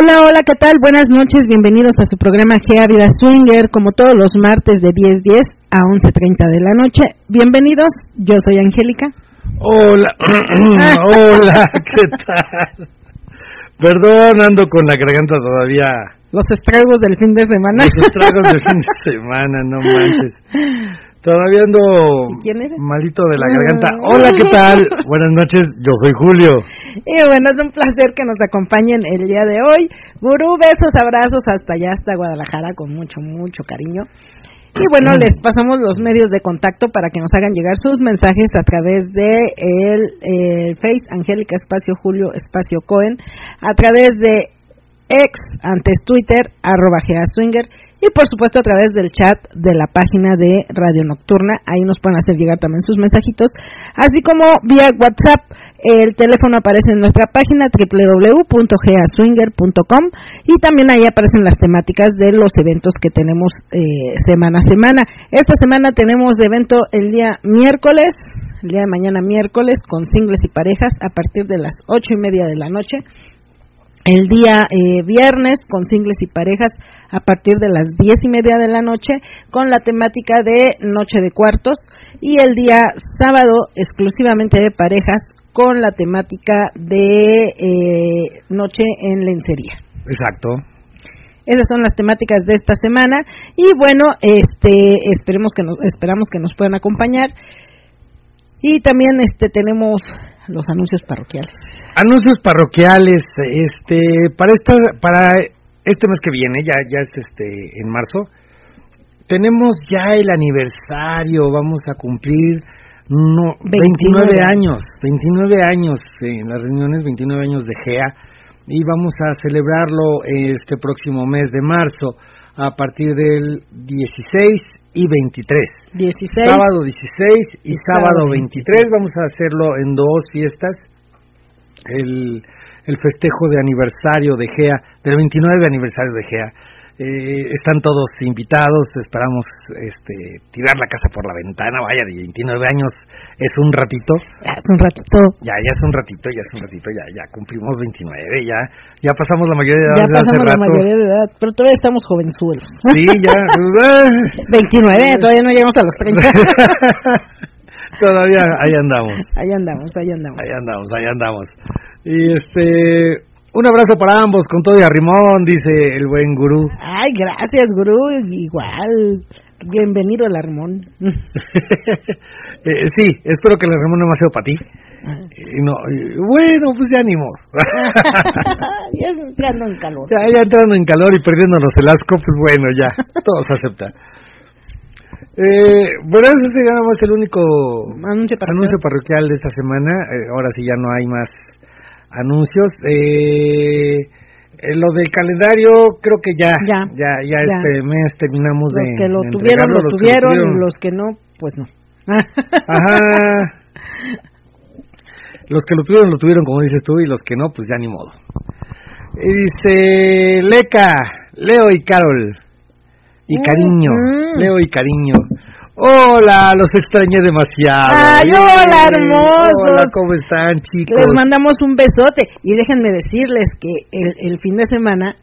Hola, hola, ¿qué tal? Buenas noches, bienvenidos a su programa Gea Vida Swinger, como todos los martes de 10.10 a 11.30 de la noche. Bienvenidos, yo soy Angélica. Hola, hola, ¿qué tal? Perdón, ando con la garganta todavía. Los estragos del fin de semana. Los estragos del fin de semana, no manches. Todavía ando malito de la garganta. Hola, ¿qué tal? Buenas noches, yo soy Julio. Y bueno, es un placer que nos acompañen el día de hoy. Gurú, besos, abrazos hasta allá, hasta Guadalajara, con mucho, mucho cariño. Y bueno, les pasamos los medios de contacto para que nos hagan llegar sus mensajes a través de el, Face Angélica Espacio Julio Espacio Cohen, a través de ex, antes Twitter, arroba Swinger y por supuesto a través del chat de la página de Radio Nocturna. Ahí nos pueden hacer llegar también sus mensajitos, así como vía WhatsApp. El teléfono aparece en nuestra página www.geaswinger.com y también ahí aparecen las temáticas de los eventos que tenemos eh, semana a semana. Esta semana tenemos evento el día miércoles, el día de mañana miércoles, con singles y parejas a partir de las ocho y media de la noche el día eh, viernes con singles y parejas a partir de las diez y media de la noche con la temática de Noche de Cuartos y el día sábado exclusivamente de parejas con la temática de eh, Noche en Lencería. Exacto. Esas son las temáticas de esta semana y bueno, este esperemos que nos esperamos que nos puedan acompañar y también este tenemos los anuncios parroquiales. Anuncios parroquiales, este, para esta, para este mes que viene, ya, ya es este, en marzo, tenemos ya el aniversario, vamos a cumplir no, 29, años, 29 años en las reuniones, 29 años de GEA, y vamos a celebrarlo este próximo mes de marzo a partir del 16 y 23. 16. Sábado 16 y, sábado 23. Vamos a hacerlo en dos fiestas. El, el festejo de aniversario de GEA, del 29 aniversario de GEA eh, están todos invitados, esperamos este, tirar la casa por la ventana, vaya, de 29 años es un ratito. Ya es un ratito. Ya, ya es un ratito, ya es un ratito, ya, ya cumplimos 29, ya, ya pasamos la mayoría de edad. Ya pasamos la mayoría de edad, pero todavía estamos jovenzuelos. Sí, ya. 29, todavía no llegamos a los 30. todavía ahí andamos. Ahí andamos, ahí andamos. Ahí andamos, ahí andamos. Y este, un abrazo para ambos con todo y arrimón, dice el buen gurú. Ay, gracias, gurú. Igual. Bienvenido al arrimón. eh, sí, espero que el arrimón no sido para ti. Eh, no, eh, bueno, pues ya ánimo. ya entrando en calor. Ya, ya entrando en calor y perdiéndonos el asco, pues bueno, ya, todo se acepta. Eh, bueno, ese sería nada más el único anuncio parroquial, anuncio parroquial de esta semana. Eh, ahora sí ya no hay más anuncios. Eh, eh, lo del calendario creo que ya, ya, ya, este mes terminamos los de. Que lo tuvieron, lo los tuvieron, y los que no, pues no. Ajá. Los que lo tuvieron, lo tuvieron, como dices tú, y los que no, pues ya ni modo. Y dice Leca, Leo y Carol. Y cariño, mm. Leo y cariño. Hola, los extrañé demasiado. Ay, hola, hermosos. Hola, ¿cómo están, chicos? Les mandamos un besote. Y déjenme decirles que el, el fin de semana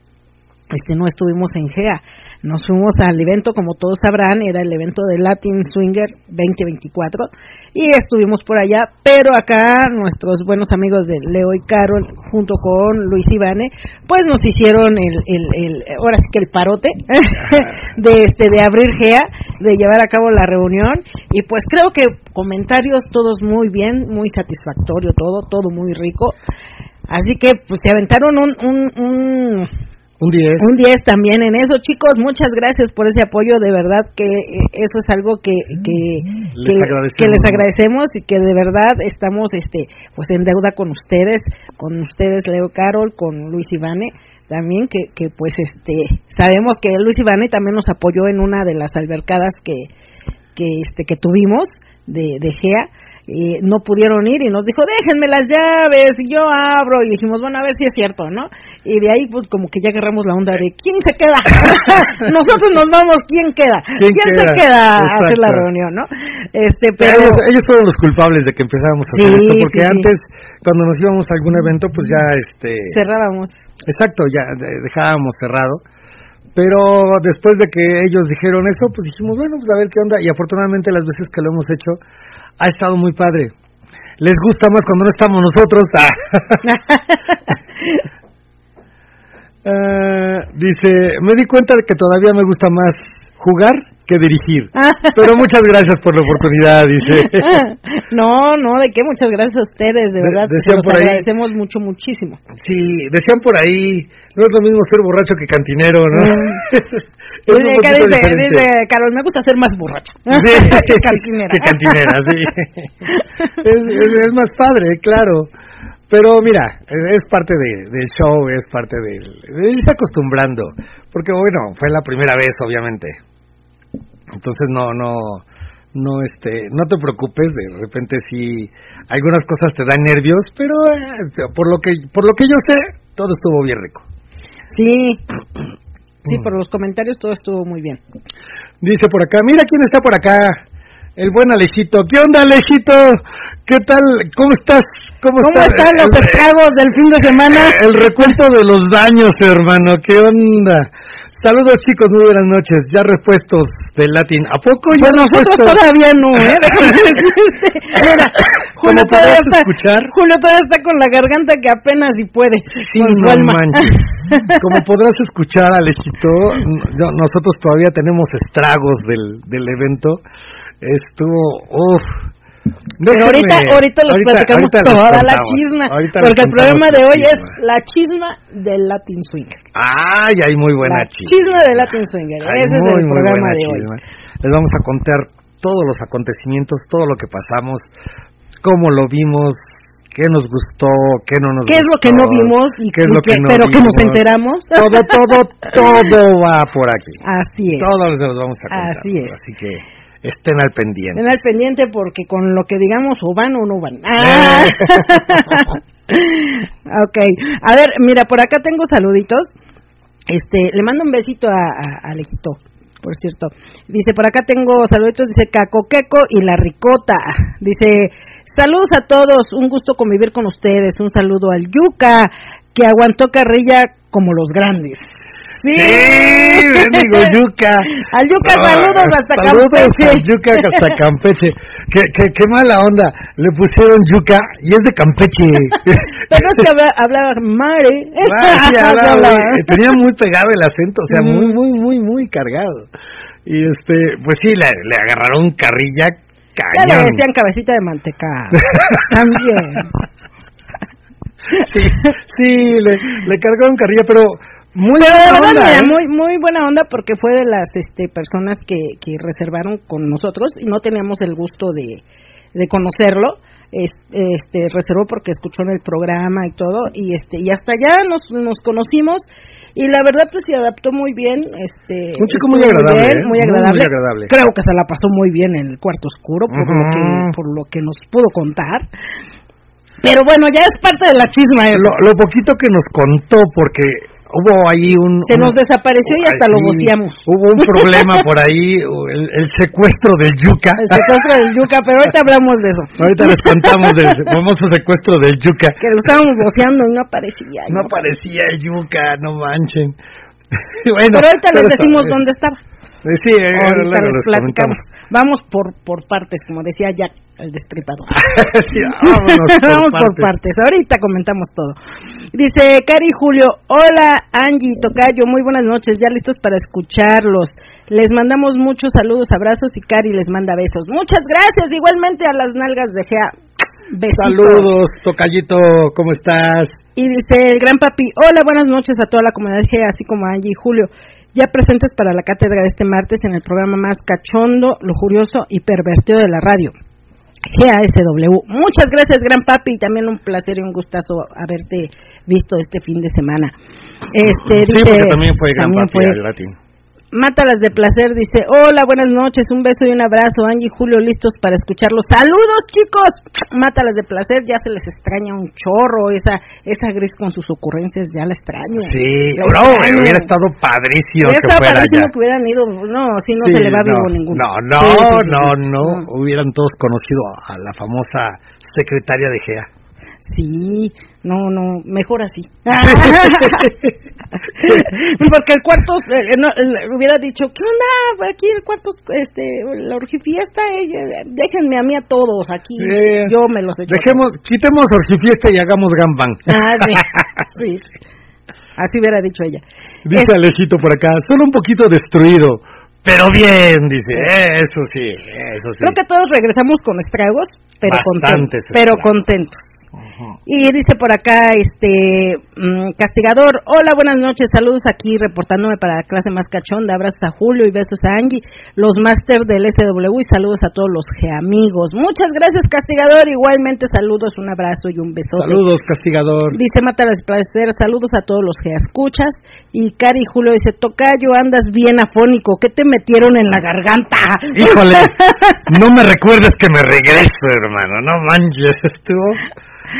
este no estuvimos en GEA. Nos fuimos al evento, como todos sabrán, era el evento de Latin Swinger 2024 y estuvimos por allá, pero acá nuestros buenos amigos de Leo y Carol junto con Luis Ivane, pues nos hicieron el, el, el ahora sí que el parote de este de abrir GEA, de llevar a cabo la reunión y pues creo que comentarios todos muy bien, muy satisfactorio todo, todo muy rico. Así que pues se aventaron un, un, un un 10. Un 10 también en eso, chicos. Muchas gracias por ese apoyo. De verdad que eh, eso es algo que que, les, que, agradecemos. que les agradecemos y que de verdad estamos este pues en deuda con ustedes, con ustedes Leo Carol, con Luis Ivane también que, que pues este sabemos que Luis Ivane también nos apoyó en una de las albercadas que que este que tuvimos de, de GEA y no pudieron ir y nos dijo déjenme las llaves y yo abro y dijimos bueno a ver si es cierto no y de ahí pues como que ya agarramos la onda de quién se queda nosotros nos vamos quién queda quién, ¿Quién queda? se queda a hacer la reunión no este pero ellos, ellos fueron los culpables de que empezáramos a hacer Sí, esto, porque sí, sí. antes, cuando nos íbamos a algún evento, pues ya, este, cerrábamos exacto, ya de- dejábamos cerrado. Pero después de que ellos dijeron eso, pues dijimos, bueno, pues a ver qué onda. Y afortunadamente las veces que lo hemos hecho, ha estado muy padre. Les gusta más cuando no estamos nosotros. Ah, dice, me di cuenta de que todavía me gusta más jugar que dirigir. Pero muchas gracias por la oportunidad, dice. no no de qué muchas gracias a ustedes de De- verdad decían por ahí- agradecemos mucho muchísimo Sí, decían por ahí, no es lo mismo ser borracho que cantinero, ¿no? Un Oye, ¿qué poquito dice, dice Carol me gusta ser más borracha Sí, que cantinera que cantinera, sí. es, es- es más padre, claro. Pero mira, es parte de, del show, es parte del... de irse acostumbrando. Porque bueno, fue la primera vez, obviamente. Entonces no, no, no, este, no te preocupes, de repente sí, algunas cosas te dan nervios, pero eh, por lo que, por lo que yo sé, todo estuvo bien rico. Sí, sí, por los comentarios todo estuvo muy bien. Dice por acá, mira quién está por acá. El buen Alejito. ¿Qué onda, Alejito? ¿Qué tal? ¿Cómo estás? ¿Cómo, ¿Cómo está- están los estragos del fin de semana? El recuento de los daños, hermano. ¿Qué onda? Saludos, chicos. Muy buenas noches. Ya repuestos del latín. ¿A poco ya Pues nosotros repuestos? todavía no, ¿eh? Mira, Julio todavía, está, escuchar. Julio todavía está con la garganta que apenas si puede. Sí, con no manches. Como podrás escuchar, Alejito, yo- nosotros todavía tenemos estragos del, del evento. Estuvo, uff. Pero ahorita, ahorita les platicamos toda la chisma. porque el programa de hoy es la chisma del Latin Swinger. Ay, hay muy buena la chisma. chisma del Latin Swinger. Hay Ese es muy, el muy programa buena de hoy. chisma. Les vamos a contar todos los acontecimientos, todo lo que pasamos, cómo lo vimos, qué nos gustó, qué no nos ¿Qué es lo que no gustó, vimos? Y, qué es lo que que- no pero que nos vimos. enteramos. Todo, todo, todo va por aquí. Así es. Todo se los vamos a contar. Así es. Así que estén al pendiente. Estén al pendiente porque con lo que digamos o van o no van. Ah. ok, a ver, mira, por acá tengo saluditos. Este, le mando un besito a, a, a Alejito, por cierto. Dice, por acá tengo saluditos, dice Cacoqueco y la Ricota. Dice, saludos a todos, un gusto convivir con ustedes. Un saludo al Yuca, que aguantó carrilla como los grandes. Sí, Sí, bendigo Yuca. Al Yuca, saludos hasta saludos Campeche. al Yuca hasta Campeche. Qué, qué, qué mala onda. Le pusieron Yuca y es de Campeche. Pero que habla- hablaba Mare. Ah, sí, hablaba, tenía muy pegado el acento, o sea, muy, muy, muy, muy cargado. Y este, pues sí, le, le agarraron carrilla Ya le cañón. decían cabecita de manteca. También. Sí, sí, le, le cargaron carrilla, pero muy Pero buena verdad, onda, mira, ¿eh? muy, muy buena onda porque fue de las este, personas que, que reservaron con nosotros y no teníamos el gusto de, de conocerlo. Es- Este, reservó porque escuchó en el programa y todo y este y hasta allá nos, nos conocimos y la verdad pues se adaptó muy bien este Un chico muy agradable, bien, ¿eh? muy agradable. muy agradable. creo que se la pasó muy bien en el cuarto oscuro por lo que por lo que nos pudo contar pero bueno ya es parte de la chisma eso Lo, lo poquito que nos contó, porque hubo ahí un... se un- nos desapareció y hasta lo Sí, voceamos Hubo un problema por ahí, el, el secuestro del yuca. el secuestro del yuca, pero ahorita hablamos de eso. Ahorita les contamos del famoso secuestro del yuca. Que lo estábamos voceando y no aparecía. No parecía el yuca, no manchen. bueno, Pero ahorita les decimos dónde estaba. Eh, sí, eh, ahorita les platicamos. Vamos por, por partes, como decía Jack, el destripador. sí, Vamos por partes. Ahorita comentamos todo. Dice Cari Julio, hola Angie, Tocayo, muy buenas noches, ya listos para escucharlos. Les mandamos muchos saludos, abrazos y Cari les manda besos. Muchas gracias, igualmente a las nalgas de Gea. Besitos. Saludos, Tocayito, ¿cómo estás? Y dice el gran papi, hola, buenas noches a toda la comunidad Gea, así como a Angie y Julio ya presentes para la cátedra de este martes en el programa más cachondo, lujurioso y pervertido de la radio. GASW. Muchas gracias, gran papi, y también un placer y un gustazo haberte visto este fin de semana. Este, sí, porque también fue gran papi fue, Mátalas de placer dice, hola, buenas noches, un beso y un abrazo, Angie y Julio listos para escucharlos. Saludos chicos, Mátalas de placer, ya se les extraña un chorro, esa esa gris con sus ocurrencias ya la extraño. Sí, no, hubiera estado padrísimo que fuera padrísimo que hubieran ido, no, si no se le va vivo ninguno. No, no, no, no, hubieran todos conocido a la famosa secretaria de GEA. Sí, no, no, mejor así. Porque el cuarto, eh, no, hubiera dicho, ¿qué onda? Aquí el cuarto, este, la orgifiesta, eh, déjenme a mí a todos aquí, yo me los echo. Dejemos, quitemos orgifiesta y hagamos gambang. Ah, sí, Así hubiera dicho ella. Dice Alejito por acá, solo un poquito destruido, pero bien, dice, eso sí, eso sí. Creo que todos regresamos con estragos, pero contentos. Pero contentos. Y dice por acá, este, mm, castigador, hola, buenas noches, saludos aquí reportándome para la clase más cachonda, abrazos a Julio y besos a Angie, los máster del SW y saludos a todos los G amigos. Muchas gracias, castigador, igualmente saludos, un abrazo y un beso. Saludos, castigador. Dice Mata Placer, saludos a todos los G escuchas. Y Cari Julio dice, Tocayo, andas bien afónico, ¿qué te metieron en la garganta? Híjole, no me recuerdes que me regreso, hermano, no manches, estuvo...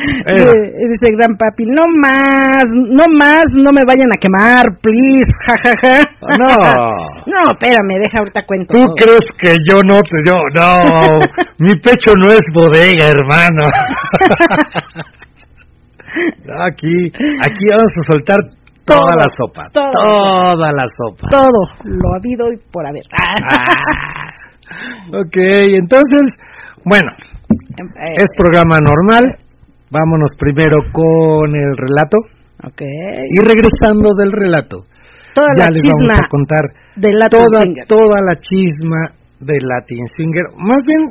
Dice Gran Papi, no más, no más, no me vayan a quemar, please, jajaja. No. no, espérame, deja ahorita cuento. ¿Tú crees que yo no te, yo, no, mi pecho no es bodega, hermano. aquí, aquí vamos a soltar toda la sopa, toda la sopa. Todo, lo ha habido y por haber. Ah. ok, entonces, bueno, em, eh, es programa normal, Vámonos primero con el relato. Okay. Y regresando del relato, toda ya la les vamos a contar toda, toda la chisma de Latin Swinger. Más bien,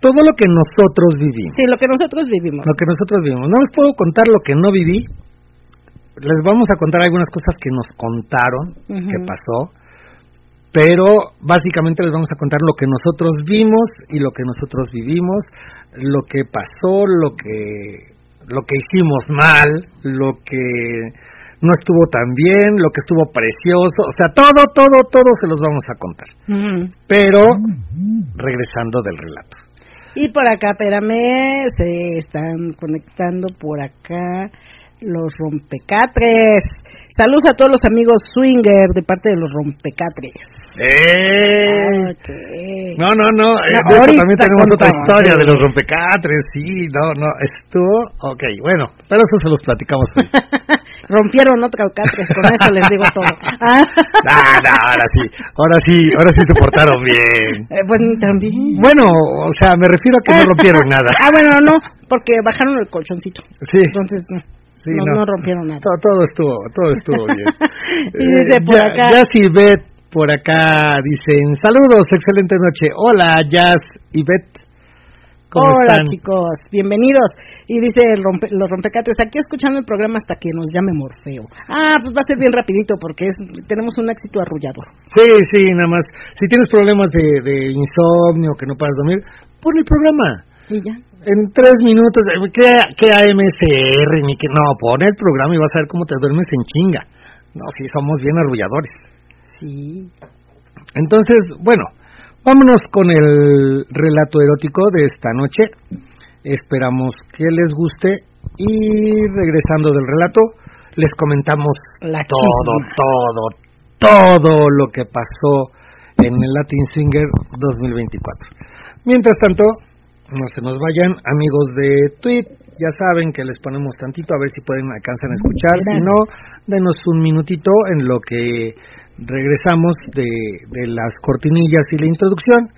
todo lo que nosotros vivimos. Sí, lo que nosotros vivimos. Lo que nosotros vivimos. No les puedo contar lo que no viví. Les vamos a contar algunas cosas que nos contaron, que pasó pero básicamente les vamos a contar lo que nosotros vimos y lo que nosotros vivimos, lo que pasó, lo que lo que hicimos mal, lo que no estuvo tan bien, lo que estuvo precioso, o sea, todo, todo, todo se los vamos a contar. Pero regresando del relato. Y por acá, espérame, se están conectando por acá los rompecatres. Saludos a todos los amigos swinger de parte de los rompecatres. ¡Eh! No, no, no. Eh, también tenemos otra historia de los rompecatres. Sí, no, no. Estuvo. Ok, bueno. Pero eso se los platicamos hoy. Rompieron otro catres, con eso les digo todo. Ah. No, ahora sí. Ahora sí, ahora sí se portaron bien. Eh, pues también. Bueno, o sea, me refiero a que no rompieron nada. Ah, bueno, no, porque bajaron el colchoncito. Sí. Entonces, no, no, rompieron nada. Todo, estuvo, todo estuvo bien. y desde por ya, acá. Ya si por acá dicen, saludos, excelente noche. Hola, Jazz y Beth. ¿Cómo Hola chicos, bienvenidos. Y dice los rompecates, aquí escuchando el programa hasta que nos llame Morfeo. Ah, pues va a ser bien rapidito porque es, tenemos un éxito arrullador. Sí, sí, nada más. Si tienes problemas de, de insomnio, que no puedas dormir, pon el programa. Y ya. En tres minutos, ¿qué, qué AMSR? Ni que, no, pon el programa y vas a ver cómo te duermes en chinga. No, sí, somos bien arrulladores. Sí. Entonces, bueno, vámonos con el relato erótico de esta noche. Esperamos que les guste y regresando del relato, les comentamos todo, todo, todo lo que pasó en el Latin Swinger 2024. Mientras tanto, no se nos vayan, amigos de Tweet, ya saben que les ponemos tantito a ver si pueden alcanzar a escuchar, si no, denos un minutito en lo que regresamos de, de las cortinillas y la introducción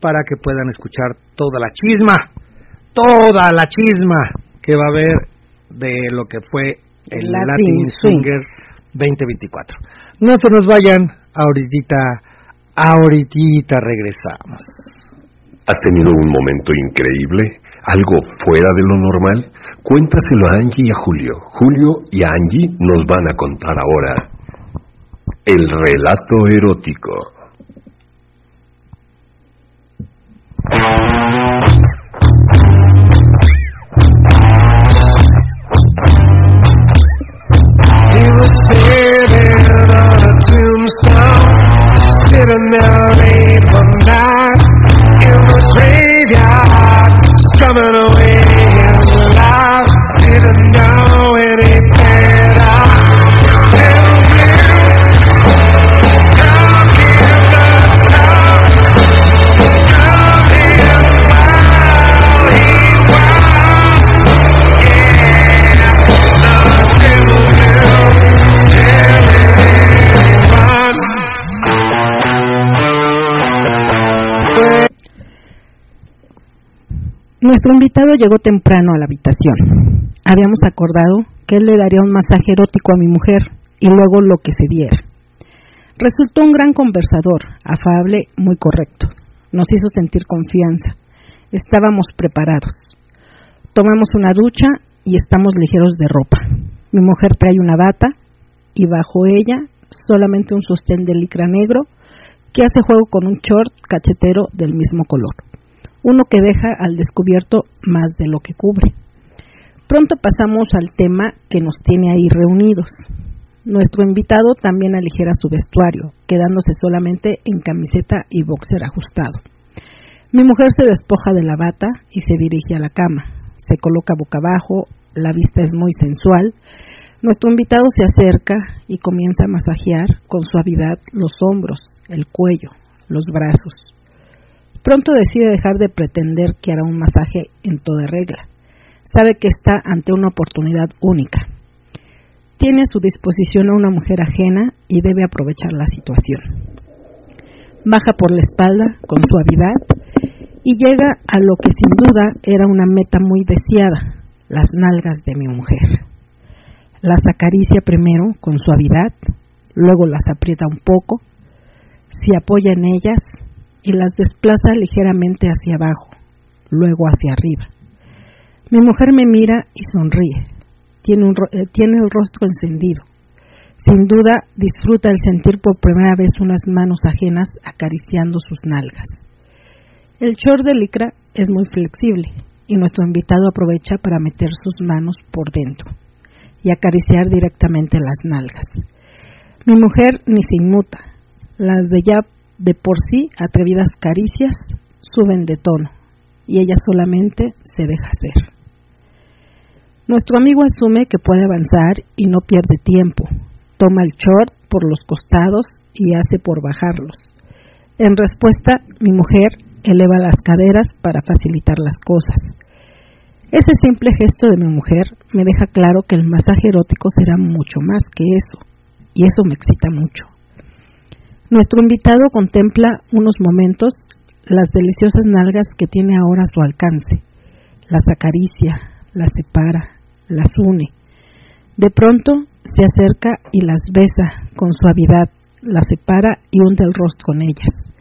para que puedan escuchar toda la chisma, toda la chisma que va a haber de lo que fue el Latin, Swinger 2024. No se nos vayan, ahorita, ahorita regresamos. ¿Has tenido un momento increíble? ¿Algo fuera de lo normal? Cuéntaselo a Angie y a Julio. Julio y Angie nos van a contar ahora el relato erótico. heaven Nuestro invitado llegó temprano a la habitación. Habíamos acordado que él le daría un masaje erótico a mi mujer y luego lo que se diera. Resultó un gran conversador, afable, muy correcto. Nos hizo sentir confianza. Estábamos preparados. Tomamos una ducha y estamos ligeros de ropa. Mi mujer trae una bata y bajo ella solamente un sostén de licra negro que hace juego con un short cachetero del mismo color uno que deja al descubierto más de lo que cubre. Pronto pasamos al tema que nos tiene ahí reunidos. Nuestro invitado también aligera su vestuario, quedándose solamente en camiseta y boxer ajustado. Mi mujer se despoja de la bata y se dirige a la cama. Se coloca boca abajo, la vista es muy sensual. Nuestro invitado se acerca y comienza a masajear con suavidad los hombros, el cuello, los brazos. Pronto decide dejar de pretender que hará un masaje en toda regla. Sabe que está ante una oportunidad única. Tiene a su disposición a una mujer ajena y debe aprovechar la situación. Baja por la espalda con suavidad y llega a lo que sin duda era una meta muy deseada, las nalgas de mi mujer. Las acaricia primero con suavidad, luego las aprieta un poco, se apoya en ellas y las desplaza ligeramente hacia abajo, luego hacia arriba. Mi mujer me mira y sonríe. Eh, tiene el rostro encendido. Sin duda disfruta el sentir por primera vez unas manos ajenas acariciando sus nalgas. El short de licra es muy flexible y nuestro invitado aprovecha para meter sus manos por dentro y acariciar directamente las nalgas. Mi mujer ni se inmuta. Las de ya de por sí atrevidas caricias suben de tono y ella solamente se deja hacer. Nuestro amigo asume que puede avanzar y no pierde tiempo. Toma el short por los costados y hace por bajarlos. En respuesta, mi mujer eleva las caderas para facilitar las cosas. Ese simple gesto de mi mujer me deja claro que el masaje erótico será mucho más que eso, y eso me excita mucho. Nuestro invitado contempla unos momentos las deliciosas nalgas que tiene ahora a su alcance. Las acaricia, las separa, las une. De pronto se acerca y las besa con suavidad, las separa y hunde el rostro con ellas,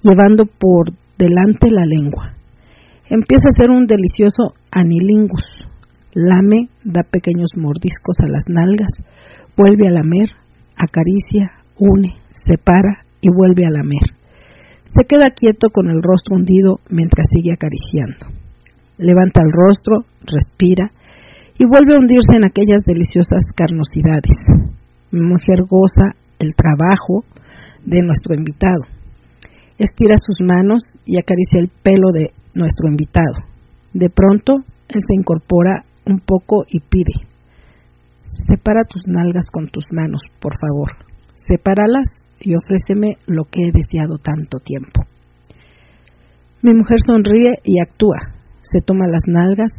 llevando por delante la lengua. Empieza a hacer un delicioso anilingus. Lame, da pequeños mordiscos a las nalgas, vuelve a lamer, acaricia, une, se para y vuelve a lamer. Se queda quieto con el rostro hundido mientras sigue acariciando. Levanta el rostro, respira y vuelve a hundirse en aquellas deliciosas carnosidades. Mi mujer goza el trabajo de nuestro invitado. Estira sus manos y acaricia el pelo de nuestro invitado. De pronto, él se incorpora un poco y pide, separa tus nalgas con tus manos, por favor. Sepáralas y ofréceme lo que he deseado tanto tiempo. Mi mujer sonríe y actúa. Se toma las nalgas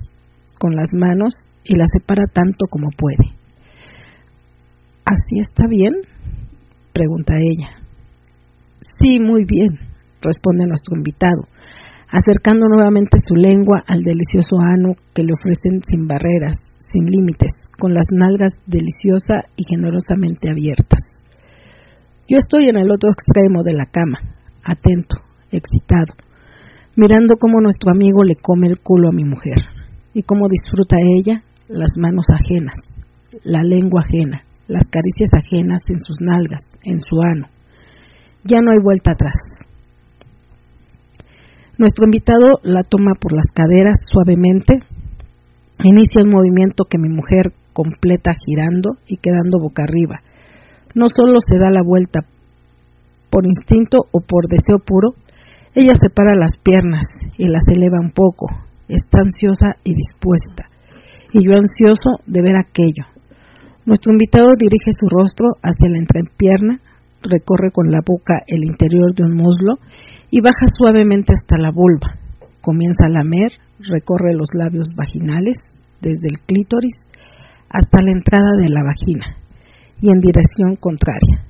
con las manos y las separa tanto como puede. ¿Así está bien? pregunta ella. Sí, muy bien, responde nuestro invitado, acercando nuevamente su lengua al delicioso ano que le ofrecen sin barreras, sin límites, con las nalgas deliciosa y generosamente abiertas. Yo estoy en el otro extremo de la cama, atento, excitado, mirando cómo nuestro amigo le come el culo a mi mujer y cómo disfruta ella las manos ajenas, la lengua ajena, las caricias ajenas en sus nalgas, en su ano. Ya no hay vuelta atrás. Nuestro invitado la toma por las caderas suavemente, inicia un movimiento que mi mujer completa girando y quedando boca arriba, no solo se da la vuelta por instinto o por deseo puro, ella separa las piernas y las eleva un poco, está ansiosa y dispuesta, y yo ansioso de ver aquello. Nuestro invitado dirige su rostro hacia la entrepierna, recorre con la boca el interior de un muslo y baja suavemente hasta la vulva. Comienza a lamer, recorre los labios vaginales, desde el clítoris hasta la entrada de la vagina y en dirección contraria.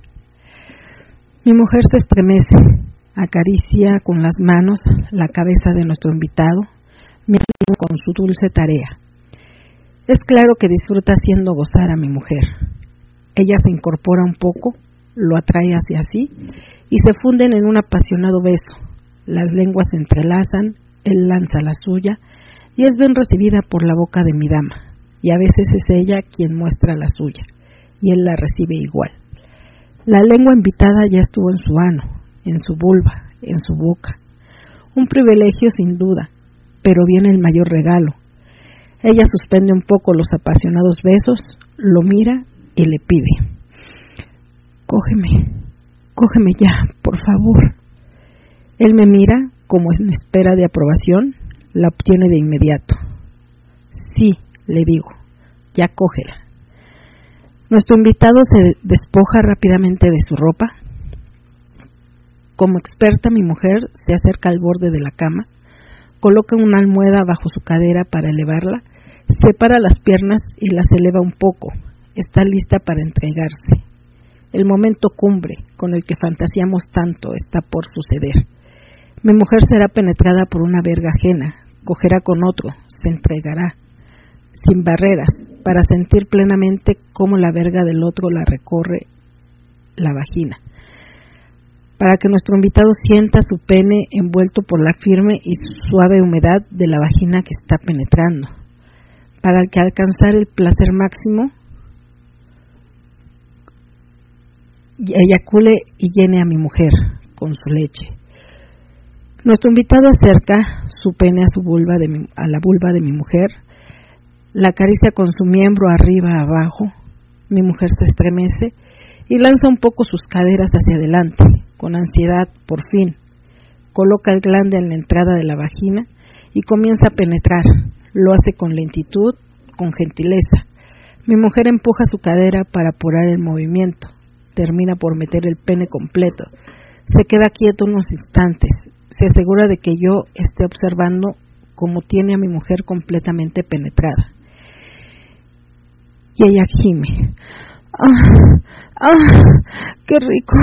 Mi mujer se estremece, acaricia con las manos la cabeza de nuestro invitado, mientras con su dulce tarea. Es claro que disfruta haciendo gozar a mi mujer. Ella se incorpora un poco, lo atrae hacia sí y se funden en un apasionado beso. Las lenguas se entrelazan, él lanza la suya y es bien recibida por la boca de mi dama, y a veces es ella quien muestra la suya y él la recibe igual. La lengua invitada ya estuvo en su ano, en su vulva, en su boca. Un privilegio sin duda, pero viene el mayor regalo. Ella suspende un poco los apasionados besos, lo mira y le pide. Cógeme, cógeme ya, por favor. Él me mira como en espera de aprobación, la obtiene de inmediato. Sí, le digo, ya cógela. Nuestro invitado se despoja rápidamente de su ropa. Como experta, mi mujer se acerca al borde de la cama, coloca una almohada bajo su cadera para elevarla, separa las piernas y las eleva un poco. Está lista para entregarse. El momento cumbre con el que fantaseamos tanto está por suceder. Mi mujer será penetrada por una verga ajena, cogerá con otro, se entregará, sin barreras, para sentir plenamente cómo la verga del otro la recorre la vagina, para que nuestro invitado sienta su pene envuelto por la firme y suave humedad de la vagina que está penetrando, para que alcanzar el placer máximo eyacule y llene a mi mujer con su leche. Nuestro invitado acerca su pene a su vulva de a la vulva de mi mujer, la acaricia con su miembro arriba abajo. Mi mujer se estremece y lanza un poco sus caderas hacia adelante, con ansiedad, por fin. Coloca el glande en la entrada de la vagina y comienza a penetrar. Lo hace con lentitud, con gentileza. Mi mujer empuja su cadera para apurar el movimiento. Termina por meter el pene completo. Se queda quieto unos instantes. Se asegura de que yo esté observando cómo tiene a mi mujer completamente penetrada y ella gime. ¡Ah! ¡Ah! ¡Qué rico!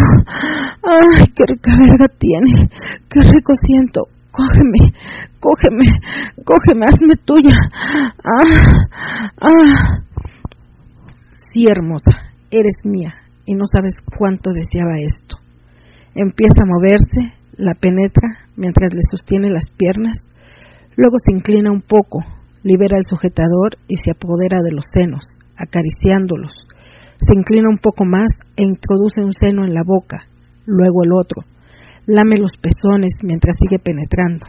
¡Ay, qué rica verga tiene! ¡Qué rico siento! Cógeme, cógeme, cógeme, hazme tuya. ¡Ah! ¡Ah! Sí, hermosa, eres mía y no sabes cuánto deseaba esto. Empieza a moverse, la penetra mientras le sostiene las piernas, luego se inclina un poco, libera el sujetador y se apodera de los senos acariciándolos. Se inclina un poco más e introduce un seno en la boca, luego el otro. Lame los pezones mientras sigue penetrando.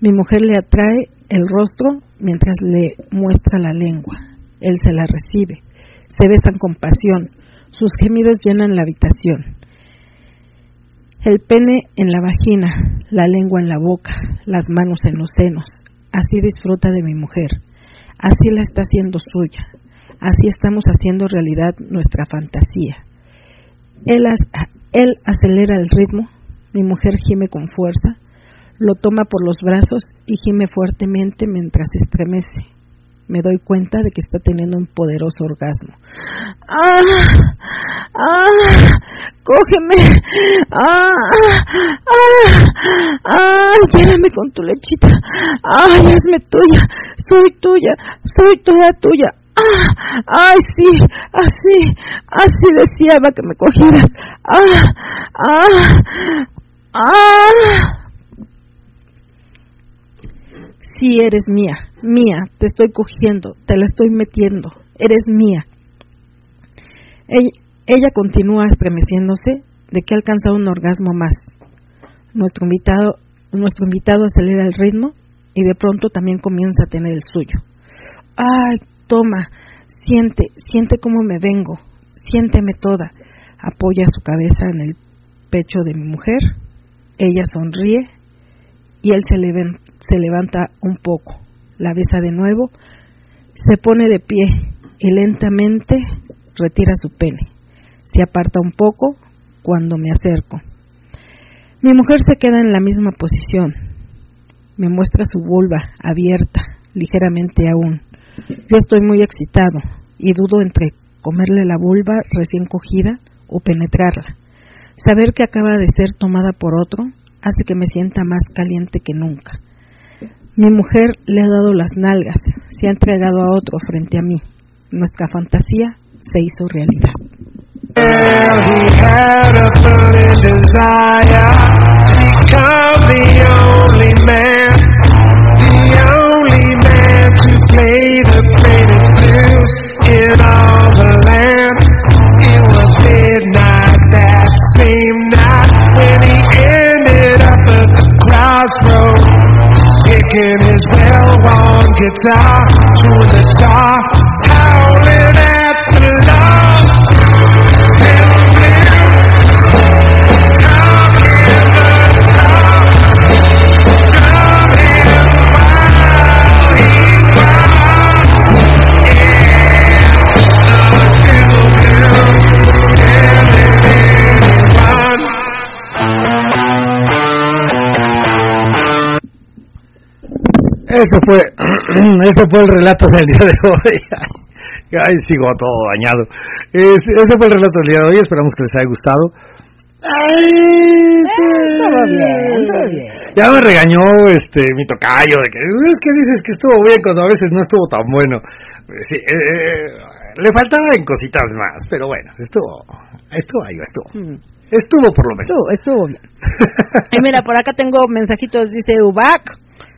Mi mujer le atrae el rostro mientras le muestra la lengua. Él se la recibe. Se besan con pasión. Sus gemidos llenan la habitación. El pene en la vagina, la lengua en la boca, las manos en los senos. Así disfruta de mi mujer. Así la está haciendo suya. Así estamos haciendo realidad nuestra fantasía. Él, acelera el ritmo, mi mujer gime con fuerza, Lo toma por los brazos y gime fuertemente mientras se estremece. Me doy cuenta de que está teniendo un poderoso orgasmo. ¡Ah! ¡Ah! ¡Cógeme! ¡Ah! ¡Ah! ¡Ah! Lléname con tu lechita. ¡Ay, hazme tuya! ¡Soy tuya! ¡Soy toda tuya! ¡Ah! ¡Ay, sí! Así, así deseaba que me cogieras. ¡Ah! ¡Ah! ¡Ah! Sí, eres mía, mía, te estoy cogiendo, te la estoy metiendo, eres mía. Ella, continúa estremeciéndose de que ha alcanzado un orgasmo más. Nuestro invitado, nuestro invitado acelera el ritmo y de pronto también comienza a tener el suyo. Ay, toma, siente, siente cómo me vengo, siénteme toda. Apoya su cabeza en el pecho de mi mujer, ella sonríe y él se, se levanta un poco, la besa de nuevo, se pone de pie y lentamente retira su pene. Se aparta un poco cuando me acerco. Mi mujer se queda en la misma posición. Me muestra su vulva abierta, ligeramente aún. Yo estoy muy excitado y dudo entre comerle la vulva recién cogida o penetrarla. Saber que acaba de ser tomada por otro hace que me sienta más caliente que nunca. Mi mujer le ha dado las nalgas, se ha entregado a otro frente a mí. Nuestra fantasía se hizo realidad. Play the greatest blues in all the land. It was midnight that same night when he ended up at the crossroads, picking his well-worn guitar to the star. Eso fue, eso fue el relato del día de hoy. Ay, sigo todo dañado. ese fue el relato del día de hoy. Esperamos que les haya gustado. Ay, bien, Ya me regañó este mi tocayo de que es que dices que estuvo bien cuando a veces no estuvo tan bueno. Sí, eh, eh, le faltaban cositas más, pero bueno, estuvo, estuvo ahí, estuvo. Mm. Estuvo por lo menos. Estuvo, estuvo bien. y mira, por acá tengo mensajitos, dice Ubac.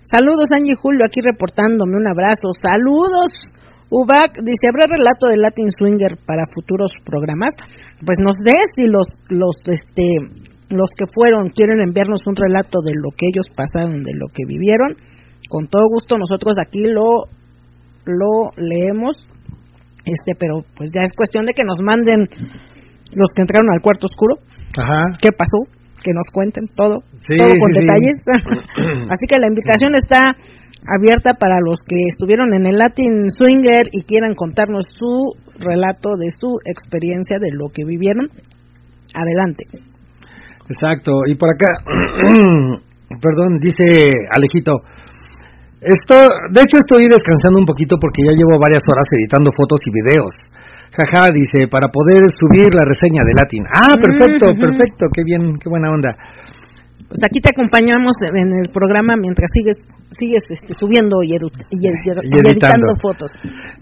Saludos Angie Julio, aquí reportándome, un abrazo. Saludos. Ubac dice, ¿habrá relato de Latin Swinger para futuros programas? Pues nos sé si los, los, este, los que fueron quieren enviarnos un relato de lo que ellos pasaron, de lo que vivieron. Con todo gusto nosotros aquí lo, lo leemos. Este, pero pues ya es cuestión de que nos manden los que entraron al cuarto oscuro. Ajá. ¿Qué pasó? Que nos cuenten todo, todo con detalles. Así que la invitación está abierta para los que estuvieron en el Latin Swinger y quieran contarnos su relato de su experiencia, de lo que vivieron. Adelante. Exacto. Y por acá, perdón, dice Alejito. Esto, de hecho estoy descansando un poquito porque ya llevo varias horas editando fotos y videos. Jaja, dice, para poder subir la reseña de Latin. Ah, perfecto, perfecto, qué bien, qué buena onda. Pues aquí te acompañamos en el programa mientras sigues sigues este, subiendo y, editando. fotos.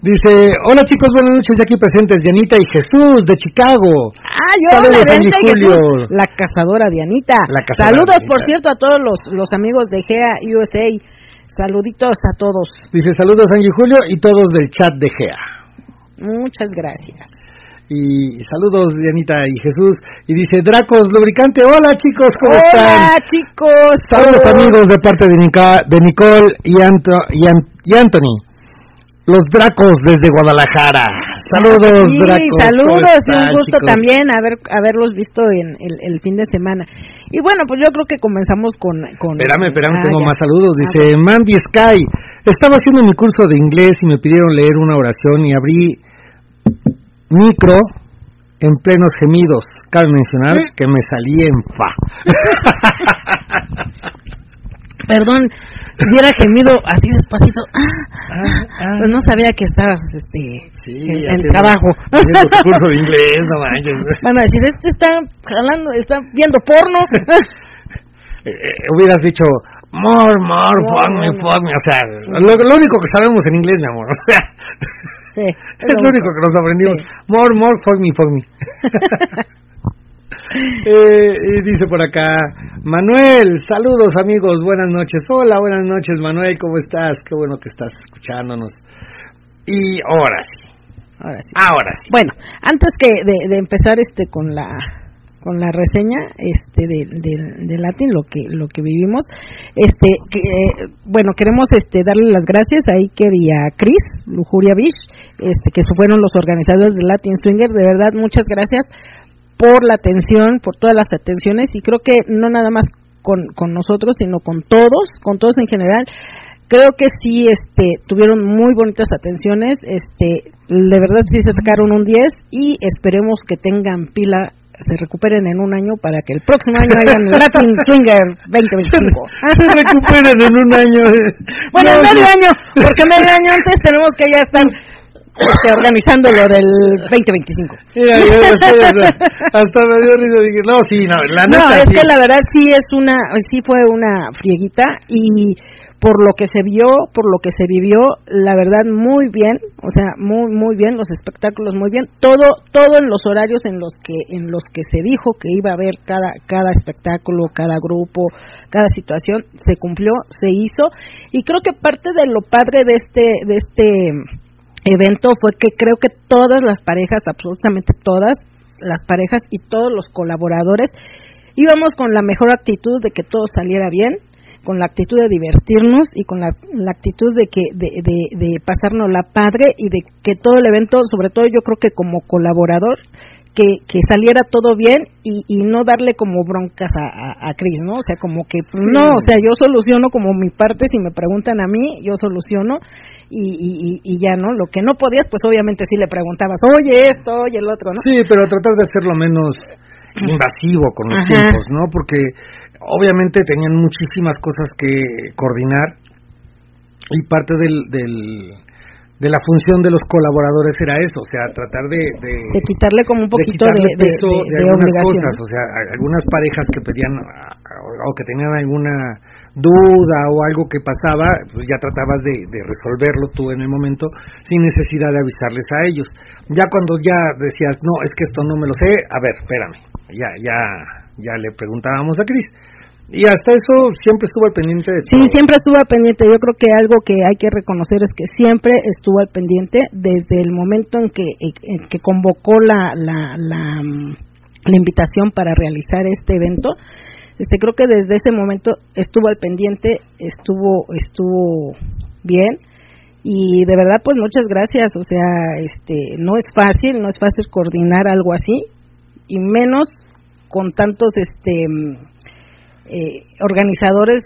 Dice, hola chicos, buenas noches, aquí presentes Dianita y Jesús de Chicago. Ah, yo Saludos, Jesús, la cazadora Dianita. Saludos, por cierto, a todos los, los amigos de GEA USA. Saluditos a todos. Dice, saludos Angie Julio y todos del chat de GEA. Muchas gracias. Y saludos, Dianita y Jesús. Y dice Dracos Lubricante. Hola, chicos, ¿cómo están? Hola, chicos. Saludos, amigos, de parte de, de Nicole y, y, Anthony. Los Dracos desde Guadalajara. Saludos, sí. Saludos, y un gusto también haber, haberlos visto en el, fin de semana. Y bueno, pues yo creo que comenzamos con... con espérame, espérame, tengo más saludos. Dice Mandy Sky. Estaba haciendo mi curso de inglés y me pidieron leer una oración y abrí micro en plenos gemidos. Cabe mencionar que me salí en fa. perdón, hubiera gemido así despacito. Ah, ah. Pues no sabía que estabas este, Sí, en, en trabajo. Curso de inglés, no manches. Van a decir, este está jalando, está viendo porno. Eh, eh, hubieras dicho, more, more, fuck me, fuck me. O sea, lo, lo único que sabemos en inglés, mi amor. O sea, Sí, es lo único que nos aprendimos. Sí. More, more, fuck me, fuck me. Eh, y dice por acá, Manuel, saludos amigos, buenas noches. Hola, buenas noches Manuel, ¿cómo estás? Qué bueno que estás escuchándonos. Y ahora sí, Ahora sí. ahora sí. Bueno, antes que de, de empezar este con la con la reseña este de, de, de Latin lo que lo que vivimos este que, eh, bueno queremos este darle las gracias a Iker y a Chris Lujuria Beach este que fueron los organizadores de Latin Swinger de verdad muchas gracias por la atención por todas las atenciones y creo que no nada más con, con nosotros sino con todos con todos en general. Creo que sí este tuvieron muy bonitas atenciones este de verdad sí se sacaron un 10 y esperemos que tengan pila se recuperen en un año para que el próximo año hagan Latin Swinger 2025 Se recuperan en un año. bueno No, en medio año porque medio año antes tenemos que ya estar este, organizando lo del 2025 Mira, yo estoy hasta, hasta me dio risa. Dije, no, sí, no, la No, es sí. que la verdad sí es una, sí fue una frieguita y por lo que se vio, por lo que se vivió, la verdad muy bien, o sea, muy muy bien los espectáculos muy bien, todo todo en los horarios en los que en los que se dijo que iba a haber cada cada espectáculo, cada grupo, cada situación se cumplió, se hizo y creo que parte de lo padre de este de este evento fue que creo que todas las parejas, absolutamente todas las parejas y todos los colaboradores íbamos con la mejor actitud de que todo saliera bien, con la actitud de divertirnos y con la, actitud de que de, de, de pasarnos la padre y de que todo el evento, sobre todo yo creo que como colaborador, que, que saliera todo bien y, y no darle como broncas a, a, a Chris, ¿no? O sea, como que, pues, no, o sea, yo soluciono como mi parte, si me preguntan a mí, yo soluciono y, y, y- ya, ¿no? Lo que no podías, pues obviamente sí le preguntabas, oye esto, oye el otro, ¿no? Sí, pero tratar de hacerlo menos invasivo con los Ajá. tiempos, ¿no? Porque obviamente tenían muchísimas cosas que coordinar y parte del, del de la función de los colaboradores era eso, o sea, tratar de, de, De quitarle como un poquito de, de, peso de- algunas cosas, o sea, algunas parejas que pedían o que tenían alguna duda o algo que pasaba, pues ya tratabas de, de resolverlo tú en el momento sin necesidad de avisarles a ellos. Ya cuando ya decías, no, es que esto no me lo sé, a ver, espérame, ya, ya, ya le preguntábamos a Cris. Y hasta eso siempre estuvo al pendiente de Sí, todo. siempre estuvo al pendiente. Yo creo que algo que hay que reconocer es que siempre estuvo al pendiente desde el momento en que, en que convocó la, la, la, mm, la invitación para realizar este evento. Este, creo que desde ese momento estuvo al pendiente, estuvo, estuvo bien y de verdad pues muchas gracias. O sea, este, no es fácil, no es fácil coordinar algo así y menos con tantos, este, mm, eh, organizadores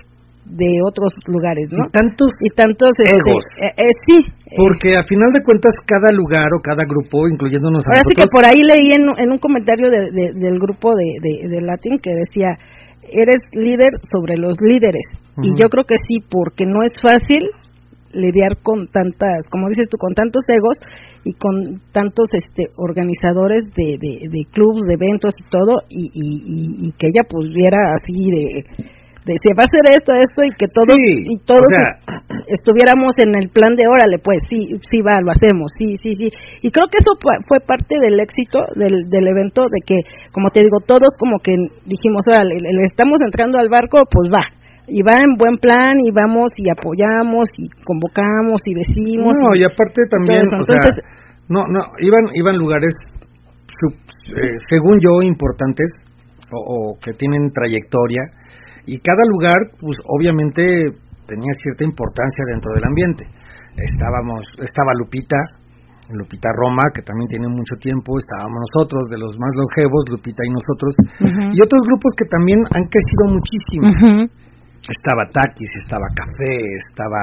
de otros lugares, ¿no? Y tantos y tantos este, egos. eh, eh, sí Porque a final de cuentas cada lugar o cada grupo, incluyéndonos a ahora sí que nosotros, por ahí leí en, en un comentario de- de- del grupo de, de, Latin que decía eres líder sobre los líderes y yo creo que sí porque no es fácil lidiar con tantas como dices tú con tantos egos y con tantos este organizadores de, de, de clubs de eventos y todo y, y, y- y que ella pudiera así de de se va a hacer esto esto y que todos Sí, y todos o sea- estuviéramos en el plan de órale pues sí sí va lo hacemos sí sí sí y creo que eso fue parte del éxito del, del evento de que como te digo todos como que dijimos órale le, le estamos entrando al barco pues va y va en buen plan y vamos y apoyamos y convocamos y decimos No, y aparte también, sea, Entonces- no, no, iban, iban lugares, eh, según yo, importantes o, o que tienen trayectoria y cada lugar, pues obviamente tenía cierta importancia dentro del ambiente. Estábamos, estaba Lupita, Lupita Roma, que también tiene mucho tiempo, estábamos nosotros, de los más longevos, Lupita y nosotros, y otros grupos que también han crecido muchísimo Ujú. Estaba Taquis, estaba Café, estaba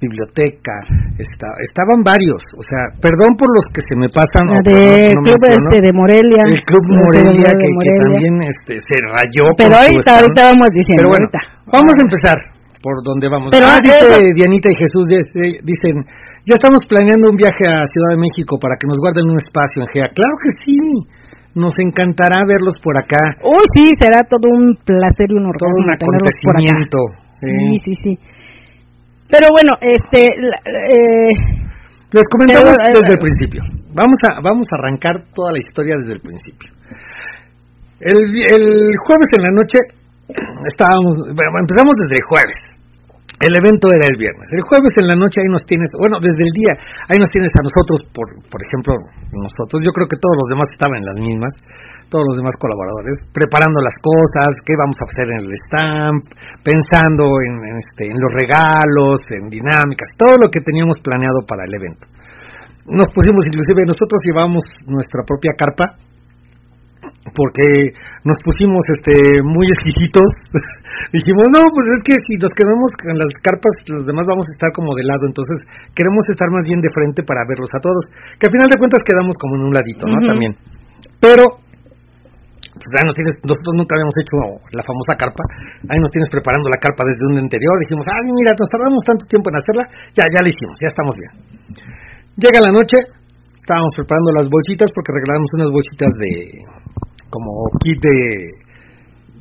Biblioteca, esta- estaban varios, o sea, perdón por los que se me pasan o de no- no club este de Morelia el Club Morelia, que, también este, se rayó pero ahorita ahorita vamos diciendo Pero bueno, ahorita. vamos a empezar. por donde vamos. Pero ah, dice Dianita y Jesús, dice- dicen, ya estamos planeando un viaje a Ciudad de México para que nos guarden un espacio en GEA. Claro que sí, nos encantará verlos por acá. Uy, sí, será todo un placer y un Todo orgasmo un tenerlos por acá. acontecimiento. Sí, sí. sí, sí. Pero bueno, este, eh, Les comentamos Pero, eh, desde el principio. Vamos a, vamos a arrancar toda la historia desde el principio. El, el jueves en la noche estábamos, bueno, empezamos desde el jueves. El evento era el viernes. El jueves en la noche ahí nos tienes, bueno, desde el día, ahí nos tienes a nosotros, por, por ejemplo, nosotros, yo creo que todos los demás estaban en las mismas, todos los demás colaboradores, preparando las cosas, qué vamos a hacer en el stamp, pensando en, en este, en los regalos, en dinámicas, todo lo que teníamos planeado para el evento. Nos pusimos, inclusive nosotros llevamos nuestra propia carpa, porque nos pusimos este muy exquisitos. Dijimos, no, pues es que si nos quedamos con las carpas, los demás vamos a estar como de lado, entonces queremos estar más bien de frente para verlos a todos. Que al final de cuentas quedamos como en un ladito, ¿no? También. Pero, pues ahí nos tienes, nosotros nunca habíamos hecho la famosa carpa, ahí nos tienes preparando la carpa desde un anterior, dijimos, ay, mira, nos tardamos tanto tiempo en hacerla, ya, ya la hicimos, ya estamos bien. Llega la noche, estábamos preparando las bolsitas porque regalamos unas bolsitas de como kit de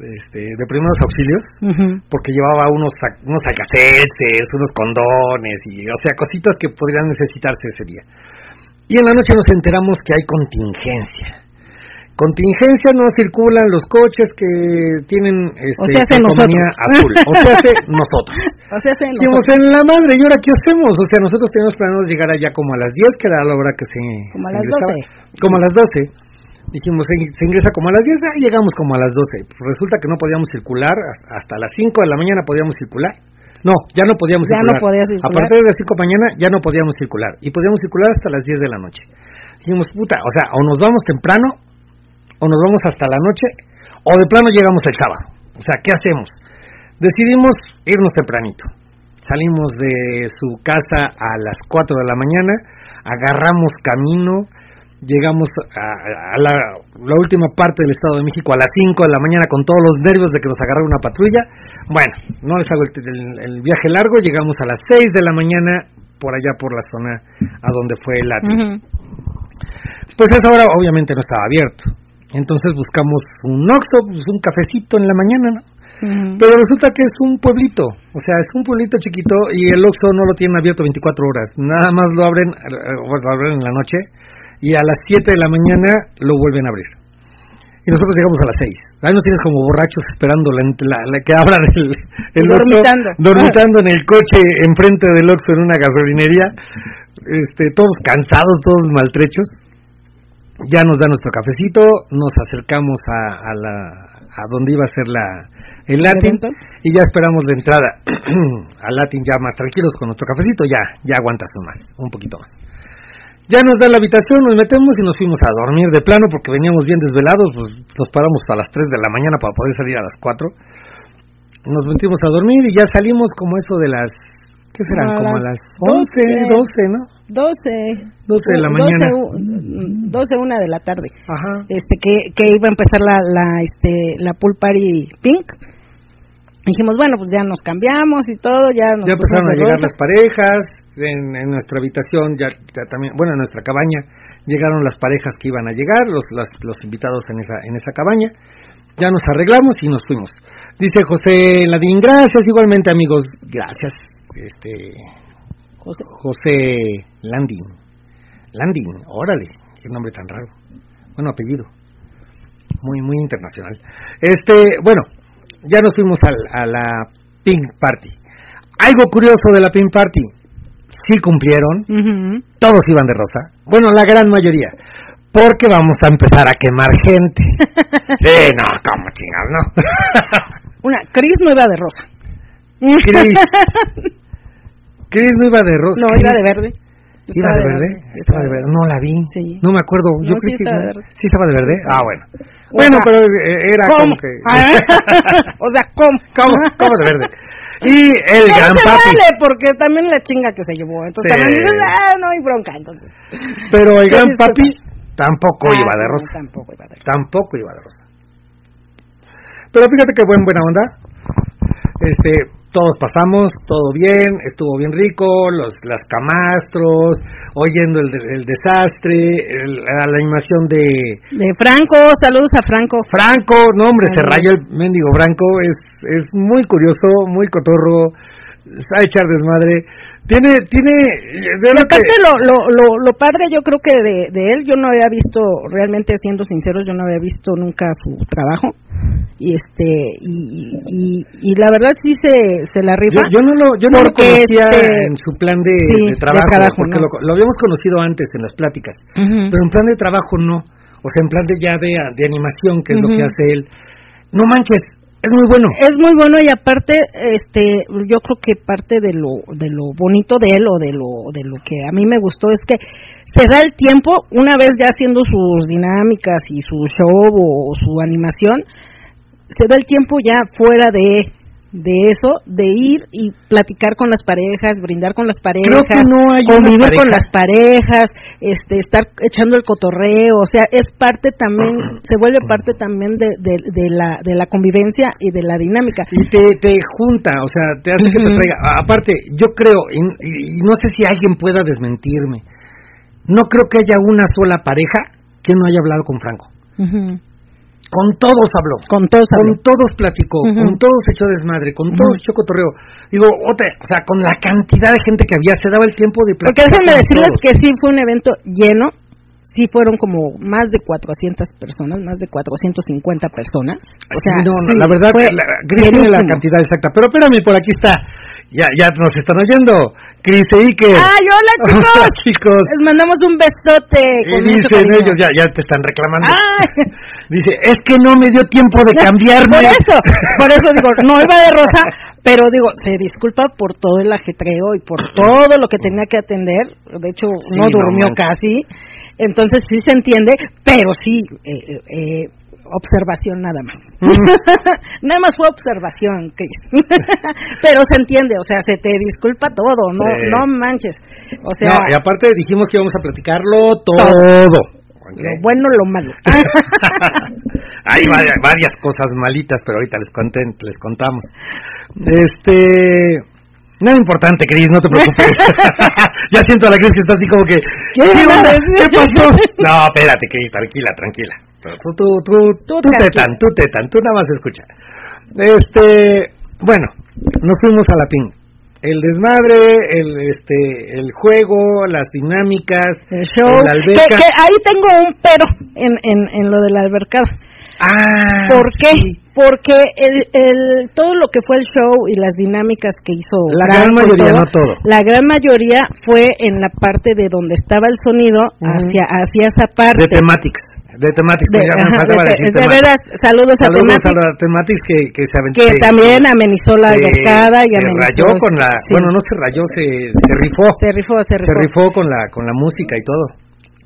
este, de primeros auxilios porque llevaba unos unos alcacelces, unos condones y o sea cositas que podrían necesitarse ese día y en la noche nos enteramos que hay contingencia contingencia no circulan los coches que tienen este, O sea, hace nosotros. azul o sea hace nosotros O sea, se Dijimos, en la madre, ¿y ahora qué hacemos? O sea, nosotros teníamos planeado llegar allá como a las 10, que era la hora que se... Como a las ingresaba. Como a las 12. Dijimos, se, ingresa como a las 10, ah, llegamos como a las 12. Pues resulta que no podíamos circular, hasta, las 5 de la mañana podíamos circular. No, ya no podíamos Ya circular. no podías circular. A partir de las 5 de la mañana ya no podíamos circular. Y podíamos circular hasta las 10 de la noche. Dijimos, puta, o sea, o nos vamos temprano, o nos vamos hasta la noche, o de plano llegamos el sábado. O sea, ¿qué hacemos? Decidimos irnos tempranito. Salimos de su casa a las 4 de la mañana, agarramos camino, llegamos a, a la, la última parte del Estado de México a las 5 de la mañana con todos los nervios de que nos agarrara una patrulla. Bueno, no les hago el, el- el viaje largo, llegamos a las 6 de la mañana por allá por la zona a donde fue el ATI. Ujú. Pues a esa hora obviamente no estaba abierto. Entonces buscamos un Oxxo, pues un cafecito en la mañana, ¿no? Pero resulta que es un pueblito, o sea, es un pueblito chiquito y el Oxxo no lo tienen abierto 24 horas, nada más lo abren, eh, lo abren en la noche y a las 7 de la mañana lo vuelven a abrir. Y nosotros llegamos a las 6. Ahí nos tienes como borrachos esperando la, la- la que abran el, el Dormitando. dormitando en el coche enfrente del Oxxo en una gasolinería, este, todos cansados, todos maltrechos. Ya nos da nuestro cafecito, nos acercamos a, a la a donde iba a ser la el Latin y ya esperamos la entrada al Latin ya más tranquilos con nuestro cafecito, ya ya aguantas más, un poquito más. Ya nos da la habitación, nos metemos y nos fuimos a dormir de plano porque veníamos bien desvelados, pues nos paramos a las 3 de la mañana para poder salir a las 4. Nos metimos a dormir y ya salimos como eso de las ¿qué serán? A como a las las 11, 12, ¿no? 12. 12 de la mañana. 12, 12, una de la tarde. Ajá. Este, que, que iba a empezar la, la, este, la pool party pink. Dijimos, bueno, pues ya nos cambiamos y todo, ya nos ya empezaron a llegar las parejas en, en nuestra habitación ya, ya también bueno en nuestra cabaña llegaron las parejas que iban a llegar los las- los invitados en esa en esa cabaña. Ya nos arreglamos y nos fuimos. Dice José Ladín gracias igualmente amigos. Gracias este José. José Landin Landin órale qué nombre tan raro. Bueno apellido. Muy muy internacional. Este bueno ya nos fuimos al- a la Pink Party. Algo curioso de la Pink Party sí cumplieron todos iban de rosa. Bueno la gran mayoría porque vamos a empezar a quemar gente. Sí no como chingas no. Una, Cris no iba de rosa. Cris. Cris no iba de rosa. No, iba de verde. ¿Iba de verde? Estaba de verde. No la vi. Sí. No me acuerdo. Yo No, creí sí que verde. sí estaba de verde. Ah, bueno. Bueno, pero eh, era ¿Cómo? como que. Ah, o sea, ¿cómo? ¿Cómo? ¿Cómo de verde? Y el Pero gran se papi. vale, porque también la chinga que se llevó. Entonces Sí. también dices, ah, no hay bronca, entonces. Pero el gran papi tampoco Ah, iba de no, rosa. Tampoco iba de rosa. Tampoco iba de rosa. Pero fíjate que buen buena onda. Este, todos pasamos, todo bien, estuvo bien rico, los, las camastros, oyendo el, el desastre, el- la animación de De Franco, saludos a Franco. Franco, no hombre, se Ay. rayó el mendigo Franco, es, es muy curioso, muy cotorro, a echar desmadre, tiene, tiene, de Y lo que- aparte lo, lo, lo, lo padre yo creo que de, de él, yo no había visto, realmente siendo sinceros, yo no había visto nunca su trabajo. Y este, y, y, y la verdad sí se, se la yo, rifa. yo no lo, yo no lo conocía este, en su plan de, sí, de de trabajo, trabajo, porque no. lo, lo habíamos conocido antes en las pláticas, Ujú. pero en plan de trabajo no, o sea, en plan de ya de, de animación, que es lo Ujú. que hace él, no manches, es muy bueno. Es muy bueno y aparte, este, yo creo que parte de lo, de lo bonito de él o de lo, de lo que a mí me gustó es que se da el tiempo, una vez ya haciendo sus dinámicas y su show o su animación, se da el tiempo ya fuera de, de eso, de ir y platicar con las parejas, brindar con las parejas, Creo que no hay convivir pareja. con las parejas, este, estar echando el cotorreo, o sea, es parte también, se vuelve parte también de, de, de la, de la convivencia y de la dinámica. Y te, te junta, o sea, te hace que te traiga. Aparte, yo creo, y, y- y no sé si alguien pueda desmentirme, no creo que haya una sola pareja que no haya hablado con Franco. Con todos habló. Con todos Con habló. todos platicó, con todos echó desmadre, con todos Ujú. echó cotorreo. Digo, otra, o sea, con la cantidad de gente que había, se daba el tiempo de Porque platicar. déjenme con decirles todos. que sí fue un evento lleno, sí fueron como más de 400 personas, más de 450 personas. O sea, no, sí, la verdad, la, Cris tiene la cantidad exacta. Pero espérame, por aquí está. Ya, ya nos están oyendo. Cris e Iker. ¡Ay, hola chicos! Hola, chicos. Les mandamos un besote. Y con dicen ellos, ya, ya te están reclamando. Dice, es que no me dio tiempo de cambiarme. Por eso, por eso digo, no iba de rosa, pero digo, se disculpa por todo el ajetreo y por todo lo que tenía que atender. De hecho, no no durmió casi. Entonces sí se entiende, pero sí, eh, eh, eh, observación nada más. nada más fue observación, pero se entiende, o sea, se te disculpa todo, no, Sí. no manches. O sea, no, y aparte dijimos que íbamos a platicarlo todo. Lo bueno, lo malo. Hay varias, varias cosas malitas, pero ahorita les conté, les contamos. Este, nada importante, Cris, no te preocupes. ya siento a la Cris que está así como que, ¿Qué ¿qué, onda? ¿Qué pasó? No, espérate, Cris, tranquila, tranquila. Tú, tú, tú, Tú tú, tetan, tú tetan, tú nada más escucha. Este, bueno, nos fuimos a la ping. El desmadre, el este, el juego, las dinámicas, El show. la Que, alberca. que ahí tengo un pero en, en, en lo de la albercada. Ah, ¿Por qué? sí. Porque el, el, todo lo que fue el show y las dinámicas que hizo La gran mayoría, todo, no todo. La gran mayoría fue en la parte de donde estaba el sonido hacia hacia esa parte. De Thematics. De Thematics, De- ya me ajá, faltaba de- decir de Thematics. veras, saludos, a Saludos Thematics, a la Thematics que, que se aventó. que también amenizó la albercada y se amenizó. rayó con la. sí, Bueno, no se rayó, se, se rifó. se rifó, se rifó. Se rifó con la, con la música y todo.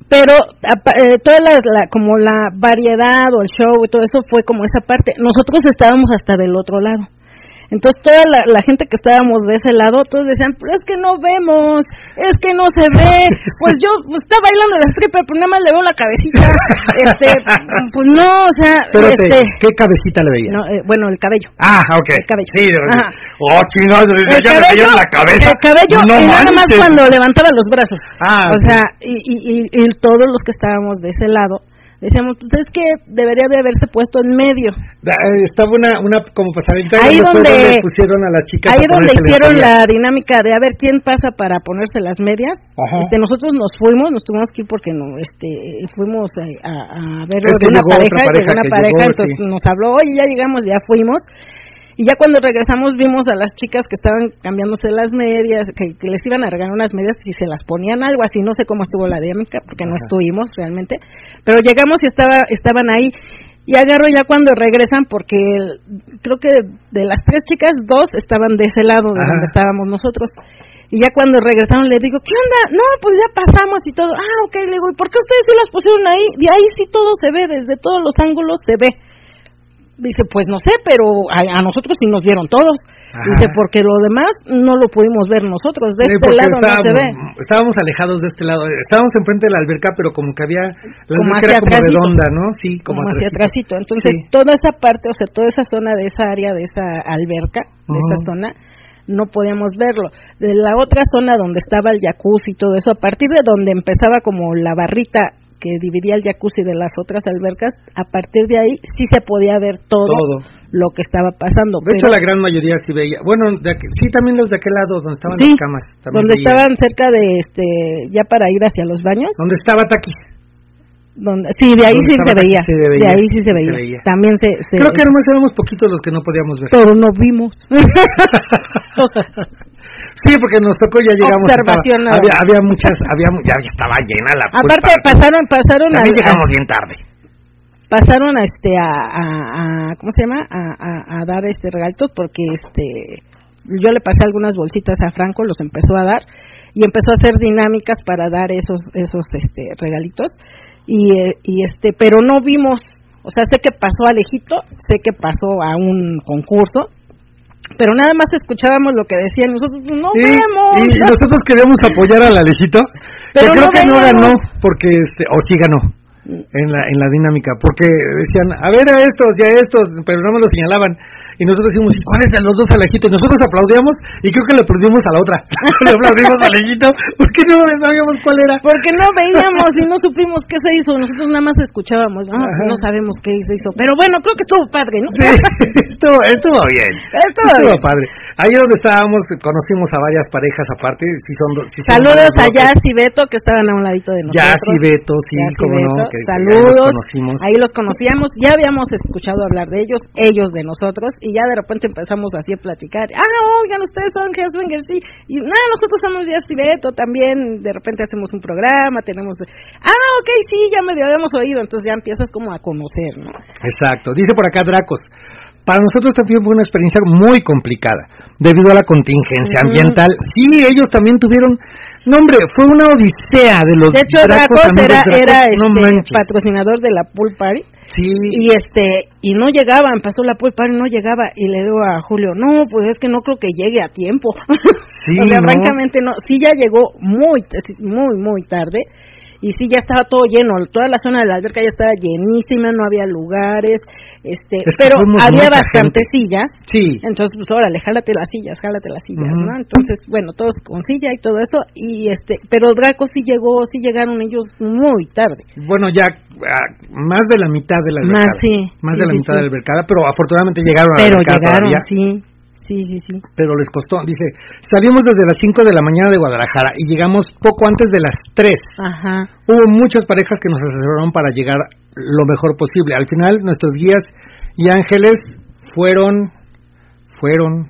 Pero eh, toda la, la- como la variedad o el show y todo eso fue como esa parte. Nosotros estábamos hasta del otro lado entonces toda la, la gente que estábamos de ese lado todos decían pero es que no vemos es que no se ve pues yo pues, está bailando la stripper pero nada más le veo la cabecita este pues no o sea Pero este ¿qué cabecita le veía? no, eh, bueno el cabello Ah, ok. El cabello. Sí, de- Ajá. Oh, chingados, ya el me cayó en la cabeza. el cabello no y nada más cuando levantaba los brazos. Ah, o sea, y, y, y, y todos los que estábamos de ese lado decíamos, pues es que debería de haberse puesto en medio. Eh, Estaba una, una como pasarela Ahí donde- pusieron a las chicas Ahí a donde hicieron la dinámica de a ver quién pasa para ponerse las medias. Ajá. Este, nosotros nos fuimos, nos tuvimos que ir porque no, este, fuimos a, a, a ver Es que de una pareja, una pareja, llegó, entonces sí. nos habló, oye, ya llegamos, ya fuimos. Y ya cuando regresamos vimos a las chicas que estaban cambiándose las medias, que, que les iban a regalar unas medias y se las ponían algo así, no sé cómo estuvo la dinámica porque no estuvimos realmente, pero llegamos y estaba estaban ahí y agarro ya cuando regresan porque el- creo que de las tres chicas dos estaban de ese lado de Ajá. donde estábamos nosotros. Y ya cuando regresaron le digo, ¿qué onda? No, pues ya pasamos y todo. Ah, ok, le digo, ¿y por qué ustedes sí las pusieron ahí? De ahí sí todo se ve, desde todos los ángulos se ve. Dice, pues no sé, pero a, a nosotros sí nos vieron todos. Ajá. Dice, porque lo demás no lo pudimos ver nosotros. De Sí, este lado no se ve. estábamos, alejados de este lado. Estábamos enfrente de la alberca, pero como que había. La Como alberca hacia era como redonda, ¿no? Sí, como, como hacia atrásito. Entonces, Sí. toda esa parte, o sea, toda esa zona de esa área, de esa alberca, de esa zona, no podíamos verlo. De la otra zona donde estaba el jacuzzi y todo eso, a partir de donde empezaba como la barrita que dividía el jacuzzi de las otras albercas, a partir de ahí sí se podía ver todo, Todo. lo que estaba pasando. De hecho, la gran mayoría sí veía. Bueno, de aqu- sí, también los de aquel lado, donde estaban Sí, las camas. También donde veía. estaban cerca de este ya para ir hacia los baños Donde estaba Taki. Donde sí de ahí sí se veía, se veía, de ahí sí se sí se veía, veía. también se, se- Creo que nomás éramos poquitos los que no podíamos ver. pero no vimos Sí, porque nos tocó ya llegamos. Observación estaba- había, había muchas, había, ya estaba llena la. pues, aparte para- pasaron pasaron a, También a- llegamos bien tarde. pasaron a este a, a- a- cómo se llama a, a- a dar este regalitos porque este yo le pasé algunas bolsitas a Franco los empezó a dar y empezó a hacer dinámicas para dar esos esos este regalitos y, eh, y este pero no vimos o sea sé que pasó Alejito sé que pasó a un concurso pero nada más escuchábamos lo que decían nosotros no Sí, vemos. y nosotros queríamos apoyar al Alejito, Pero que creo no que no ganó, porque este, o sí ganó en la en la dinámica, porque decían, a ver a estos y a estos, pero no me lo señalaban, y nosotros decimos, ¿y cuáles de los dos Alejito? Y nosotros aplaudíamos, y creo que le aplaudimos a la otra, le aplaudimos a Alejito, porque no sabíamos cuál era. porque no veíamos y no supimos qué se hizo nosotros nada más escuchábamos no, no sabemos qué se hizo pero bueno creo que estuvo padre no Sí, estuvo, estuvo bien. Estuvo bien. padre. Ahí donde estábamos, conocimos a varias parejas aparte, sí son, sí son Saludos a. Jazz y Beto que estaban a un ladito de nosotros. Jazz y Beto, sí, Jazz cómo no, Beto, que- Saludos. los. Ahí los conocíamos, ya habíamos escuchado hablar de ellos, ellos de nosotros, y ya de repente empezamos así a platicar. Ah, oigan, ustedes son Hesslinger, sí. Y nada, nosotros somos Jazz y Beto también. De repente hacemos un programa, tenemos. Ah, ok, sí, ya medio habíamos oído. Entonces ya empiezas como a conocer, ¿no? Exacto. Dice por acá Dracos. Para nosotros también fue una experiencia muy complicada debido a la contingencia ambiental. Sí, ellos también tuvieron. No, hombre, fue una odisea de los De hecho, amigos era, era no este, patrocinador de la pool party. Sí, y este y no llegaban pasó la pool party no llegaba y le digo a Julio no pues es que no creo que llegue a tiempo Sí, o sea ¿no? francamente no sí ya llegó muy muy muy tarde y sí ya estaba todo lleno toda la zona de la alberca ya estaba llenísima no había lugares este Es pero había bastantes gente. sillas sí. entonces pues órale jálate las sillas jálate las sillas no entonces bueno todos con silla y todo eso y este pero Draco sí llegó sí llegaron ellos muy tarde Bueno, ya ah, más de la mitad de la Más, albercada. sí, Más sí, de la mitad de la albercada, pero afortunadamente llegaron a la pero albercada llegaron todavía. sí sí sí sí pero les costó. Dice, salimos desde las 5 de la mañana de Guadalajara y llegamos poco antes de las 3. Ajá. Hubo muchas parejas que nos asesoraron para llegar lo mejor posible. Al final, nuestros guías y ángeles fueron, fueron,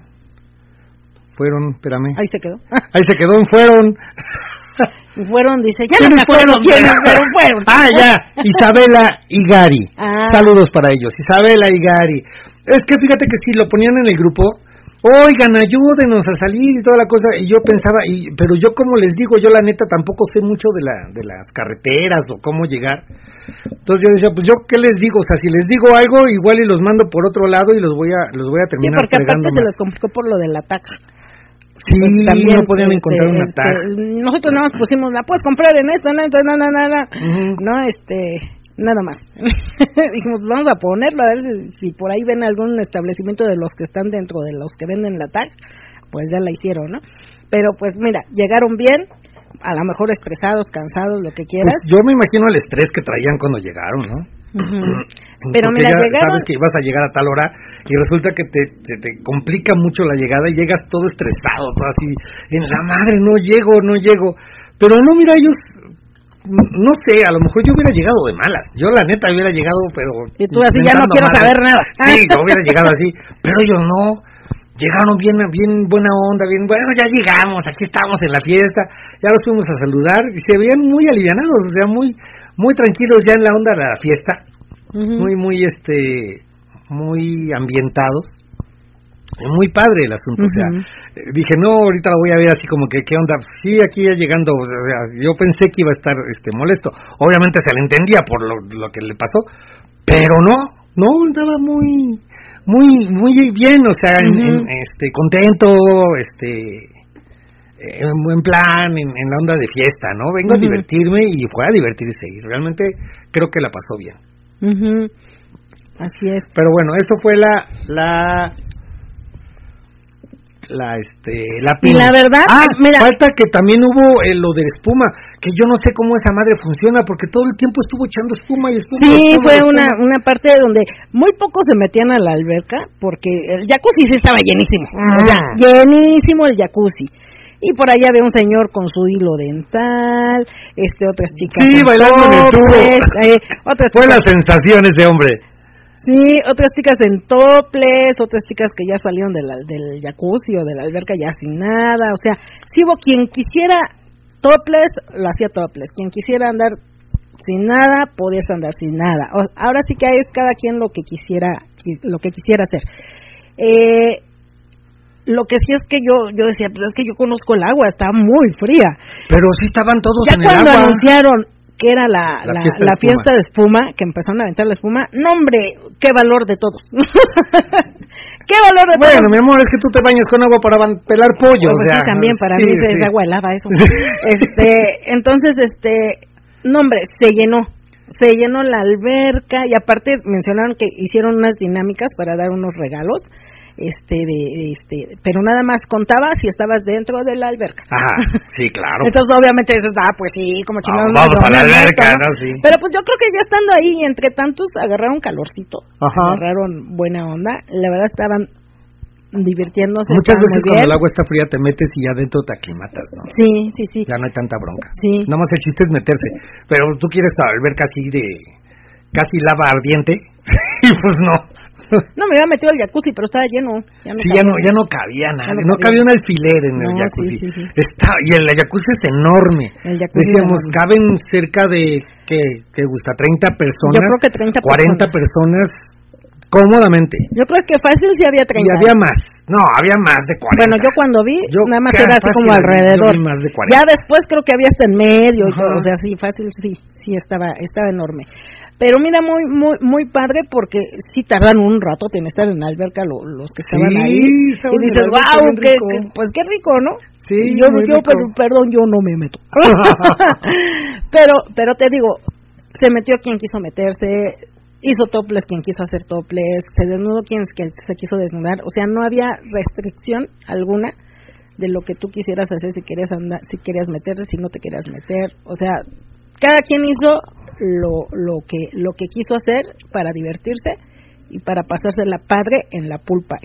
fueron, espérame. Ahí se quedó. Ahí se quedó, fueron. fueron, dice, ya no ¿Quiénes me acuerdo fueron? quiénes, pero fueron. Ah, ya, Isabela y Gary. Ah. Saludos para ellos, Isabela y Gary. Es que fíjate que si lo ponían en el grupo, oigan, ayúdenos a salir y toda la cosa, y yo pensaba, y, pero yo como les digo, yo la neta tampoco sé mucho de, la, de las carreteras o cómo llegar. Entonces yo decía, pues yo qué les digo, o sea, si les digo algo, igual y los mando por otro lado y los voy a, los voy a Sí, terminar porque aparte se les complicó por lo del ataque. Sí, También, no podían este, encontrar una este. Nosotros nada más pusimos, la puedes comprar en esto, en esto, no, no, no, no. Ujú. No, este, nada más. Dijimos, vamos a ponerlo, a ver si, si por ahí ven algún establecimiento de los que están dentro de los que venden la tag, pues ya la hicieron, ¿no? Pero pues mira, llegaron bien, a lo mejor estresados, cansados, lo que Pues quieras. yo me imagino el estrés que traían cuando llegaron, ¿no? Pero Porque mira, ya llegaron, sabes que ibas a llegar a tal hora y resulta que te, te, te complica mucho la llegada y llegas todo estresado, todo así, en la madre, no llego, no llego. Pero no, mira, ellos, no sé, a lo mejor yo hubiera llegado de malas. Yo la neta hubiera llegado, pero... Y tú así, ya no quiero saber nada. Sí, yo hubiera llegado así, pero ellos no. Llegaron bien, bien buena onda, bien, bueno, ya llegamos, aquí estamos en la fiesta, ya los fuimos a saludar y se veían muy alivianados, o sea, muy, muy tranquilos ya en la onda de la fiesta muy muy este muy ambientados muy padre el asunto o sea eh, dije no ahorita lo voy a ver así como que qué onda sí aquí ya llegando o sea, yo pensé que iba a estar este molesto. Obviamente se le entendía por lo, lo que le pasó pero no No, andaba muy, muy, muy bien, o sea, en- en, este, contento, este, en buen plan, en, en la onda de fiesta, ¿no? Vengo a divertirme y fue a divertirse y realmente creo que la pasó bien. Así es. Pero bueno, eso fue la, la, la, este, la Y la verdad, ah, mira- falta que también hubo eh, lo de espuma, que yo no sé cómo esa madre funciona, porque todo el tiempo estuvo echando espuma y espuma. Sí, espuma, fue espuma. una, una parte donde muy pocos se metían a la alberca porque el jacuzzi sí estaba llenísimo. O sea, Mm. llenísimo el jacuzzi. Y por ahí había un señor con su hilo dental, este otras chicas Sí, bailando en el tubo. toples, eh, otras Fue chicas la sensación ese hombre. Sí, otras chicas en toples, otras chicas que ya salieron de la- del jacuzzi o de la alberca ya sin nada, o sea, sí hubo quien quisiera toples, lo hacía toples, quien quisiera andar sin nada, podías andar sin nada. O- ahora sí que es cada quien lo que quisiera, qui- lo que quisiera hacer. Eh, lo que sí es que yo, yo decía, pues es que yo conozco el agua, está muy fría. Pero sí estaban todos Ya en el cuando agua. anunciaron que era la, La la, fiesta de la espuma. fiesta de espuma, que empezaron a aventar la espuma, no hombre, qué valor de todos. qué valor de Bueno, todos. mi amor, es que tú te bañas con agua para pelar pollo, Pues o sea. sí, también para sí, mí es sí. de agua helada eso. Este, entonces, este, no hombre, se llenó. Se llenó la alberca y aparte mencionaron que hicieron unas dinámicas para dar unos regalos, este, de, este, pero nada más contaba si estabas dentro de la alberca. Ajá, sí, claro. Entonces obviamente dices, ah, pues sí, como chingados. Ah, vamos no a la alberca, ¿no? Sí. Pero pues yo creo que ya estando ahí, entre tantos, agarraron calorcito, Ajá. agarraron buena onda, la verdad estaban divirtiéndose. Muchas veces cuando el agua está fría te metes y ya dentro te aclimatas, ¿no? Sí, sí, sí. Ya no hay tanta bronca. Sí. Nada más el chiste es meterse. Pero tú quieres alberca así de casi lava ardiente y pues no. No, me había metido al jacuzzi, pero estaba lleno. Ya no Sí, ya no, ya no cabía nada, no no, cabía. cabía un alfiler en el jacuzzi. sí, sí, sí. Está, y el jacuzzi es enorme. El jacuzzi Decíamos, enorme. caben cerca de, ¿qué, qué gusta? 30 personas. Yo creo que 30 40 personas cómodamente. Yo creo que fácil sí había 30. Y había más. No, había más de 40. Bueno, yo cuando vi, Yo nada más era así como alrededor. más de 40. Ya después creo que había hasta en medio y todo, o sea, sí, fácil, sí, sí, estaba, estaba enorme. Pero mira, muy, muy, muy padre porque sí tardan un rato en estar en la alberca lo- los que estaban Sí, ahí. Y dices, wow, qué, rico". qué- pues qué rico, ¿no? Sí, Y yo, yo rico. per- perdón, yo no me meto. pero, pero te digo, se metió quien quiso meterse, hizo toples quien quiso hacer toples, se desnudó quien se quiso desnudar, o sea, no había restricción alguna de lo que tú quisieras hacer si querías andar, si querías meterte, si no te querías meter, o sea, cada quien hizo lo, lo que lo que quiso hacer para divertirse y para pasársela padre en la pulpa.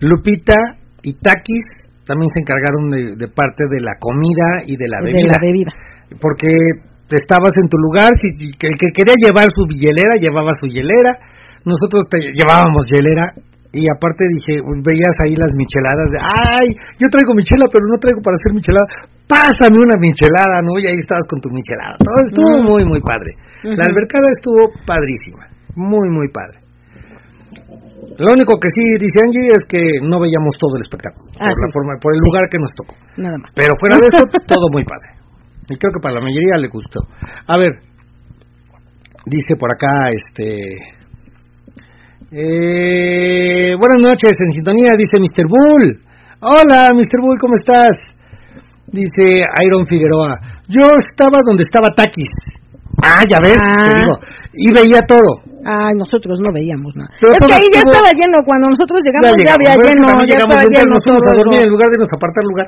Lupita y Takis también se encargaron de, de parte de la comida y de la de bebida. la bebida. Porque estabas en tu lugar, si el que quería llevar su hielera, llevaba su hielera. Nosotros te llevábamos hielera y aparte dije, veías ahí las micheladas de, ay, yo traigo michela, pero no traigo para hacer michelada. Pásame una michelada, ¿no? Y ahí estabas con tu michelada. Todo estuvo muy, muy padre. La albercada estuvo padrísima. Muy, muy padre. Lo único que sí dice Angie es que no veíamos todo el espectáculo. Ah, por, la sí. forma, por el lugar que nos tocó. Nada más. Pero fuera de eso, todo muy padre. Y creo que para la mayoría le gustó. A ver, dice por acá, este... Eh, buenas noches, en sintonía, dice Mr. Bull. Hola, Mr. Bull, ¿cómo estás? Dice Iron Figueroa. Yo estaba donde estaba Takis. Ah, ya ves, Ah. te digo. Y veía todo. Ay, nosotros no veíamos nada. Pero es que ahí ya estaba lleno. Cuando nosotros llegamos ya, llegamos, había lleno, ya llegamos estaba lleno nos fuimos a dormir eso. en lugar de irnos a apartar lugar.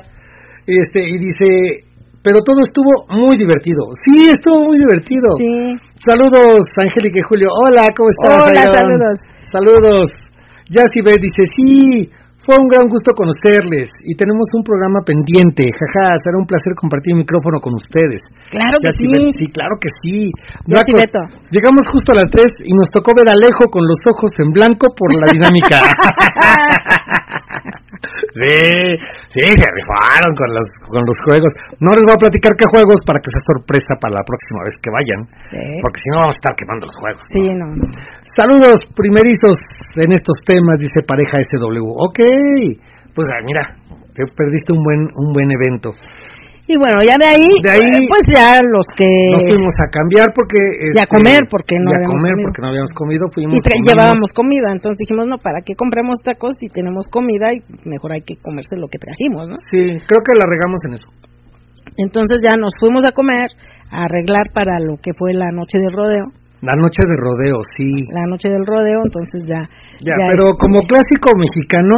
Este, y dice, pero todo estuvo muy divertido. Sí, estuvo muy divertido. Sí. Saludos, Angélica y Julio. Hola, ¿cómo estás? Hola, saludos. Saludos. B dice, sí, fue un gran gusto conocerles y tenemos un programa pendiente. Jaja, será un placer compartir el micrófono con ustedes. Claro que sí. Sí, claro que sí. Beto. Llegamos justo a las 3 y nos tocó ver a Alejo con los ojos en blanco por la dinámica. sí, sí, se rifaron con los, con los juegos. No les voy a platicar qué juegos para que sea sorpresa para la próxima vez que vayan. Sí. Porque si no vamos a estar quemando los juegos. Sí, no, no. Saludos primerizos en estos temas, dice pareja SW. Ok, pues ah, mira, te perdiste un buen, un buen evento. Y bueno, ya de ahí, De ahí- pues ya los que... Nos fuimos a cambiar porque... Y a este, comer, porque no y a habíamos comer comido. porque no habíamos comido. Fuimos, y comimos. llevábamos comida, entonces dijimos, no, ¿para qué compramos tacos si tenemos comida y mejor hay que comerse lo que trajimos, ¿no? Sí, creo que la regamos en eso. Entonces ya nos fuimos a comer, a arreglar para lo que fue la noche del rodeo, La noche de rodeo, sí. la noche del rodeo, entonces ya... Ya, ya pero es- como clásico mexicano,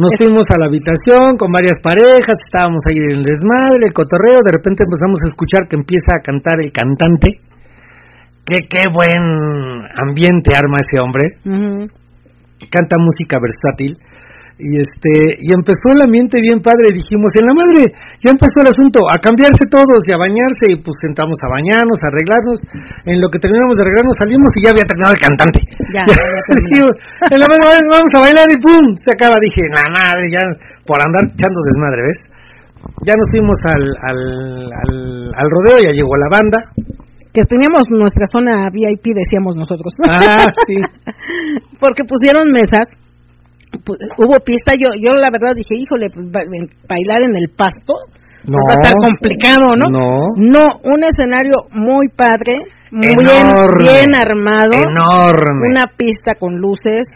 nos Es- fuimos a la habitación con varias parejas, estábamos ahí en el desmadre, el cotorreo, de repente empezamos a escuchar que empieza a cantar el cantante. Qué, qué buen ambiente arma ese hombre, canta música versátil. Y este y empezó el ambiente bien padre, dijimos, en la madre, ya empezó el asunto, a cambiarse todos y a bañarse, y pues sentamos a bañarnos, a arreglarnos, en lo que terminamos de arreglarnos salimos y ya había terminado el cantante. Ya. Dijimos, en la madre, vamos a bailar y pum, se acaba, dije, la madre, ya por andar echando desmadre, ¿ves? Ya nos fuimos al, al, al, al rodeo, ya llegó la banda. Que teníamos nuestra zona VIP, decíamos nosotros. Ah, sí. Porque pusieron mesas, pu- hubo pista, yo yo la verdad dije, híjole, pues, bailar en el pasto, No. va a estar complicado, ¿no? No. No, un escenario muy padre, muy bien, Enorme. bien armado, Enorme. una pista con luces,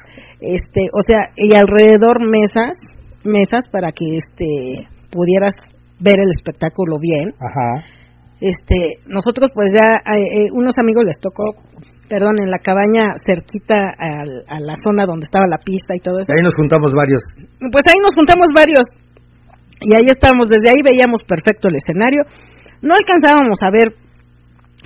este, o sea, y alrededor mesas, mesas para que este pudieras ver el espectáculo bien. Ajá. Este, nosotros pues ya eh, eh, unos amigos les tocó, perdón, en la cabaña cerquita al- a la zona donde estaba la pista y todo eso. Y ahí nos juntamos varios. Pues ahí nos juntamos varios y ahí estábamos, desde ahí veíamos perfecto el escenario. No alcanzábamos a ver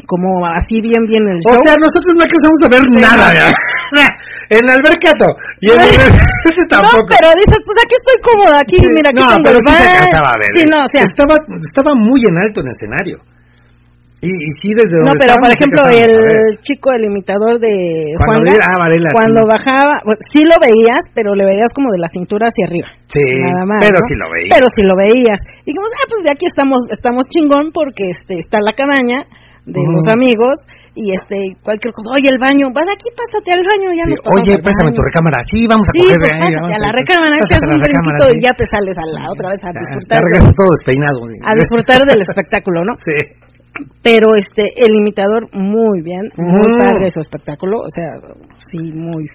como así bien bien el O show. sea, nosotros no alcanzamos a ver nada. ¿verdad? en Albercato. Y en el ese no, tampoco. pero dices, pues aquí estoy cómoda, aquí, Sí, mira, aquí no, tengo pero el bar. alcanzaba a ver. Sí, ¿eh? no, o sea, estaba, estaba muy en alto en el escenario. Y, y sí, desde no, pero por ejemplo, el chico, el imitador de Cuando Juan ah, cuando sí. bajaba, pues, sí lo veías, pero le veías como de la cintura hacia arriba. Sí, nada más, pero ¿no? sí lo veía. Pero si lo veías. Y dijimos, ah, pues de aquí estamos, estamos chingón porque este está la cabaña de Ujú. los amigos y este cualquier cosa, oye el baño, vas aquí, pásate al baño, ya Sí, nos Oye, préstame tu recámara. Sí, vamos a Sí, coger. pues ahí, pásate vamos a la recámara, echas un brinquito sí. y ya te sales a la otra vez a disfrutar. Regresas todo despeinado. a disfrutar del espectáculo, ¿no? Sí. Pero este, el imitador muy bien, muy Ujú. padre su espectáculo, o sea, sí, muy,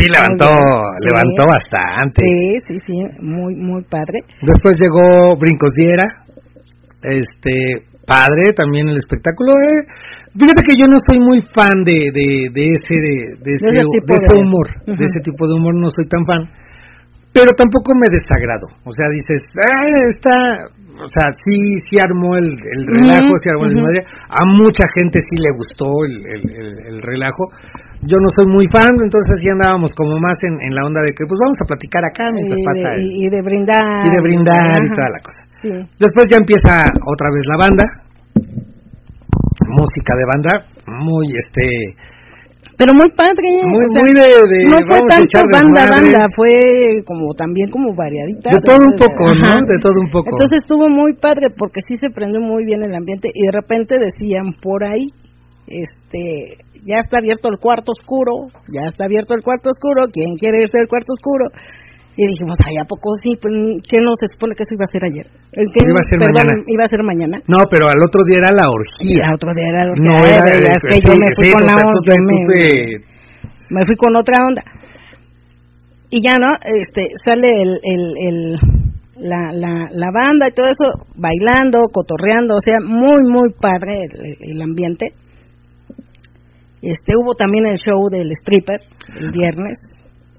Sí, levantó, Muy bien, sí. levantó bastante. sí, sí, sí, muy, muy padre. Después llegó Brincos Diera, este, padre también el espectáculo. eh. Fíjate que yo no soy muy fan de, de, de ese, de, de ese de ese humor, de ese tipo de humor no soy tan fan, pero tampoco me desagrado. O sea, dices, ah, está, o sea, sí, sí armó el, el relajo, sí armó el ujú. desmadre. A mucha gente sí le gustó el, el, el- el relajo. Yo no soy muy fan, entonces sí andábamos como más en, en la onda de que, pues vamos a platicar acá mientras y, pasa de, el- y, de brindar. y de brindar y toda la cosa. Sí. Después ya empieza otra vez la banda, música de banda, muy este, Pero muy padre. muy, o sea, muy de, de no fue tanto banda, banda, fue como también como variadita. De todo un poco, ¿no? De todo un poco. Entonces estuvo muy padre porque sí se prendió muy bien el ambiente y de repente decían por ahí, este, ya está abierto el cuarto oscuro, ya está abierto el cuarto oscuro, ¿quién quiere irse al cuarto oscuro? Y dijimos, ay, ¿a poco sí? Pues, ¿Qué no se supone que eso iba a ser ayer? ¿El qué? Iba a ser Perdón, mañana. Iba a ser mañana. No, pero al otro día era la orgía. al otro día era lo que No era, verdad, es que yo me fui sí, con la onda, me- fui con otra onda. Y ya, ¿no? Este, sale el, el, el, la, la, la banda y todo eso, bailando, cotorreando, o sea, muy, muy padre el, el ambiente. Este, hubo también el show del stripper el viernes.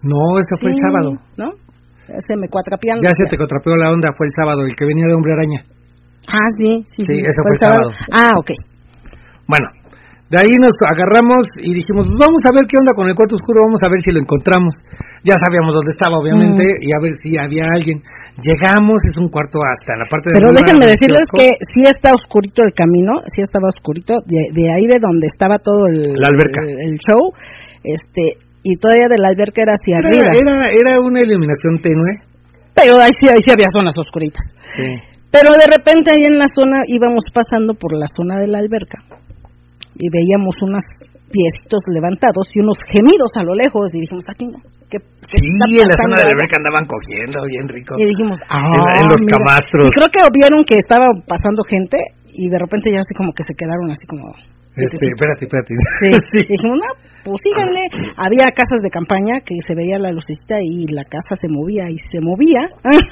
No, ese fue el sábado. ¿No? Se me cuatrapeando. Ya se te contrapeó la onda, fue el sábado, el que venía de Hombre Araña. Ah, sí, sí, Sí, sí. ese fue el sábado. Ah, ok. Bueno, de ahí nos agarramos y dijimos, vamos a ver qué onda con el cuarto oscuro, vamos a ver si lo encontramos. Ya sabíamos dónde estaba, obviamente, Mm. y a ver si había alguien. Llegamos, es un cuarto hasta la parte de Pero déjenme decirles que sí está oscurito el camino, sí estaba oscurito, de, de ahí de donde estaba todo el, La alberca. el, el show, este, y todavía de la alberca era hacia era, arriba. era, era una iluminación tenue. Pero ahí sí, ahí sí había zonas oscuritas. Sí. Pero de repente ahí en la zona íbamos pasando por la zona de la alberca. y veíamos unos piecitos levantados y unos gemidos a lo lejos y dijimos, aquí. ¿Qué, qué Sí, está en la zona de la allá?" alberca andaban cogiendo, bien rico. Y dijimos, ah, En los mira. camastros. Y creo que vieron que estaba pasando gente y de repente ya así como que se quedaron así como... Este, espérate, espérate. Sí. Y dijimos, no, pues síganle. Había casas de campaña que se veía la lucecita y la casa se movía y se movía.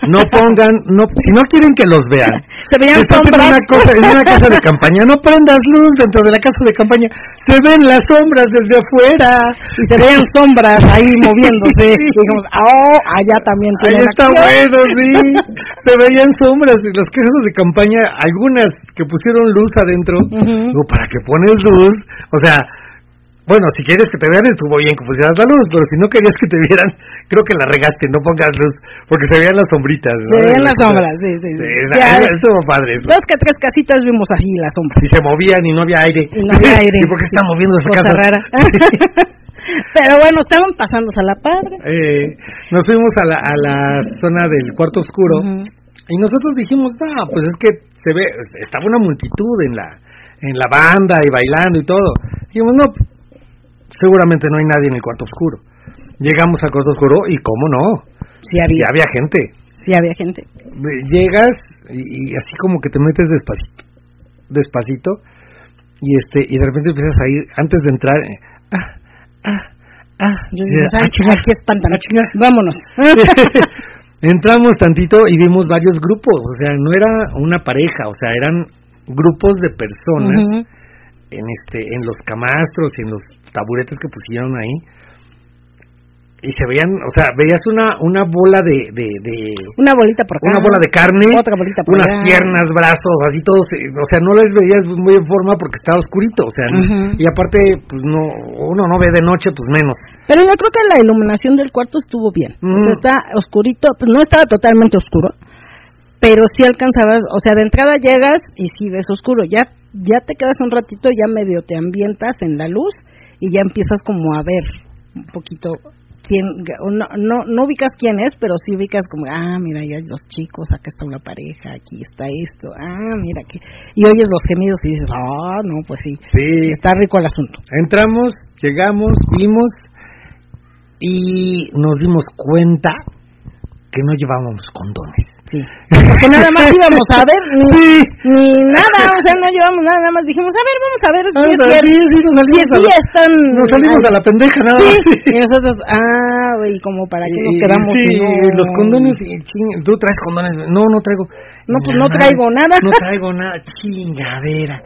No pongan, no, si no quieren que los vean, Se veían estás en sombras. una, cosa, en una casa de campaña, no prendas luz dentro de la casa de campaña, se ven las sombras desde afuera. y se veían sombras ahí moviéndose. Y dijimos, oh, allá también Ahí tienen está acción. bueno, sí. Se veían sombras de las casas de campaña, algunas que pusieron luz adentro. Ujú. Digo, ¿para qué pones luz? O sea, bueno, si quieres que te vean estuvo bien que pusieras la luz, pero si no querías que te vieran, creo que la regaste, no pongas luz, porque se veían las sombritas. ¿no? Se veían las sombras, sí, sí. sí. Sí, esa- estuvo padre eso. dos que tres casitas vimos así las sombras. Si se movían y no había aire. Y no había aire. ¿Y por qué está moviendo esa Cosa casa? rara. Pero bueno, estaban pasándose a la padre. Eh, nos fuimos a la, a la zona del cuarto oscuro. Y nosotros dijimos, no, pues es que se ve, estaba una multitud en la, en la banda y bailando y todo. Dijimos, no, seguramente no hay nadie en el cuarto oscuro. Llegamos al cuarto oscuro y cómo no, Sí había, ya había gente. sí había gente. Llegas y, y así como que te metes despacito, despacito, y este, y de repente empiezas a ir, antes de entrar, eh, ah, ah, ah, Yo digo, dices, "Ay, ah, chinga, aquí espantan. ah, chinga". Vámonos. Entramos tantito y vimos varios grupos, o sea, no era una pareja, o sea, eran grupos de personas en este en los camastros y en los taburetes que pusieron ahí. Y se veían, o sea, veías una una bola de, de, de Una bolita por acá. una bola de carne, Otra bolita por unas allá. piernas, brazos, así todos, eh, o sea, no les veías muy en forma porque estaba oscurito, o sea, y aparte, pues no, uno no ve de noche, pues menos. Pero yo creo que la iluminación del cuarto estuvo bien. O sea, Mm. está oscurito, pues no estaba totalmente oscuro, pero sí alcanzabas, o sea, de entrada llegas y sí ves oscuro, ya ya te quedas un ratito, ya medio te ambientas en la luz y ya empiezas como a ver un poquito quién, no, no ubicas quién es, pero sí ubicas como, ah, mira, ya hay dos chicos, acá está una pareja, aquí está esto, ah, mira, que y oyes los gemidos y dices, ah, no, pues sí, Sí, está rico el asunto. Entramos, llegamos, vimos y nos dimos cuenta que no llevábamos condones. Sí. Porque nada más íbamos a ver, ni, Sí. ni nada, o sea, no llevamos nada, nada más dijimos, a ver, vamos a ver cierto. sí, sí, nos salimos, a la, están... nos salimos a la pendeja nada más. y nosotros, ah, güey, como para qué nos quedamos. Sí, no? los condones, ching- tú traes condones. No, no traigo. No, pues no traigo nada. No traigo nada, chingadera.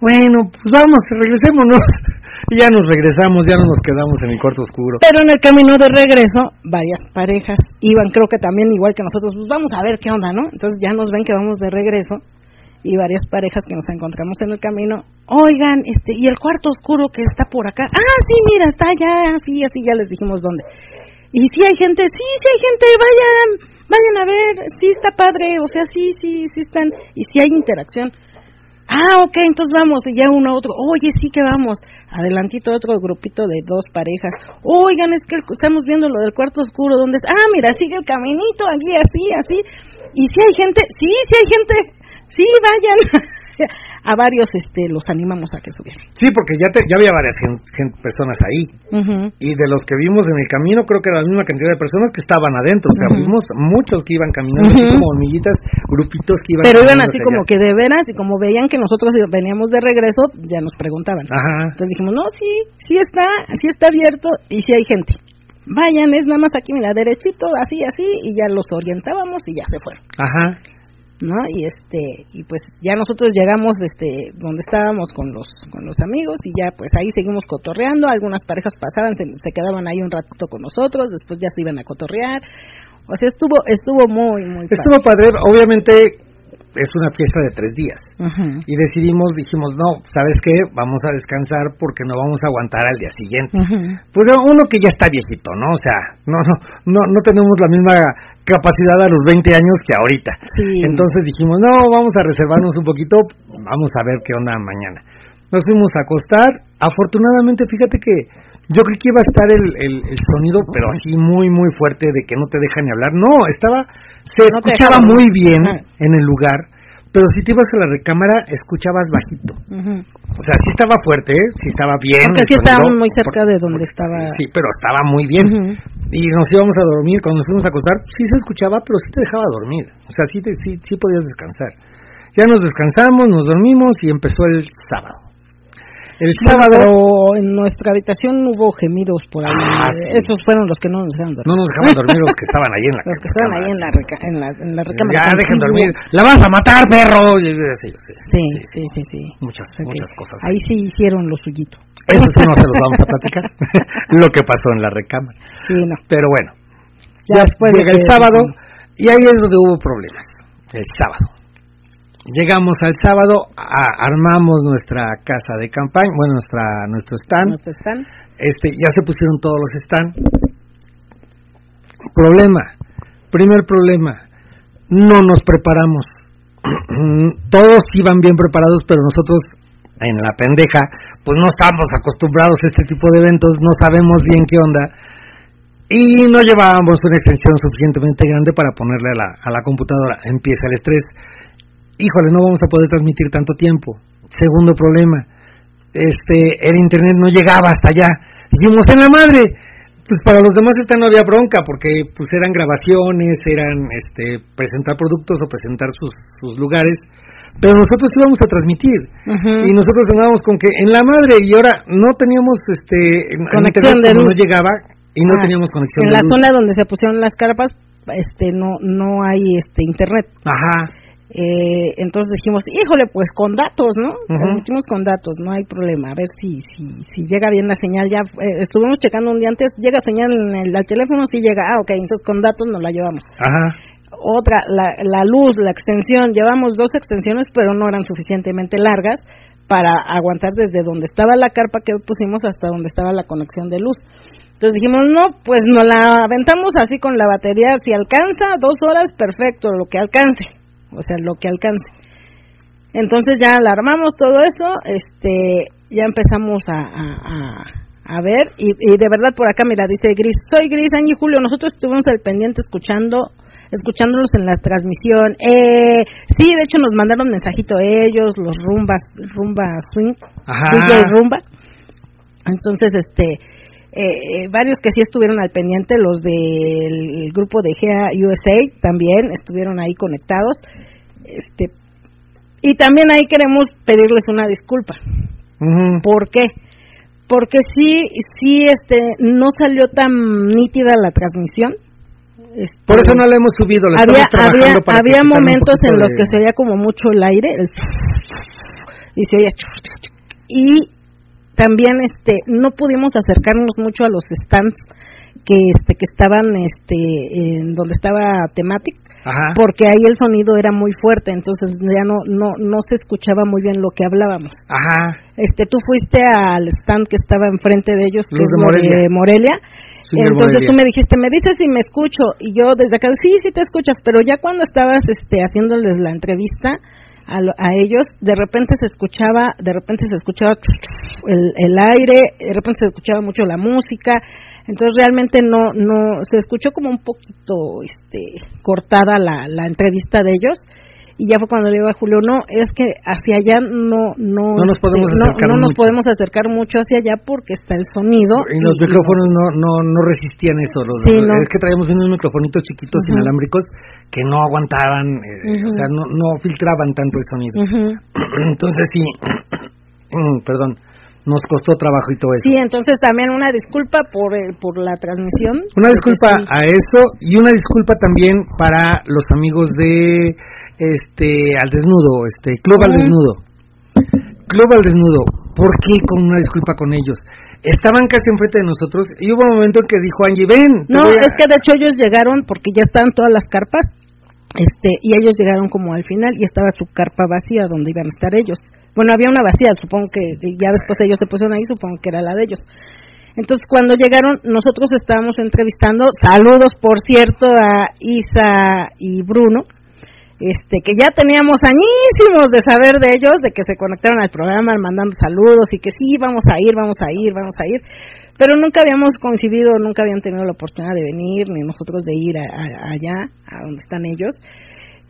Bueno, pues vamos, regresémonos. Ya nos regresamos, ya no nos quedamos en el cuarto oscuro. Pero en el camino de regreso, varias parejas iban, creo que también igual que nosotros, pues vamos a ver qué onda, ¿no? Entonces ya nos ven que vamos de regreso y varias parejas que nos encontramos en el camino, oigan, este, y el cuarto oscuro que está por acá, ah, sí, mira, está allá, así, así, ya les dijimos dónde. Y si hay gente, sí, sí hay gente, vayan, vayan a ver, sí está padre, o sea, sí, sí, sí están, y si hay interacción. Ah, ok, entonces vamos, y ya uno a otro, oye, sí que vamos. Adelantito otro grupito de dos parejas. Oigan, es que estamos viendo lo del cuarto oscuro, ¿dónde es? Ah, mira, sigue el caminito, aquí, así, así. Y si hay gente, sí, sí hay gente, sí, vayan. a varios este los animamos a que subieran. Sí, porque ya, te- ya había varias gen- gen- personas ahí. Y de los que vimos en el camino, creo que era la misma cantidad de personas que estaban adentro. O sea, vimos muchos que iban caminando, así como hormiguitas, grupitos que iban Pero iban así como allá. que de veras y como veían que nosotros veníamos de regreso, ya nos preguntaban. Ajá. Entonces dijimos, no, sí, sí está, sí está abierto y sí hay gente. Vayan, es nada más aquí, mira, derechito, así, así, y ya los orientábamos y ya se fueron, Ajá. ¿No? Y este, y pues ya nosotros llegamos, este, donde estábamos con los, con los amigos y ya pues ahí seguimos cotorreando, algunas parejas pasaban, se, se quedaban ahí un ratito con nosotros, después ya se iban a cotorrear, o sea, estuvo, estuvo muy, muy Estuvo padre, obviamente es una fiesta de tres días. Ujú, Y decidimos, dijimos, no, ¿sabes qué? Vamos a descansar porque no vamos a aguantar al día siguiente. Pues uno que ya está viejito, ¿no? O sea, no, no, no, no tenemos la misma capacidad a los 20 años que ahorita. Sí. Entonces dijimos, no, vamos a reservarnos un poquito, vamos a ver qué onda mañana. Nos fuimos a acostar, afortunadamente fíjate que yo creí que iba a estar el, el, el sonido, pero así muy, muy fuerte de que no te deja ni hablar. No, estaba, se No escuchaba muy bien en el lugar, pero si te ibas a la recámara escuchabas bajito. O sea, sí estaba fuerte, ¿eh? sí estaba bien. Porque sí estábamos muy cerca por- de donde estaba. Sí, pero estaba muy bien. Y nos íbamos a dormir, cuando nos fuimos a acostar, sí se escuchaba, pero sí te dejaba dormir. O sea, sí, te, sí, sí podías descansar. Ya nos descansamos, nos dormimos y empezó el sábado. El sábado pero en nuestra habitación hubo gemidos por ahí. Ah, sí. Esos fueron los que no nos dejaron dormir. no nos dejaban dormir los que estaban ahí en la Los que estaban ahí en la, reca- en la, en la recámara. Ya dejen dormir. La vas a matar, perro. Sí, sí, Sí, sí, sí, sí. Muchas, muchas cosas. Ahí sí hicieron lo suyito. Eso sí no se los vamos a platicar. lo que pasó en la recámara. Sí, no. Pero bueno, Ya ya después de llega el sábado y ahí es donde hubo problemas. El sábado. Llegamos al sábado, a- armamos nuestra casa de campaña, bueno, nuestra nuestro stand. ¿Cómo están? Este, ya se pusieron todos los stand. Problema, primer problema, no nos preparamos. Todos iban bien preparados, pero nosotros en la pendeja, pues no estamos acostumbrados a este tipo de eventos, no sabemos bien qué onda y no llevábamos una extensión suficientemente grande para ponerle a la, a la computadora. Empieza el estrés. Híjole, no vamos a poder transmitir tanto tiempo. Segundo problema, este, el internet no llegaba hasta allá. Dijimos, en la madre, pues para los demás esta no había bronca, porque pues eran grabaciones, eran este, presentar productos o presentar sus, sus lugares, pero nosotros íbamos a transmitir y nosotros andábamos con que en la madre y ahora no teníamos este Conexión de luz. no llegaba y no Ah, teníamos conexión En de la luz. zona donde se pusieron las carpas, este, no, no hay este internet. Ajá. Eh, entonces dijimos, híjole, pues con datos, ¿no? Ujú. Transmitimos con datos, no hay problema. A ver si, si, si llega bien la señal. Ya eh, estuvimos checando un día antes, llega señal en el al teléfono, sí llega. Ah, ok, entonces con datos nos la llevamos. Ajá. Otra, la, la luz, la extensión, llevamos dos extensiones, pero no eran suficientemente largas para aguantar desde donde estaba la carpa que pusimos hasta donde estaba la conexión de luz. Entonces dijimos, no, pues nos la aventamos así con la batería, si alcanza dos horas, perfecto, lo que alcance, o sea, lo que alcance. Entonces ya alarmamos todo eso, este, ya empezamos a, a- a- a ver, y, y de verdad por acá, mira, dice Gris, soy Gris, Angie y Julio, nosotros estuvimos al pendiente escuchando, escuchándolos en la transmisión. Eh, sí, de hecho nos mandaron mensajito ellos, los rumbas, rumba swing, Ajá. DJ rumba. Entonces, este, eh, eh, varios que sí estuvieron al pendiente, los del grupo de GEA USA también estuvieron ahí conectados. Este, y también ahí queremos pedirles una disculpa. ¿Por qué? Porque sí, sí, este, no salió tan nítida la transmisión. Este, Por eso no la hemos subido, la había, había, para momentos en los que se oía como mucho el aire el y se oía y también este no pudimos acercarnos mucho a los stands que este que estaban este en donde estaba Thematic Ajá. porque ahí el sonido era muy fuerte entonces ya no no no se escuchaba muy bien lo que hablábamos Ajá. este tú fuiste al stand que estaba enfrente de ellos que es de Morelia. de Morelia Sí, de entonces Morelia. tú me dijiste me dices si me escucho y yo desde acá sí sí te escuchas pero ya cuando estabas este haciéndoles la entrevista a, a ellos de repente se escuchaba de repente se escuchaba el, el aire de repente se escuchaba mucho la música entonces realmente no no se escuchó como un poquito este cortada la, la entrevista de ellos y ya fue cuando le digo a Julio no es que hacia allá no no No nos este, podemos no- acercar no nos mucho. podemos acercar mucho hacia allá porque está el sonido Y los micrófonos no, no, no resistían eso. Los, Sí. Es que traíamos unos microfonitos chiquitos inalámbricos que no aguantaban, eh, o sea, no, no filtraban tanto el sonido. Entonces sí, mm, perdón, nos costó trabajo y todo eso. Sí, entonces también una disculpa por el- por la transmisión. Una disculpa sí. a eso y una disculpa también para los amigos de este al desnudo, este Club al desnudo. Club al desnudo. ¿Por qué con una disculpa con ellos? Estaban casi enfrente de nosotros y hubo un momento en que dijo Angie, ven. No, voy a-". es que de hecho ellos llegaron porque ya estaban todas las carpas. Este, y ellos llegaron como al final y estaba su carpa vacía donde iban a estar ellos. Bueno, había una vacía, supongo que ya después ellos se pusieron ahí, supongo que era la de ellos. Entonces, cuando llegaron, nosotros estábamos entrevistando, saludos por cierto a Isa y Bruno, este que ya teníamos añísimos de saber de ellos, de que se conectaron al programa mandando saludos y que sí, vamos a ir, vamos a ir, vamos a ir, pero nunca habíamos coincidido, nunca habían tenido la oportunidad de venir, ni nosotros de ir a- allá, a donde están ellos.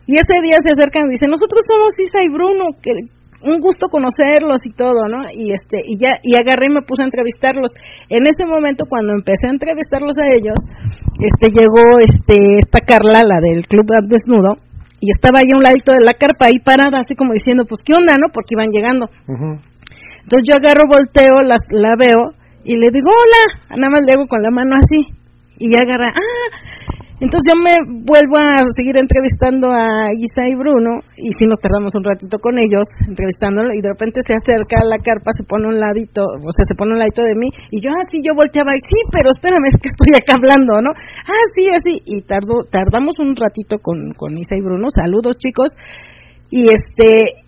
Y ese día se acercan y dicen, nosotros somos Isa y Bruno, que un gusto conocerlos y todo, ¿no? Y este y ya y agarré y me puse a entrevistarlos. En ese momento cuando empecé a entrevistarlos a ellos, este llegó este esta Carla, la del club desnudo, y estaba ahí a un ladito de la carpa ahí parada así como diciendo, pues qué onda, ¿no? Porque iban llegando. Entonces yo agarro, volteo, la, la veo y le digo, "Hola", nada más le hago con la mano así. Y ya agarra, "Ah, entonces yo me vuelvo a seguir entrevistando a Isa y Bruno y si nos tardamos un ratito con ellos entrevistándolo y de repente se acerca a la carpa, se pone un ladito, o sea, se pone un ladito de mí y yo así yo volteaba y sí, pero espérame, es que estoy acá hablando, ¿no? Ah, sí, así y tardó, tardamos un ratito con, con Isa y Bruno, saludos chicos y este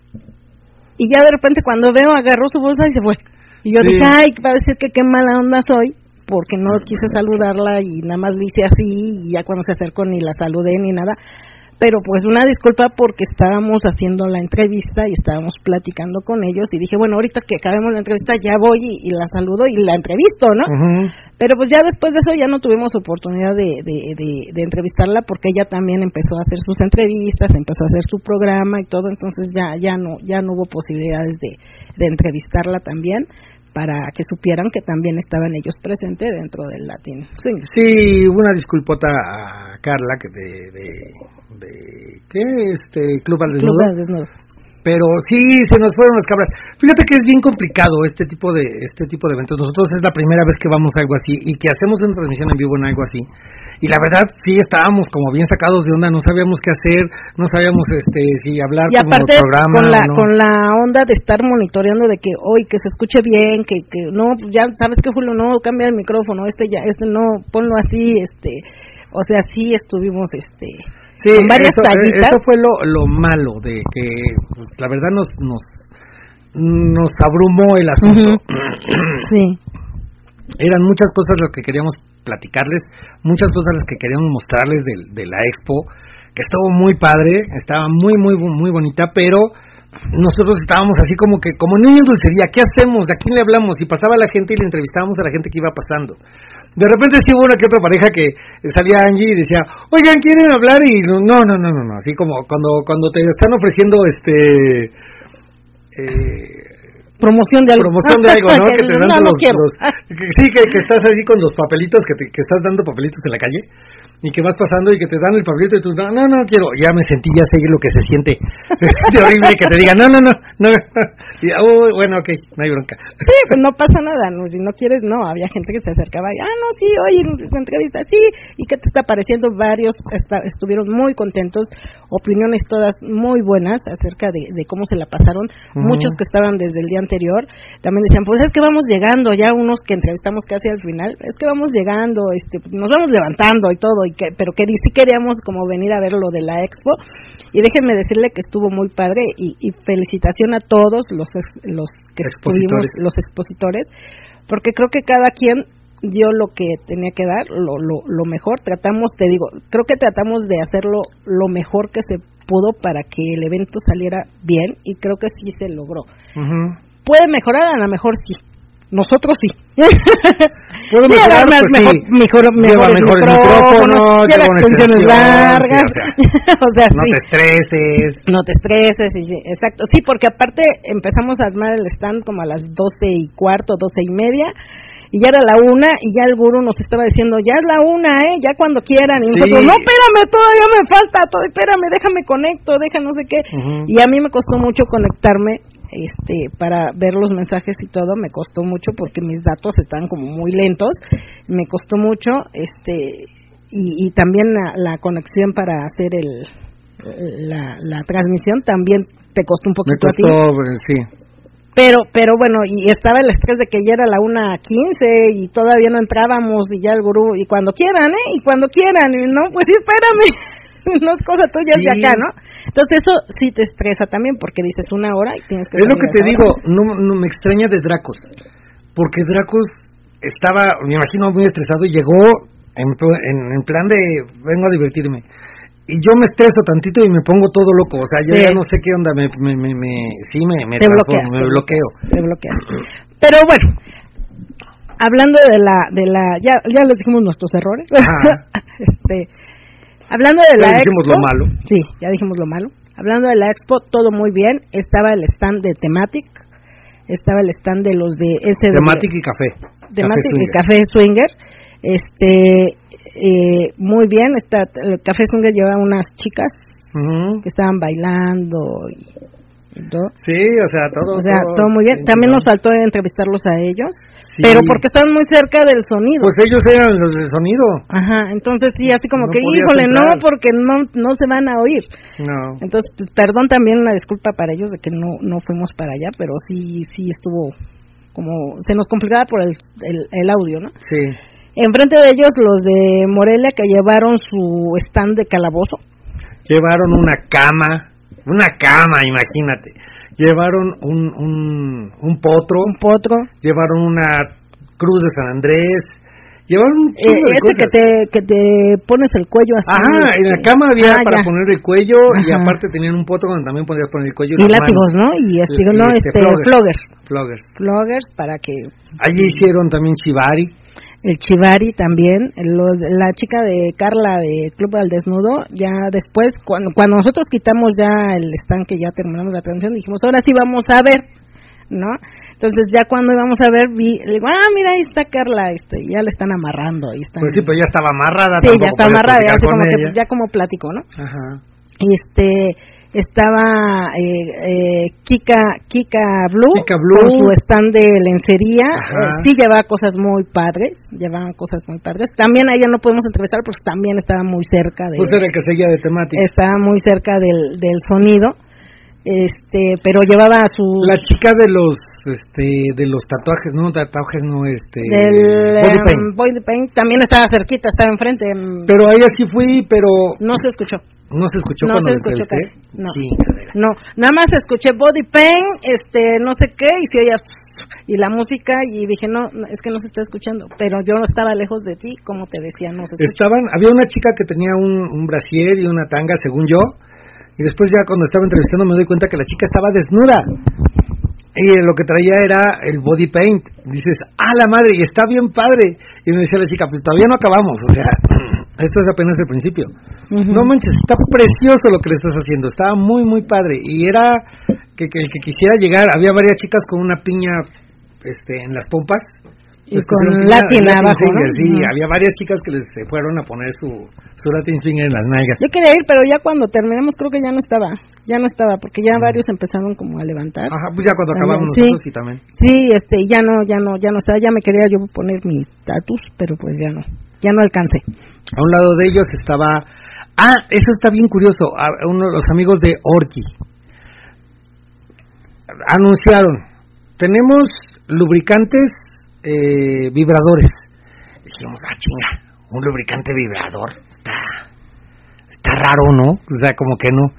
y ya de repente cuando veo agarró su bolsa y se fue y yo Sí. dije, ay, va a decir que qué mala onda soy porque no quise saludarla y nada más le hice así y ya cuando se acercó ni la saludé ni nada. Pero pues una disculpa porque estábamos haciendo la entrevista y estábamos platicando con ellos y dije, bueno, ahorita que acabemos la entrevista ya voy y, y la saludo y la entrevisto, ¿no? Pero pues ya después de eso ya no tuvimos oportunidad de, de, de- de entrevistarla porque ella también empezó a hacer sus entrevistas, empezó a hacer su programa y todo, entonces ya ya no ya no hubo posibilidades de, de entrevistarla también para que supieran que también estaban ellos presentes dentro del Latin Swing. Sí, una disculpota a Carla que de, de, de ¿qué? Este Club al Club Desnudo. del Desnudo. Pero sí, se nos fueron las cabras. Fíjate que es bien complicado este tipo de este tipo de eventos. Nosotros es la primera vez que vamos a algo así y que hacemos una transmisión en vivo en algo así. Y la verdad sí estábamos como bien sacados de onda, no sabíamos qué hacer, no sabíamos este si hablar Y como aparte programa con la no. con la onda de estar monitoreando de que hoy que se escuche bien, que que no ya sabes que Julio no cambia el micrófono, este ya este no ponlo así, este o sea, sí estuvimos este Sí, con varias eso, tallitas. eso fue lo, lo malo de que pues, la verdad nos nos nos abrumó el asunto. Sí. eran muchas cosas lo que queríamos platicarles, muchas cosas las que queríamos mostrarles de, la expo, que estuvo muy padre, estaba muy, muy, muy bonita, pero nosotros estábamos así como que, como niños dulcería, ¿qué hacemos? ¿De a quién le hablamos? Y pasaba la gente y le entrevistábamos a la gente que iba pasando. De repente sí hubo una que otra pareja que salía Angie y decía, oigan, ¿quieren hablar? Y no, no, no, no, no, así como cuando, cuando te están ofreciendo este... Eh, Promoción de algo. promoción de algo, ¿no? que te dan no, no los, quiero. los- que- sí, que, que estás así con los papelitos, que, te- que estás dando papelitos en la calle y que vas pasando y que te dan el papelito y tú, no, no, no quiero, ya me sentí, ya sé lo que se siente, es horrible que te digan, no, no, no, no, y, oh, bueno, ok, no hay bronca. Sí, pues no pasa nada, no, si no quieres, no, había gente que se acercaba y, ah, no, sí, oye, entrevista, sí, y qué te está pareciendo, varios esta- estuvieron muy contentos, opiniones todas muy buenas acerca de, de cómo se la pasaron, muchos que estaban desde el día anterior, también decían, pues es que vamos llegando, ya unos que entrevistamos casi al final, es que vamos llegando, este, nos vamos levantando y todo, y que, pero que sí queríamos como venir a ver lo de la expo, y déjenme decirle que estuvo muy padre, y, y felicitación a todos los, los que estuvimos, Expositores. los expositores, porque creo que cada quien dio lo que tenía que dar, lo, lo, lo mejor, tratamos, te digo, creo que tratamos de hacerlo lo mejor que se pudo para que el evento saliera bien y creo que sí se logró. ¿Puede mejorar? A lo mejor sí. Nosotros sí. ¿Puedo mejorar? Pues mejor, sí. mejor, Lleva mejores mejores micrófonos, lleva extensiones largas. sí, o sea, No sí. te estreses. No te estreses, exacto. Sí, porque aparte empezamos a armar el stand como a las doce y cuarto, doce y media, y ya era la una, y ya el gurú nos estaba diciendo, ya es la una, ¿eh? Ya cuando quieran. Y Sí. nosotros, no, espérame, todavía me falta, todo, espérame, déjame conecto, deja no sé qué. Y a mí me costó mucho conectarme este para ver los mensajes y todo me costó mucho porque mis datos estaban como muy lentos. Me costó mucho este y, y también la, la conexión para hacer el la, la transmisión también te costó un Me poquito a ti. costó, eh, sí. pero pero bueno y estaba el estrés de que ya era la una quince y todavía no entrábamos y ya el gurú y cuando quieran eh y cuando quieran y no pues sí espérame no es cosa tuya es de Sí. acá no entonces eso sí te estresa también porque dices una hora y tienes que Es lo que te digo, no, no me extraña de Dracos, porque Dracos estaba, me imagino, muy estresado y llegó en, en, en plan de vengo a divertirme. Y yo me estreso tantito y me pongo todo loco, o sea, yo Sí. ya no sé qué onda, me, me, me, me- sí me, me te bloqueas me bloqueo. te bloqueas pero bueno hablando de la de la ya ya les dijimos nuestros errores Ajá. este Hablando de la Ya dijimos expo, lo malo. sí, ya dijimos lo malo. Hablando de la expo, todo muy bien. Estaba el stand de Thematic, estaba el stand de los de este de- Temática y café. Thematic Café y. Café Swinger. Este, eh, muy bien. Está, el Café Swinger lleva unas chicas Ujú. que estaban bailando y, Sí, o sea, todo. O sea, todo muy bien. También nos faltó entrevistarlos a ellos, Sí. pero porque estaban muy cerca del sonido. Pues ellos eran los del sonido. Ajá, entonces sí, así como No que, híjole, no, porque no, no se van a oír. No. Entonces, perdón también una disculpa para ellos de que no, no fuimos para allá, pero sí, sí estuvo como, se nos complicaba por el, el, el audio, ¿no? Sí. Enfrente de ellos los de Morelia que llevaron su stand de calabozo. Llevaron una cama. Una cama, imagínate. Llevaron un, un, un potro. un potro, Llevaron una cruz de San Andrés. Llevaron un eh, de ese que cosas. te, que te pones el cuello así. Ajá, en la este, cama había ah, para ya. poner el cuello y Ajá. aparte tenían un potro donde también podías poner el cuello Y látigos, manos. ¿no? Y este, Y- no, y este, este, floggers. floggers. Floggers. Floggers para que Allí hicieron también chivari. El Chivari también, lo- la chica de Carla de Club al Desnudo, ya después, cuando, cuando nosotros quitamos ya el stand que ya terminamos la transmisión, dijimos, ahora sí vamos a ver, ¿no? Entonces ya cuando íbamos a ver, vi, le digo, ah, mira, ahí está Carla, este, ya le están amarrando, ahí están. Pues sí, pero ya estaba amarrada. Sí, ya podías amarrada, ya así como que, ya como plático, ¿no? Ajá. Y este, estaba eh, eh, Kika, Kika Blue, Kika Blue. con su stand de lencería, Ajá. eh, sí llevaba cosas muy padres, llevaban cosas muy padres. También a ella no podemos entrevistar porque también estaba muy cerca de, Pues era el que seguía de temática. estaba muy cerca del, del sonido, este, pero llevaba su La chica de los este de los tatuajes, no tatuajes, no este del body em, paint. body paint, también estaba cerquita, estaba enfrente, em, Pero ahí así fui, pero no se escuchó. No se escuchó No cuando se escuchó casi, no. Chingadera. No, nada más escuché body pain, este, no sé qué, y se oía y la música y dije, no, no, es que no se está escuchando, pero yo no estaba lejos de ti, como te decía, no se escucha. Estaban, había una chica que tenía un, un brasier y una tanga, según yo, y después ya cuando estaba entrevistando me doy cuenta que la chica estaba desnuda. Y lo que traía era el body paint. Dices, ah, la madre, y está bien padre. Y me decía la chica, pues todavía no acabamos, o sea, esto es apenas el principio. Ujú. No manches, está precioso lo que le estás haciendo, estaba muy, muy padre. Y era que, que el que quisiera llegar, había varias chicas con una piña este, en las pompas. Y Les con Latin abajo, ¿no? Sí, Ujú. había varias chicas que les se fueron a poner su, su Latin swinger en las nalgas. Yo quería ir, pero ya cuando terminamos creo que ya no estaba, ya no estaba, porque ya varios empezaron como a levantar. Ajá, pues ya cuando También, acabamos sí. nosotros sí también. Sí, este, ya no, ya no, ya no estaba, ya me quería yo poner mi tatus, pero pues ya no, ya no alcancé. A un lado de ellos estaba... Ah, eso está bien curioso. Uno de los amigos de Orki anunciaron, tenemos lubricantes eh, vibradores. Dijimos, ah, chinga, un lubricante vibrador. Está, está raro, ¿no? O sea, como que no.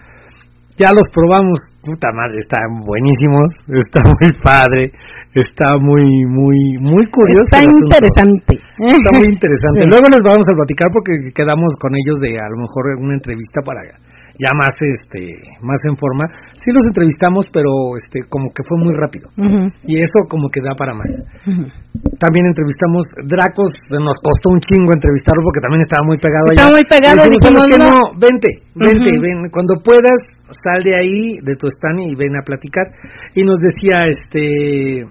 Ya los probamos, puta madre, están buenísimos, está muy padre, está muy, muy, muy curioso. Está interesante. Está muy interesante. Luego les vamos a platicar porque quedamos con ellos de a lo mejor una entrevista para ya más este más en forma. Sí los entrevistamos, pero este como que fue muy rápido. Y eso como que da para más. También entrevistamos Dracos, nos costó un chingo entrevistarlo porque también estaba muy pegado Estaba allá. muy pegado, dijimos, "¿Sabes qué? no". vente, vente, ven, cuando puedas, sal de ahí, de tu stand y ven a platicar. Y nos decía este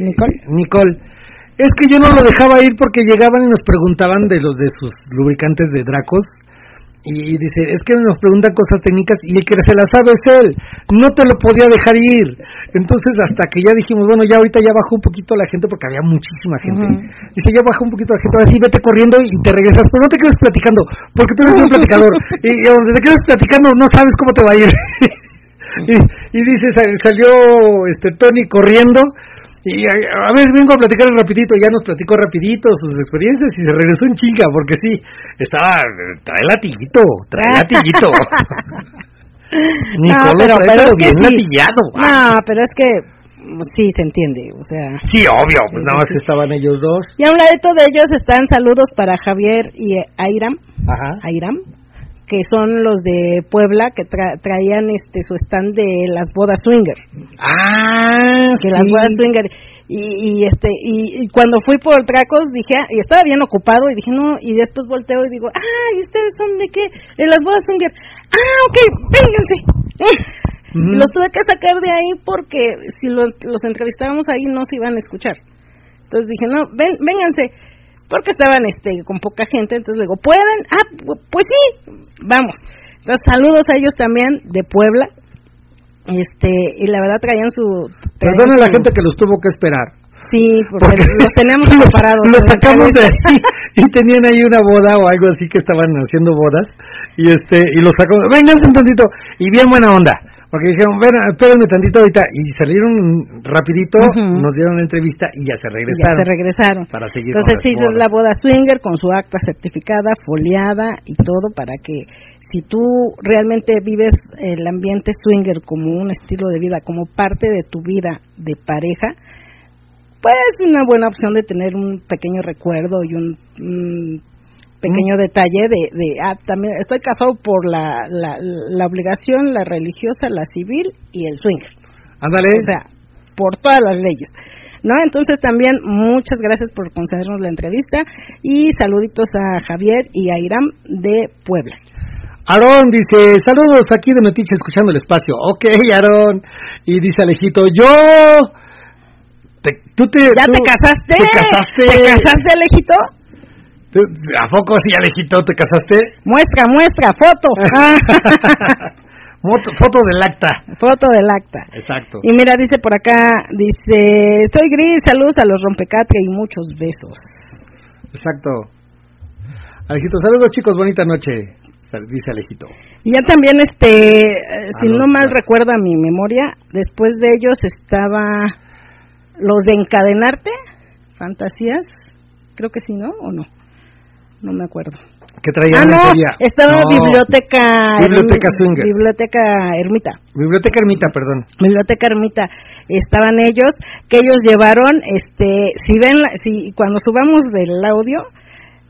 Nicole. Nicole, es que yo no lo dejaba ir porque llegaban y nos preguntaban de los de sus lubricantes de Dracos. Y dice, es que nos preguntan cosas técnicas y el que se las sabe es él. No te lo podía dejar ir. Entonces, hasta que ya dijimos, bueno, ya ahorita ya bajó un poquito la gente porque había muchísima gente. Ujú. Dice, ya bajó un poquito la gente, ahora sí vete corriendo y te regresas, pero no te quedes platicando, porque tú eres un platicador. Y, y donde te quedas platicando no sabes cómo te va a ir. y, y dice, sal- salió este Tony corriendo y a, a ver, vengo a platicar rapidito, ya nos platicó rapidito sus experiencias y se regresó en chinga, porque sí, estaba, trae latillito, trae latillito. Nicolo pero- trae pero pero es que bien sí. latillado. No, pero es que sí se entiende, o sea. Sí, obvio, pues nada más estaban ellos dos. Y a un ladito de ellos están saludos para Javier y Airam, Ajá. Airam, que son los de Puebla que tra- traían este su stand de las bodas swinger, Ah, que las bodas swinger Y, y este y, y cuando fui por Tracos dije, y estaba bien ocupado y dije, no, y después volteo y digo, ah, ¿y ustedes son de qué? De las bodas swinger. Ah, ok, vénganse. Los tuve que sacar de ahí porque si lo- los entrevistábamos ahí no se iban a escuchar. Entonces dije, no, ven, vénganse. Porque estaban este con poca gente, entonces le digo, ¿pueden? Ah, pu- pues sí, vamos. Entonces saludos a ellos también de Puebla. Este, y la verdad traían su... traían Perdona a la su- gente que los tuvo que esperar. Sí, porque los teníamos preparados. Los sacamos de ahí y tenían ahí una boda o algo así que estaban haciendo bodas y este y los sacamos, vengan un tantito y bien buena onda, porque dijeron, ven, espérenme tantito ahorita y salieron rapidito, nos dieron la entrevista y ya se Y ya regresaron. se regresaron. Para seguir Entonces es bodas. la boda swinger con su acta certificada, foliada y todo para que si tú realmente vives el ambiente swinger como un estilo de vida, como parte de tu vida de pareja, pues es una buena opción de tener un pequeño recuerdo y un, un pequeño detalle de, de, ah, también estoy casado por la, la, la obligación, la religiosa, la civil y el swinger. Ándale, O sea, por todas las leyes. ¿No? Entonces también muchas gracias por concedernos la entrevista y saluditos a Javier y a Iram de Puebla. Aarón dice, saludos aquí de Metiche escuchando el espacio. Ok, Aarón. Y dice Alejito, yo... Te- ¿Tú te, ¿Ya tú- te casaste? ¿Te casaste? ¿Te casaste, Alejito? ¿Tú- ¿A poco sí, Alejito, te casaste? Muestra, muestra, foto. Ah, Moto- foto del acta. foto del acta. Exacto. Y mira, dice por acá, dice, soy Gris, saludos a los rompecatre y muchos besos. Exacto. Alejito, saludos chicos, bonita noche. Dice Alejito. Y ya también, este, eh, si los no mal cuatro. recuerda mi memoria, después de ellos estaba los de encadenarte, fantasías, creo que sí, ¿no? ¿O no? No me acuerdo. ¿Qué traía Ah, no, estaba No, biblioteca, Biblioteca Swinger. biblioteca Ermita, Biblioteca Ermita, perdón. biblioteca Ermita, estaban ellos, que ellos llevaron, este, si ven, si cuando subamos del audio,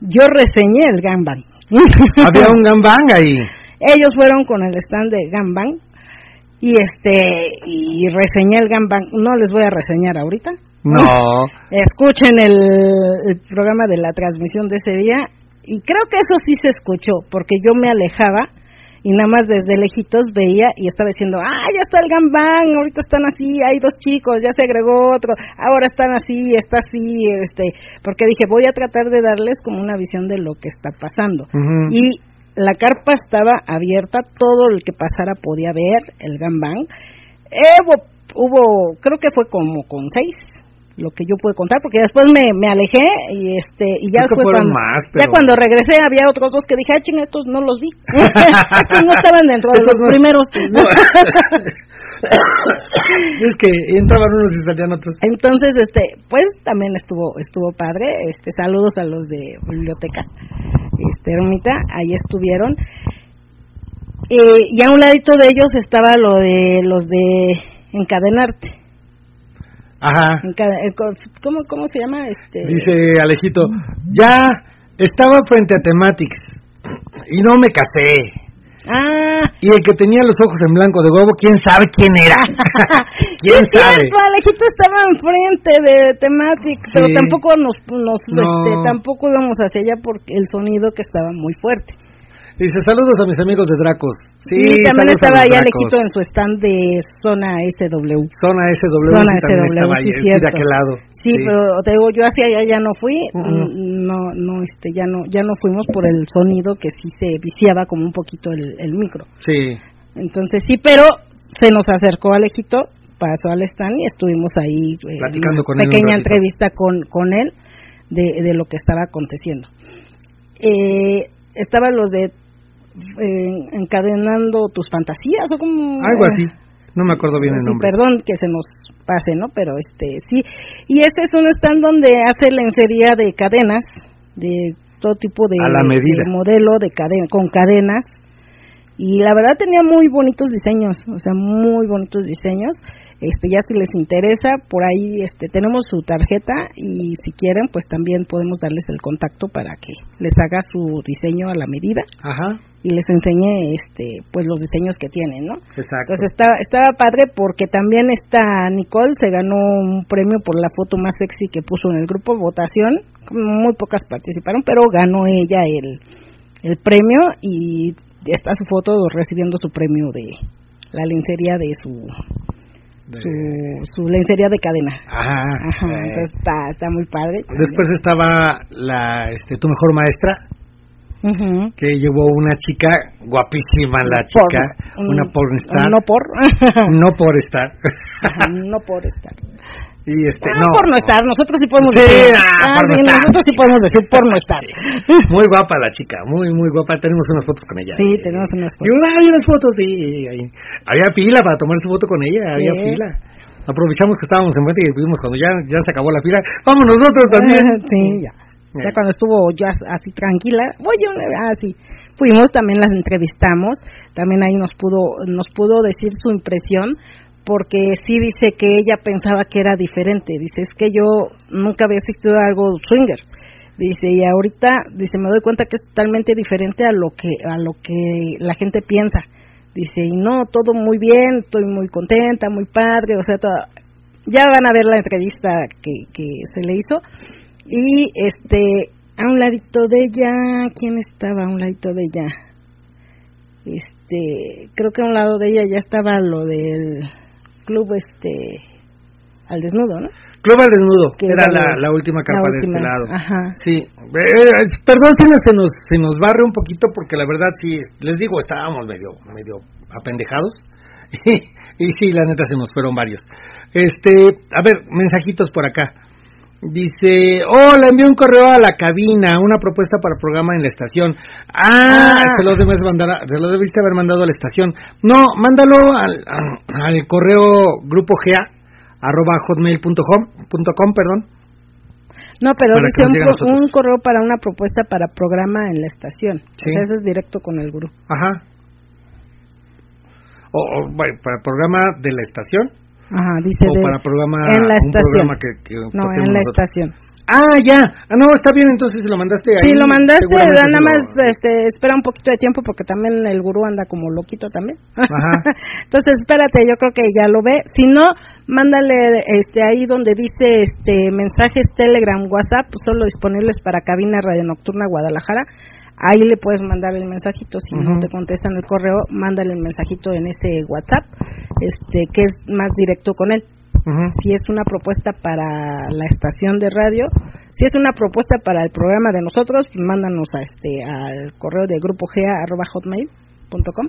yo reseñé el Ganban. Había un gambang ahí. Ellos fueron con el stand de Ganban y este y reseñé el Ganban. No les voy a reseñar ahorita. No. Escuchen el, el programa de la transmisión de ese día y creo que eso sí se escuchó porque yo me alejaba y nada más desde lejitos veía y estaba diciendo, ah, ya está el Ganban, ahorita están así, hay dos chicos, ya se agregó otro, ahora están así, está así, este, porque dije, voy a tratar de darles como una visión de lo que está pasando y la carpa estaba abierta, todo el que pasara podía ver el gambang. Eh, hubo, hubo, creo que fue como con seis, lo que yo pude contar, porque después me, me alejé y este y ya después cuando, más, ya cuando regresé había otros dos que dije, ah, ching, estos no los vi, estos no estaban dentro de Estos los no- primeros. es que entraban unos y salían otros. Entonces, este, pues también estuvo estuvo padre. Este, saludos a los de biblioteca, este, Ermita, ahí estuvieron. Eh, y a un ladito de ellos estaba lo de los de encadenarte. Ajá. Eh, ¿Cómo cómo se llama? Este, Dice Alejito, ya estaba frente a Thematics y no me casé. ah, Y el que tenía los ojos en blanco de huevo, quién sabe quién era. ¿Quién sabe? cierto, Alejito estaba enfrente de Thematics, pero Sí. tampoco nos, nos No. este, tampoco íbamos hacia allá porque el sonido que estaba muy fuerte. Dice, saludos a mis amigos de Dracos. Sí, también estaba allá. Alejito en su stand de Zona SW. Zona SW, Zona sí, también SW, estaba ahí, sí, de cierto. aquel lado. Sí, pero te digo, yo hacia allá ya no fui, no, no, este, ya no, ya no fuimos por el sonido que sí se viciaba como un poquito el, el micro. Sí. Entonces sí, pero se nos acercó Alejito, pasó al stand y estuvimos ahí eh, Platicando una con él un pequeña entrevista con, con él de, de lo que estaba aconteciendo. Eh, estaban los de eh, encadenando tus fantasías o como Algo así. No me acuerdo bien el Sí, nombre. perdón que se nos pase, ¿no? Pero este sí. Y este es un stand donde hace lencería de cadenas, de todo tipo de, A la medida. de modelo de cadena, con cadenas. y la verdad tenía muy bonitos diseños, o sea, muy bonitos diseños. Este, ya si les interesa, por ahí este, tenemos su tarjeta y si quieren, pues también podemos darles el contacto para que les haga su diseño a la medida Ajá, y les enseñe este, pues los diseños que tienen, ¿no? exacto. Entonces estaba, estaba padre porque también esta Nicole se ganó un premio por la foto más sexy que puso en el grupo votación. Muy pocas participaron, pero ganó ella el, el premio y está su foto recibiendo su premio de la lencería de su De- su, su lencería de cadena. Ajá. Ajá, eh, entonces está, está muy padre. Después estaba la, este, tu mejor maestra, Que llevó una chica guapísima, la chica, una Un- pornstar. No por. no por estar. Ajá, no por estar. y este, Ah, no. por no estar, nosotros sí podemos Sí, decir. ah, por no sí, estar. nosotros sí podemos decir por no estar. Muy guapa la chica, muy, muy guapa. Tenemos unas fotos con ella. Sí, tenemos unas Y una, hay unas fotos, sí. Había fila para tomar su foto con ella, había fila. Aprovechamos que estábamos en frente y vimos cuando ya, ya se acabó la fila. Vamos nosotros también. sí, ya. Ya cuando estuvo ya así tranquila, oye, ah, sí, fuimos, también las entrevistamos, también ahí nos pudo, nos pudo decir su impresión, porque sí dice que ella pensaba que era diferente, dice, es que yo nunca había asistido a algo swinger, dice, y ahorita, dice, me doy cuenta que es totalmente diferente a lo que, a lo que la gente piensa, dice, y no, todo muy bien, estoy muy contenta, muy padre, o sea, toda- ya van a ver la entrevista que, que se le hizo, y este a un ladito de ella quién estaba a un ladito de ella este creo que a un lado de ella ya estaba lo del club este al desnudo no Club al desnudo, Que era la, última la capa de este lado. ajá. Sí, Eh, perdón si nos, se, nos, se nos barre un poquito porque la verdad sí, les digo, estábamos medio, medio apendejados. y sí, la neta se nos fueron varios. Este, a ver, mensajitos por acá. Dice, hola, envié un correo a la cabina, una propuesta para programa en la estación. Ah, Ah. te lo debes mandar, te lo debiste haber mandado a la estación. No, mándalo al, al correo grupo GA arroba hotmail.com, punto com, perdón. no pero dice un, un correo para una propuesta para programa en la estación Sí. o sea, eso es directo con el gurú Ajá. O, o, bueno, para programa de la estación ajá dice o de- para programa en la un estación programa que, que no en la nosotros. estación Ah, ya. Ah, no, está bien, entonces lo mandaste ahí. Sí, lo mandaste, nada lo- más este, espera un poquito de tiempo porque también el gurú anda como loquito también. Ajá. Entonces, espérate, yo creo que ya lo ve. Si no, mándale este ahí donde dice este mensajes Telegram, WhatsApp, solo disponibles para cabina Radio Nocturna Guadalajara. Ahí le puedes mandar el mensajito, si no te contestan el correo, mándale el mensajito en ese WhatsApp, este que es más directo con él si es una propuesta para la estación de radio, si es una propuesta para el programa de nosotros, mándanos a este al correo de grupo hotmail.com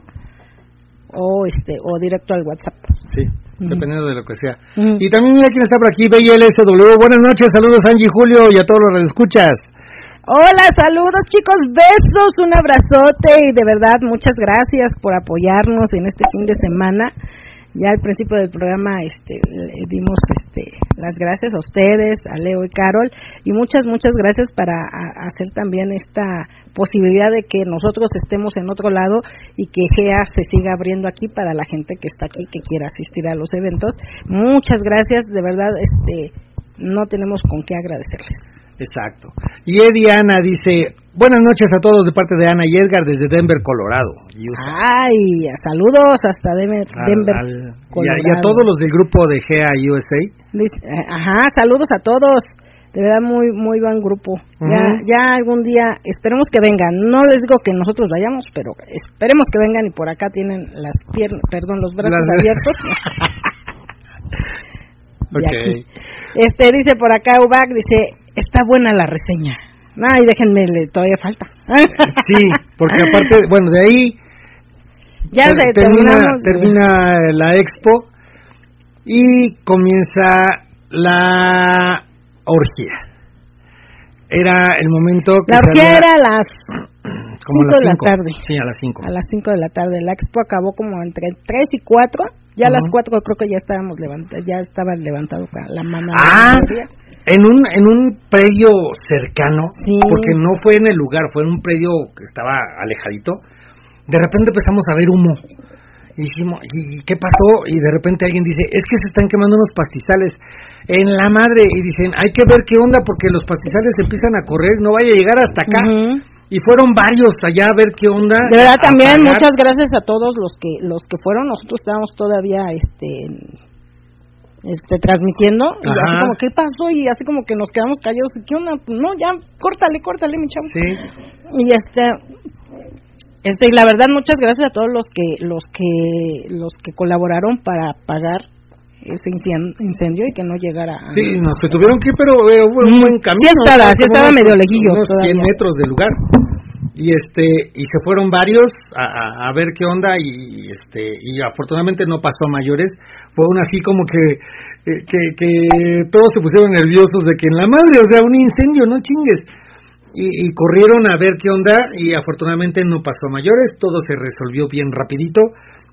o este o directo al WhatsApp. Sí, dependiendo de lo que sea. Y también mira quién está por aquí, BLSW. Buenas noches, saludos Angie Julio y a todos los radioescuchas. Hola, saludos chicos, besos, un abrazote y de verdad muchas gracias por apoyarnos en este fin de semana. Ya al principio del programa este, le dimos este, las gracias a ustedes, a Leo y Carol, y muchas, muchas gracias para hacer también esta posibilidad de que nosotros estemos en otro lado y que GEA se siga abriendo aquí para la gente que está aquí, que quiera asistir a los eventos. Muchas gracias, de verdad, este, no tenemos con qué agradecerles. Exacto. Y Eddie Ana dice, buenas noches a todos de parte de Ana y Edgar desde Denver, Colorado. Ay, saludos hasta Denver, Al- Denver al- y, a, y a Colorado. todos los del grupo de GA USA. Ajá, saludos a todos. De verdad, muy muy buen grupo. Ya algún día, esperemos que vengan. No les digo que nosotros vayamos, pero esperemos que vengan y por acá tienen las piernas, perdón, los brazos Las- abiertos. De Ok. aquí. Este dice por acá Ubac, dice, está buena la reseña. Ay, déjenme, le- todavía falta. Sí, porque aparte, bueno, de ahí ya ter- se termina, termina la expo y comienza la orgía. Era el momento que La orgía era a las como a cinco de las la tarde. Sí, a las 5. a las 5 de la tarde. La expo acabó como entre 3 y 4. Ya a las Ujú. 4 creo que ya estábamos levantados, ya estaba levantado la mano. Ah, en un en un predio cercano, Sí. porque no fue en el lugar, fue en un predio que estaba alejadito. de repente empezamos a ver humo. Y dijimos, ¿y qué pasó? Y de repente alguien dice, es que se están quemando unos pastizales en la madre. Y dicen, hay que ver qué onda porque los pastizales empiezan a correr, no vaya a llegar hasta acá. Y fueron varios allá a ver qué onda. De verdad también pagar. muchas gracias a todos los que los que fueron. Nosotros estábamos todavía este este transmitiendo y así como qué pasó y así como que nos quedamos callados. ¿Qué onda? Pues no, ya córtale, córtale, mi chavo. Sí, Y este este y la verdad muchas gracias a todos los que los que los que colaboraron para apagar ese incendio y que no llegara a sí, nos que tuvieron que ir, pero era un Mm, buen camino. sí estaba, sí estaba medio lejillos Unos 100 todavía. metros del lugar. Y este y se fueron varios a, a- a ver qué onda y este y afortunadamente no pasó a mayores. Fue un así como que, eh, que que todos se pusieron nerviosos de que en la madre, o sea, un incendio, no chingues. Y, y corrieron a ver qué onda y afortunadamente no pasó a mayores, todo se resolvió bien rapidito.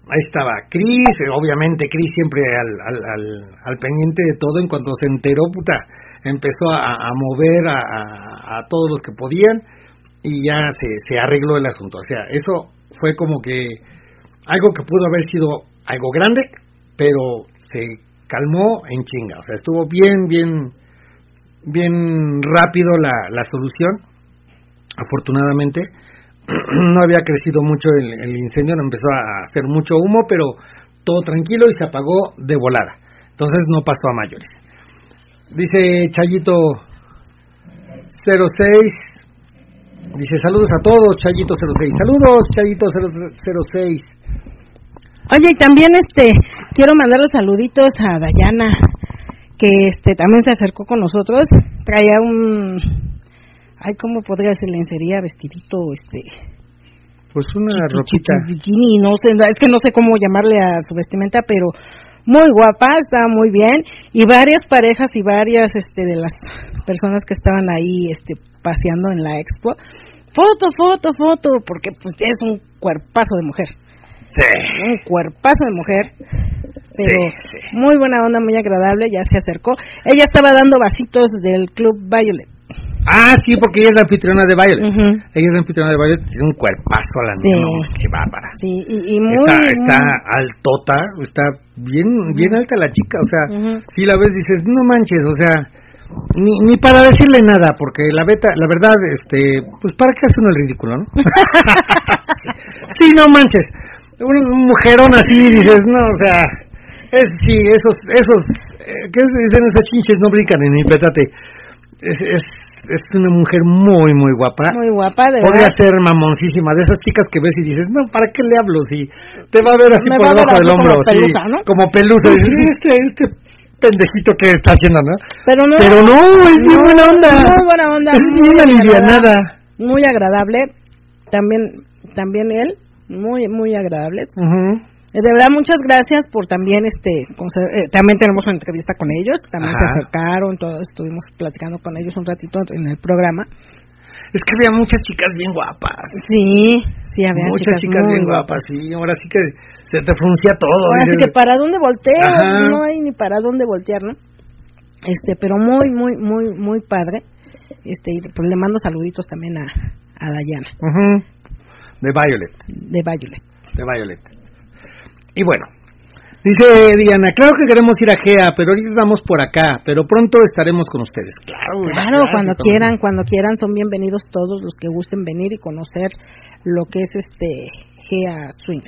Ahí estaba Cris, eh, obviamente Cris siempre al, al, al, pendiente de todo, en cuanto se enteró, puta, empezó a, mover a, a- a todos los que podían y ya se, se arregló el asunto. O sea, eso fue como que algo que pudo haber sido algo grande, pero se calmó en chinga. O sea, estuvo bien, bien, bien rápido la, la solución, afortunadamente. no había crecido mucho el, incendio, no empezó a hacer mucho humo, pero todo tranquilo y se apagó de volada. Entonces no pasó a mayores. Dice Chayito 06. Dice saludos a todos, Chayito 06. Saludos, Chayito 06. Oye, y también este quiero mandarle saluditos a Dayana que este también se acercó con nosotros, traía un ay, ¿cómo podría decir lencería, vestidito este Pues una chiqui- ropita. chiqui- bikini, no sé, es que no sé cómo llamarle a su vestimenta, pero muy guapa, estaba muy bien y varias parejas y varias este de las personas que estaban ahí este paseando en la expo. Foto, foto, foto, porque pues es un cuerpazo de mujer Sí. un cuerpazo de mujer, pero Sí, sí. muy buena onda, muy agradable, ya se acercó. Ella estaba dando vasitos del Club Violet. Ah, sí, porque ella es la anfitriona de Violet. Ella es la anfitriona de Violet, tiene un cuerpazo a la Sí. qué bárbara. Sí, y, y muy... está, está altota, está bien, bien alta la chica, o sea, si la ves dices, no manches, o sea, ni, ni para decirle nada, porque la beta, la verdad, este, pues para qué hace uno el ridículo, ¿no? sí, no manches, un mujerón así dices, no, o sea, es, sí, esos, esos, eh, ¿qué dicen esas chinches? No brincan en mi petate. Es, es, es una mujer muy, muy guapa. Muy guapa, de Podría verdad. ser mamoncísima, de esas chicas que ves y dices, no, ¿para qué le hablo? Si te va a ver así Me por debajo del así como hombro, sí, pelusa, ¿no? como pelusa. Este, este pendejito que está haciendo, ¿no? Pero no, Pero no, es no, buena onda. Muy buena onda. Es muy agradable, alivianada. Muy agradable. También, también él, muy, muy agradable. Ujú. Eh, De verdad, muchas gracias por también, este, eh, también tenemos una entrevista con ellos, también se acercaron, todos estuvimos platicando con ellos un ratito en el programa. Es que había muchas chicas bien guapas. Sí, sí, había muchas chicas, bien guapas, sí. Ahora sí que se te fruncía todo. Así dices, que para dónde volteo, Ajá. no hay ni para dónde voltear, ¿no? Este, pero muy, muy, muy, muy padre. Este, y pues le mando saluditos también a, a Dayana. De Violet. de Violet. de Violet. Y bueno, dice Diana, claro que queremos ir a GEA, pero ahorita estamos por acá, pero pronto estaremos con ustedes. Claro, Claro, gracias, cuando quieran, cuando quieran, son bienvenidos todos los que gusten venir y conocer lo que es este Gea Swing.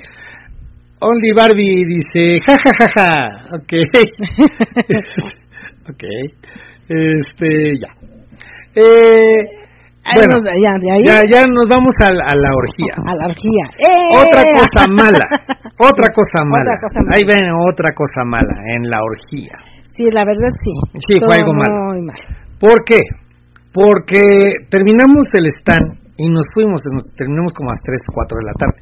Only Barbie dice, ja, ja, ja, ja. Ok. ok. Este, ya. Eh, bueno, nos- ya, ahí ya, ya nos vamos a, la- a la orgía. a la orgía. ¡Eh! Otra cosa mala. Otra cosa mala. Otra cosa mala. Ahí ven otra cosa mala en la orgía. Sí, la verdad sí. Sí, fue Todo algo malo. Muy mal. ¿Por qué? Porque terminamos el stand y nos fuimos, nos terminamos como a las 3, 4 de la tarde.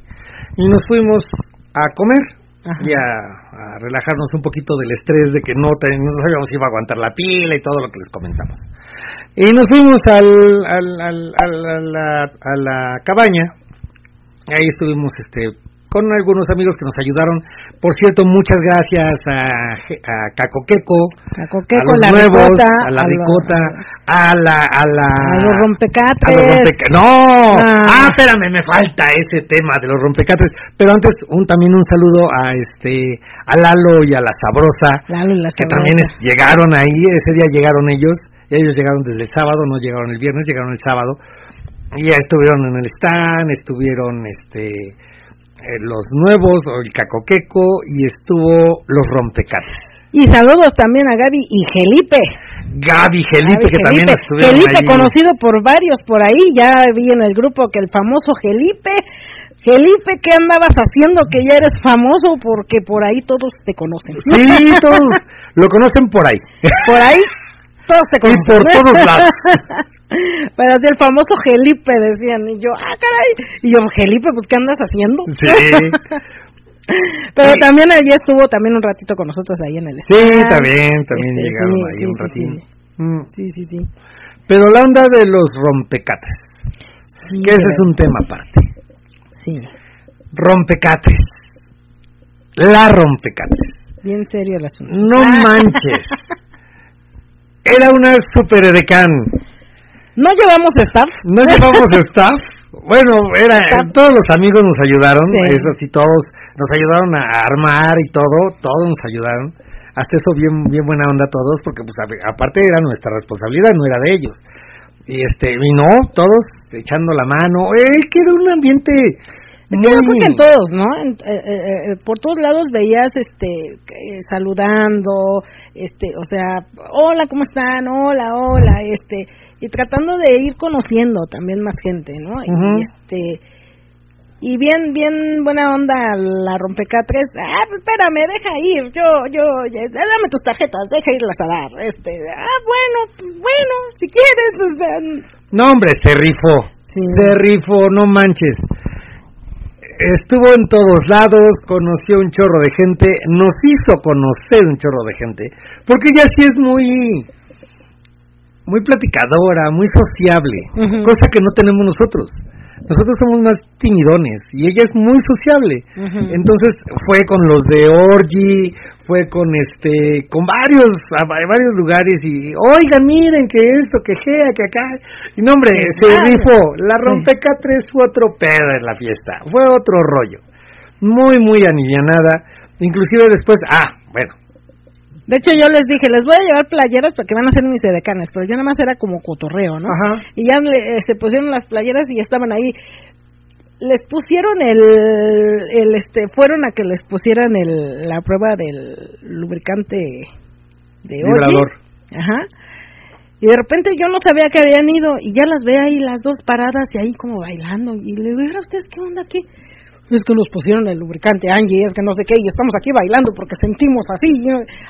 Y nos fuimos a comer Ajá. y a, a relajarnos un poquito del estrés de que no, ten- no sabíamos si iba a aguantar la pila y todo lo que les comentamos. Y nos fuimos al, al, al- al- a, la, a la cabaña. Ahí estuvimos este con algunos amigos que nos ayudaron. Por cierto, muchas gracias a, a Cacoqueco, Cacoqueco, a los la nuevos, ricota, a la ricota, a la, a la, A los rompecatres. a los rompeca- No, Ah. ah. espérame, me falta ese tema de los rompecatres. Pero antes, un también un saludo a este, a Lalo y a la Sabrosa, Lalo y la que Sabrosa. también es- llegaron ahí. Ese día llegaron ellos. Ellos llegaron desde el sábado, no llegaron el viernes, llegaron el sábado. Y ya estuvieron en el stand, estuvieron este eh, los nuevos, el cacoqueco, y estuvo los rompecatres. Y saludos también a Gaby y Felipe. Gaby Gelipe, que también estuvieron Felipe, ahí. conocido por varios por ahí, ya vi en el grupo que el famoso Felipe. Felipe, ¿qué andabas haciendo que ya eres famoso? Porque por ahí todos te conocen. Sí, todos lo conocen por ahí. Por ahí todos Y conocen. por todos lados. Pero así el famoso Felipe decían, y yo, ah, caray. Y yo, Felipe, pues, ¿qué andas haciendo? Sí, Pero Sí. también allí estuvo también un ratito con nosotros ahí en el sí, stand. también, también Este, llegaron sí, ahí sí, un sí, sí. Mm. Sí, sí, sí. Pero la onda de los rompecatres, Sí, que ese es un tema aparte. Sí, Rompecatres. La rompecatres. bien serio el asunto. No Ah, manches. Era una super edecán. ¿No llevamos staff? No llevamos staff. Bueno, era Staff. todos los amigos nos ayudaron, Sí. eso sí, todos nos ayudaron a armar y todo, todos nos ayudaron. Hasta eso bien bien buena onda todos, porque pues a- aparte era nuestra responsabilidad, no era de ellos. Y este, y no, todos echando la mano. Eh, que era un ambiente Es que yo creo que en todos, ¿no? En- eh, eh, eh, por todos lados veías, este, eh, saludando, este, o sea, hola, ¿cómo están? Hola, hola, este, y tratando de ir conociendo también más gente, ¿no? Y este, y bien, bien buena onda la rompecatres. Ah, pues, espérame, deja ir, yo, yo, ya- dame tus tarjetas, deja irlas a dar. Este, ah, bueno, pues, bueno, si quieres, o sea, No, hombre, se rifó. Sí. Se rifó, no manches. Estuvo en todos lados, conoció un chorro de gente, nos hizo conocer un chorro de gente, porque ella sí es muy muy platicadora, muy sociable, cosa que no tenemos nosotros. Nosotros somos más timidones y ella es muy sociable. Entonces fue con los de Orgy, fue con este, con varios, a, a varios lugares y, oigan, miren que esto, que gea, que acá. Y no, hombre, se rifó. La rompecatres fue otro pedo en la fiesta, fue otro rollo. Muy, muy aniñanada. Inclusive después, ah, bueno, De hecho, yo les dije, les voy a llevar playeras porque van a ser mis edecanes, pero yo nada más era como cotorreo, ¿no? ajá, Y ya le, este, pusieron las playeras y estaban ahí. Les pusieron el, el, este, fueron a que les pusieran el, la prueba del lubricante de vibrador. Ajá. Y de repente yo no sabía que habían ido y ya las ve ahí las dos paradas y ahí como bailando. Y le digo, "¿Y ustedes qué onda aquí? Es que nos pusieron el lubricante, Angie, es que no sé qué, y estamos aquí bailando porque sentimos así.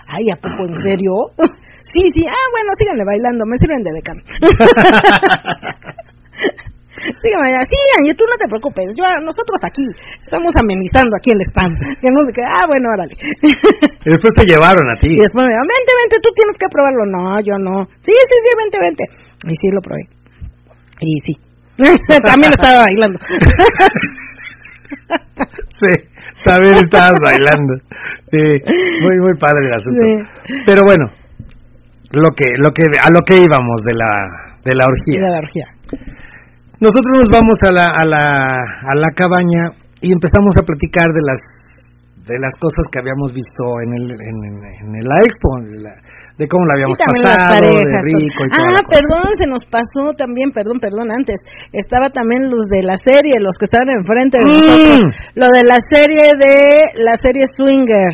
Ay, ¿a poco en serio? sí, sí, ah, bueno, síganle bailando, me sirven de decano. Síganme. Sí, Angie, tú no te preocupes, yo, nosotros aquí, estamos amenizando aquí el stand. Que no sé qué, ah, bueno, órale. Y después te llevaron a ti. Y después me dijo, vente, vente, tú tienes que probarlo. No, yo no. Sí, sí, sí, vente, vente. Y sí, lo probé. Y sí. También estaba bailando. Sí, también estabas bailando. Sí, muy muy padre el asunto. Sí. Pero bueno, lo que lo que a lo que íbamos de la de la orgía. la orgía. Nosotros nos vamos a la a la a la cabaña y empezamos a platicar de las de las cosas que habíamos visto en el en, en- en la expo, en la- de cómo la habíamos pasado, de parejas. todo. rico y ah, cosa. perdón, se nos pasó también, perdón, perdón, antes. Estaba también los de la serie, los que estaban enfrente de Mm. nosotros. Lo de la serie de la serie Swinger,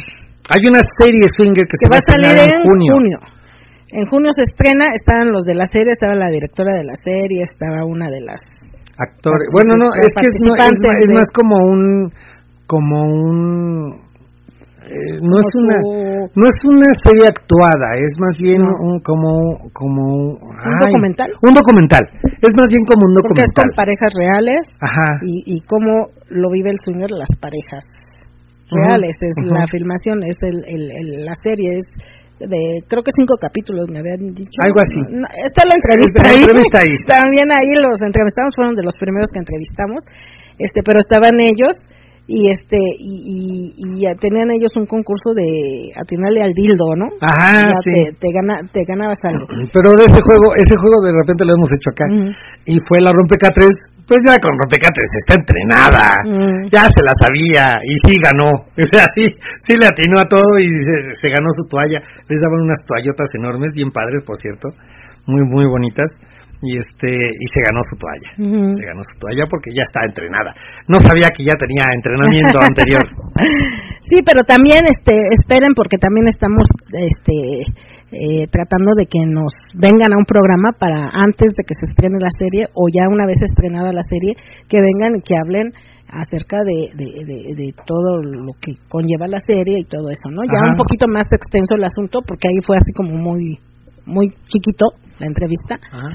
Hay una serie swinger que, que se va a salir en junio. En junio se estrena, estaban los de la serie, estaba la directora de la serie, estaba una de las actores. Bueno, no, es que es, no- es de- más como un como un eh, no es una no es una serie actuada, es más bien No. un como como ¿Un documental? Un documental. Es más bien como un porque es documental. con parejas reales Ajá. y, y cómo lo vive el swinger las parejas reales es la filmación es el, el- el- la serie es de creo que cinco capítulos me habían dicho Algo así. No, está la entrevista La ahí entrevista ahí. también ahí los entrevistamos fueron de los primeros que entrevistamos este pero estaban ellos y este y, y, tenían ellos un concurso de atinarle al dildo, ¿no? Ajá, Ya sí. te, te, gana, te ganabas algo. Pero de ese juego, ese juego de repente lo hemos hecho acá. Y fue la rompecatres, pues ya con rompecatres está entrenada. Ya se la sabía y sí ganó. O sea, sí, sí le atinó a todo y se, se ganó su toalla. Les daban unas toallotas enormes, bien padres, por cierto. Muy, muy bonitas. Y este, y se ganó su toalla. Se ganó su toalla porque ya está entrenada. No sabía que ya tenía entrenamiento anterior. Sí, pero también este esperen porque también estamos este eh, tratando de que nos vengan a un programa para antes de que se estrene la serie o ya una vez estrenada la serie que vengan y que hablen acerca de, de, de- de todo lo que conlleva la serie y todo eso, ¿no? Ya Ajá. un poquito más extenso el asunto porque ahí fue así como muy muy chiquito la entrevista, Ajá.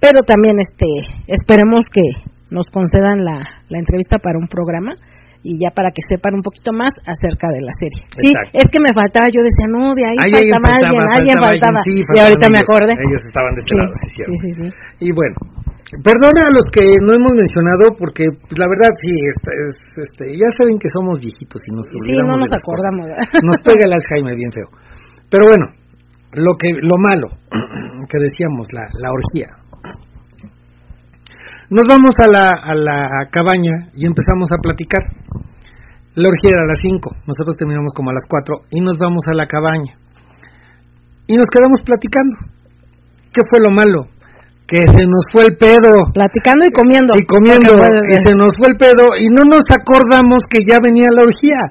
Pero también este esperemos que nos concedan la, la entrevista para un programa y ya para que sepan un poquito más acerca de la serie. Sí, es que me faltaba, yo decía, no, de ahí Ahí faltaba, alguien, alguien faltaba. sí, y ahorita me acordé. Ellos estaban de este lado, sí, sí, cierto. sí, sí. Y bueno, perdona a los que no hemos mencionado porque pues, la verdad sí, este, ya saben que somos viejitos y nos Sí, olvidamos no de nos cosas. acordamos. Nos pega el Alzheimer bien feo. Pero bueno, lo que lo malo que decíamos, la, la orgía. Nos vamos a la, a la cabaña y empezamos a platicar. La orgía era a las 5, nosotros terminamos como a las 4 y nos vamos a la cabaña. Y nos quedamos platicando. ¿Qué fue lo malo? Que se nos fue el pedo. Platicando y comiendo. Y comiendo, y se nos fue el pedo y no nos acordamos que ya venía la orgía.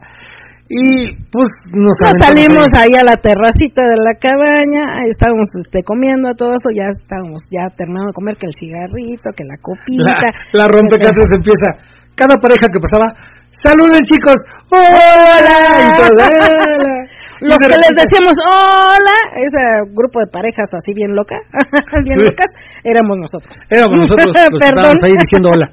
Y pues nos, salimos ahí. ahí a la terracita de la cabaña, ahí estábamos este, comiendo todo eso, ya estábamos ya terminando de comer que el cigarrito, que la copita. La, la rompecatres empieza. Cada pareja que pasaba, saluden chicos, hola, Los que les decíamos hola, ese grupo de parejas así bien loca, bien locas, éramos nosotros. Éramos nosotros los Perdón. estábamos ahí diciendo hola.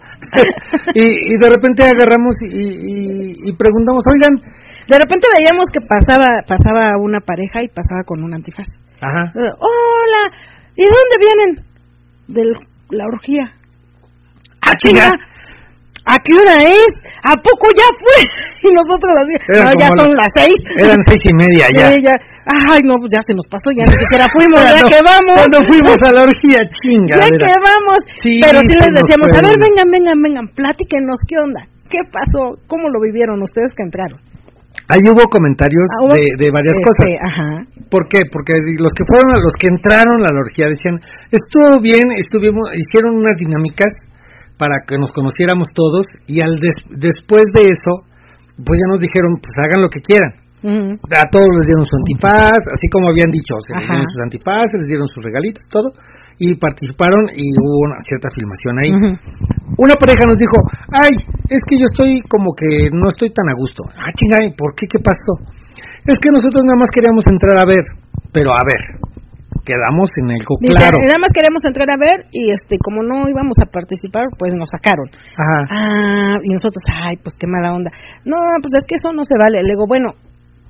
y, y de repente agarramos y, y, y preguntamos, oigan, De repente veíamos que pasaba pasaba una pareja y pasaba con un antifaz. ajá, Eh, Hola, ¿y de dónde vienen? De la orgía. ah, chinga, ¿A qué hora es? ¿A poco ya fue? Y nosotros así, no, ya son la- las seis. eran seis y media ya. Sí, ya. Ay, no, pues ya se nos pasó, ya ni siquiera fuimos, ya Cuando- que vamos. Cuando fuimos a la orgía, chinga. Ya que vamos. Sí, Pero sí les decíamos, a ver, vengan, vengan, vengan, platíquenos, ¿qué onda? ¿Qué pasó? ¿Cómo lo vivieron ustedes que entraron? Ahí hubo comentarios Ah, hubo- de, de varias Este, cosas. Ajá. ¿Por qué? Porque los que fueron, a los que entraron a la orgía decían, estuvo bien, estuvimos, hicieron unas dinámicas para que nos conociéramos todos y al des- después de eso, pues ya nos dijeron, pues hagan lo que quieran. A todos les dieron su antifaz, así como habían dicho, se les dieron sus antifaces, les dieron sus regalitos, todo, y participaron y hubo una cierta filmación ahí. Una pareja nos dijo, ay, es que yo estoy como que no estoy tan a gusto. Ah, chinga, ¿y ¿por qué? ¿Qué pasó? Es que nosotros nada más queríamos entrar a ver, pero a ver, quedamos en el Dice, claro. nada más queríamos entrar a ver y este como no íbamos a participar, pues nos sacaron. Ajá, Ah, y nosotros, ay, pues qué mala onda. No, pues es que eso no se vale. Le digo, bueno,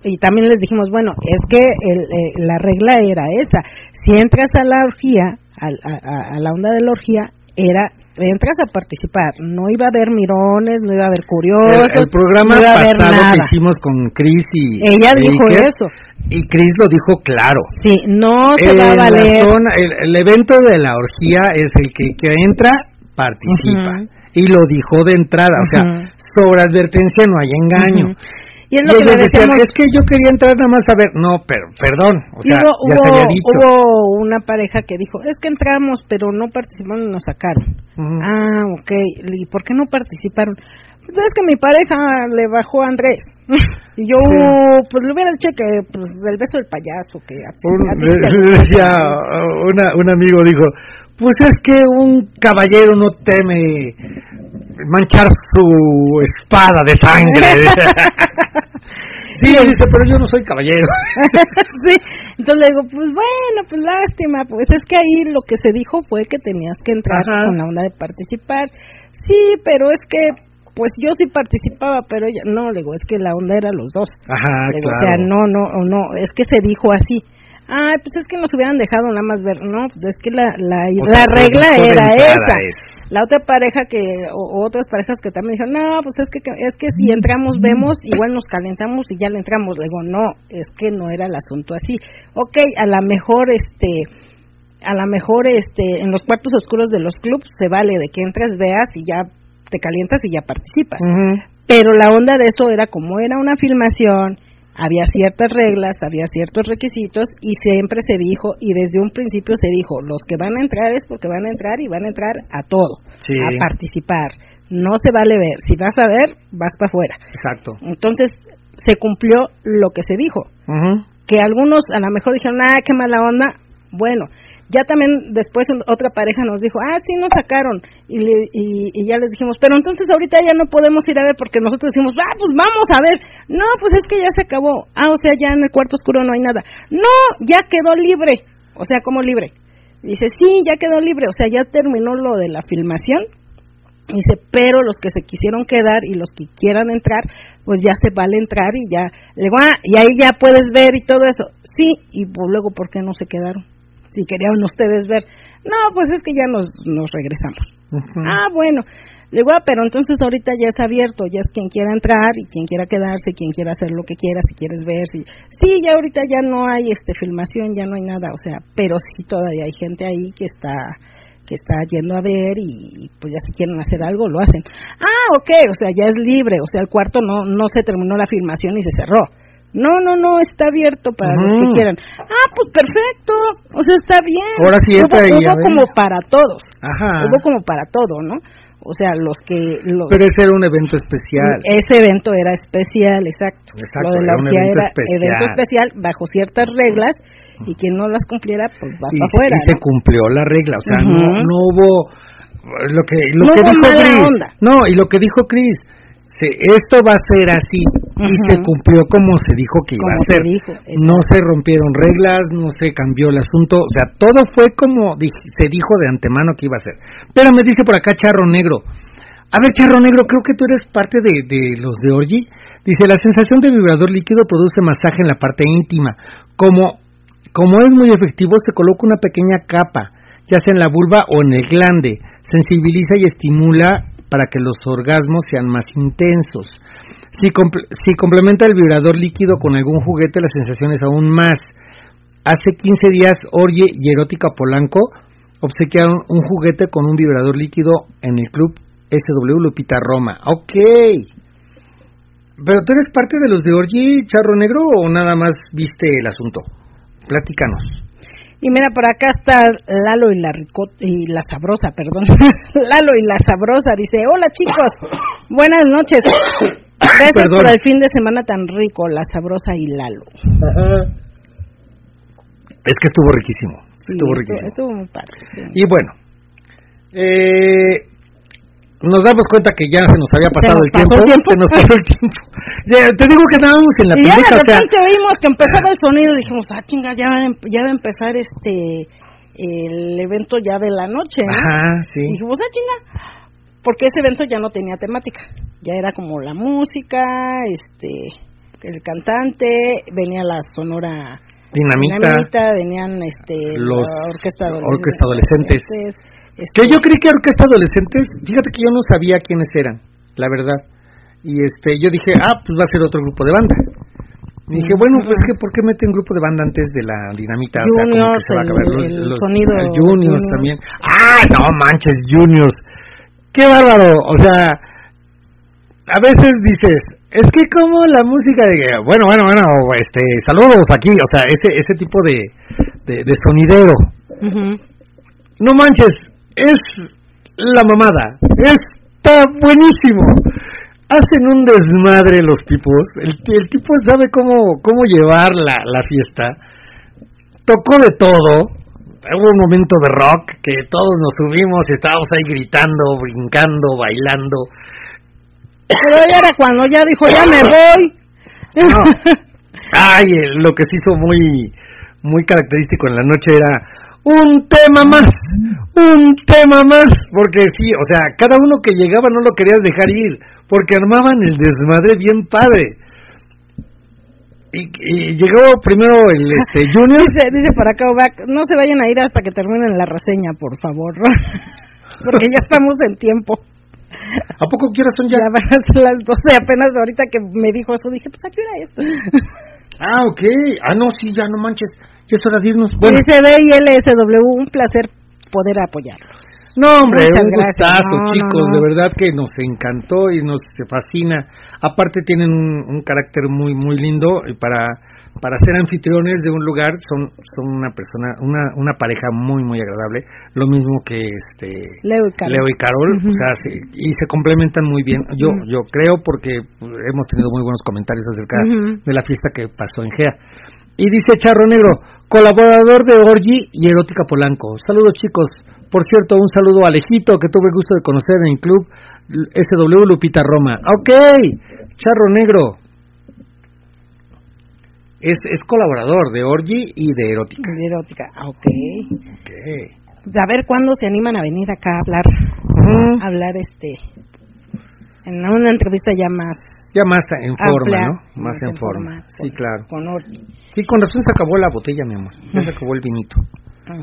y también les dijimos, bueno, es que el, eh, la regla era esa. Si entras a la orgía, a, a- a la onda de la orgía, era, entras a participar. No iba a haber mirones, no iba a haber curiosos. el programa no iba a haber pasado que nada. hicimos con Chris y Ella dijo eso. y Chris lo dijo claro. Sí, no se va a la valer. zona- el, el evento de la orgía es el que, que entra, participa. Y lo dijo de entrada, o sea, Ujú. sobre advertencia no hay engaño. Y es lo que ellos decían, es que yo quería entrar nada más a ver. No, pero, perdón, o sea, hubo, ya se hubo, había dicho. hubo una pareja que dijo, es que entramos, pero no participamos y nos sacaron. Ujú. Ah, ok. ¿Y por qué no participaron? Pues es que mi pareja le bajó a Andrés. y yo, Sí. pues le hubiera dicho que, pues, del beso del payaso, que a ti- Un- le- decía una, un amigo dijo pues es que un caballero no teme manchar su espada de sangre sí dice pero yo no soy caballero sí. Entonces le digo, pues bueno, pues lástima, pues es que ahí lo que se dijo fue que tenías que entrar Ajá. con la onda de participar. Sí, pero es que, pues yo sí participaba, pero ella, no, le digo, es que la onda era los dos. ajá Le digo, claro O sea, no, no, no, es que se dijo así. Ay, pues es que nos hubieran dejado nada más ver. No, pues es que la, la, O la sea, se regla era esa. la otra pareja que, o, otras parejas que también dijeron, no, pues es que, es que si entramos, vemos, igual nos calentamos y ya le entramos. Le digo, no, es que no era el asunto así. Ok, a lo mejor, este, a lo mejor, este, en los cuartos oscuros de los clubs se vale de que entres, veas y ya te calientas y ya participas. Pero la onda de eso era como era una filmación, había ciertas reglas, había ciertos requisitos y siempre se dijo y desde un principio se dijo, los que van a entrar es porque van a entrar y van a entrar a todo, a participar. No se vale ver, si vas a ver, vas para afuera. Exacto. Entonces se cumplió lo que se dijo. Que algunos a lo mejor dijeron, ah, qué mala onda. Bueno, ya también después otra pareja nos dijo, ah, sí, nos sacaron. Y, y, ya les dijimos, pero entonces ahorita ya no podemos ir a ver porque nosotros decimos, ah, pues vamos a ver. No, pues es que ya se acabó. Ah, o sea, ya en el cuarto oscuro no hay nada. No, ya quedó libre. O sea, ¿cómo libre? Dice, sí, ya quedó libre. O sea, ya terminó lo de la filmación. Dice, pero los que se quisieron quedar y los que quieran entrar, pues ya se vale entrar y ya, le va, ah, y ahí ya puedes ver y todo eso. Sí, y pues luego, ¿por qué no se quedaron? Si querían ustedes ver. No, pues es que ya nos, nos regresamos. Ah, bueno. Le digo, ah, pero entonces ahorita ya es abierto, ya es quien quiera entrar y quien quiera quedarse, quien quiera hacer lo que quiera, si quieres ver, si... Sí, ya ahorita ya no hay este filmación, ya no hay nada, o sea, pero sí todavía hay gente ahí que está que está yendo a ver y pues ya si quieren hacer algo lo hacen. Ah, ok, o sea, ya es libre, o sea, el cuarto no no se terminó la filmación y se cerró. No, no, no, está abierto para los que quieran. Ah, pues perfecto, o sea, está bien. Ahora sí está hubo, hubo como para todos. Ajá. Hubo como para todo, ¿no? O sea, los que... Pero ese era un evento especial. Ese evento era especial, exacto. Lo de la era evento especial. evento especial bajo ciertas reglas y quien no las cumpliera, pues va para afuera. Y se cumplió la regla, o sea, no, no hubo... Lo que, lo que dijo Chris. No, y lo que dijo Chris esto va a ser así y se cumplió como se dijo que iba a ser. no se rompieron reglas, no se cambió el asunto, o sea, todo fue como se dijo de antemano que iba a ser. Pero me dice por acá Charro Negro. A ver, Charro Negro, creo que tú eres parte de, de los de Orgi. Dice, la sensación de vibrador líquido produce masaje en la parte íntima. Como, como es muy efectivo, se coloca una pequeña capa, ya sea en la vulva o en el glande. Sensibiliza y estimula para que los orgasmos sean más intensos. Si, si complementa el vibrador líquido con algún juguete, la sensación es aún más. Hace 15 días, Orge y Erótica Polanco obsequiaron un juguete con un vibrador líquido en el club SW Lupita Roma. Ok. ¿Pero tú eres parte de los de Orgy Charro Negro o nada más viste el asunto? Platícanos. Y mira, por acá está Lalo y la, y la sabrosa, perdón. Lalo y la sabrosa dice, hola chicos, buenas noches. Gracias por el fin de semana tan rico, la sabrosa y Lalo. Es que estuvo riquísimo. Estuvo riquísimo. Estuvo, muy padre. Y bueno, eh, nos damos cuenta que ya se nos había pasado el, tiempo, se nos pasó el tiempo. te digo que estábamos en la y ya de repente oímos que empezaba el sonido y dijimos, ah, chinga, ya, ya va a empezar este el evento ya de la noche, ¿no? Ajá, sí. Y dijimos, ah, chinga, porque ese evento ya no tenía temática, ya era como la música, este, el cantante, venía la sonora dinamita, venían este los orquesta, adolescentes que yo creí que orquesta adolescentes, fíjate que yo no sabía quiénes eran, la verdad. Y este, yo dije, ah, pues va a ser otro grupo de banda. Y dije, bueno, pues que ¿por qué meten grupo de banda antes de la dinamita? Juniors, o sea, como que se va a acabar el, sonido. juniors, también. Ah, no manches, Juniors. Qué bárbaro. O sea, a veces dices, es que como la música de, bueno, bueno, bueno, este, saludos aquí, o sea, ese, ese tipo de, de, sonidero. No manches, es la mamada. Está buenísimo. Hacen un desmadre los tipos. El, el tipo sabe cómo, cómo llevar la, la fiesta. Tocó de todo. Hubo un momento de rock que todos nos subimos y estábamos ahí gritando, brincando, bailando. Pero ya era cuando ya dijo, ya me voy. Ay, lo que se hizo muy, muy característico en la noche era un tema más, un tema más, porque sí, o sea, cada uno que llegaba no lo querías dejar ir, porque armaban el desmadre bien padre. Y, llegó primero el este, Junior. Dice, dice para acá, no se vayan a ir hasta que terminen la reseña, por favor. porque ya estamos en tiempo. ¿A poco qué horas son ya? Ya van a ser las 12, apenas ahorita que me dijo eso, dije, pues, ¿a qué hora es? Ah, ok. Ah, no, sí, ya no manches. Ya es hora de irnos. Bueno, y LSW, un placer poder apoyarlos. no, hombre, Muchas un gracias. gustazo, No, chicos. no. De verdad que nos encantó y nos fascina. Aparte tienen un, un carácter muy, muy lindo y para para ser anfitriones de un lugar son son una persona, una una pareja muy, muy agradable. Lo mismo que este Leo y Carol. Leo y Carol, o sea, se- y se complementan muy bien. Yo yo creo porque hemos tenido muy buenos comentarios acerca de la fiesta que pasó en GEA. Y dice Charro Negro, colaborador de Orgi y Erótica Polanco. Saludos chicos. Por cierto, un saludo a Alejito que tuve el gusto de conocer en el club SW Lupita Roma. Ok, Charro Negro. Es, es colaborador de Orgi y de Erótica. De erótica, ah, ok. Ok. A ver cuándo se animan a venir acá a hablar, a hablar este, en una entrevista ya más Ya más en forma, Amplia, ¿no? Más en forma. forma, Sí, con- claro. con. Sí, con razón se acabó la botella, mi amor. Ya se acabó el vinito. Ah.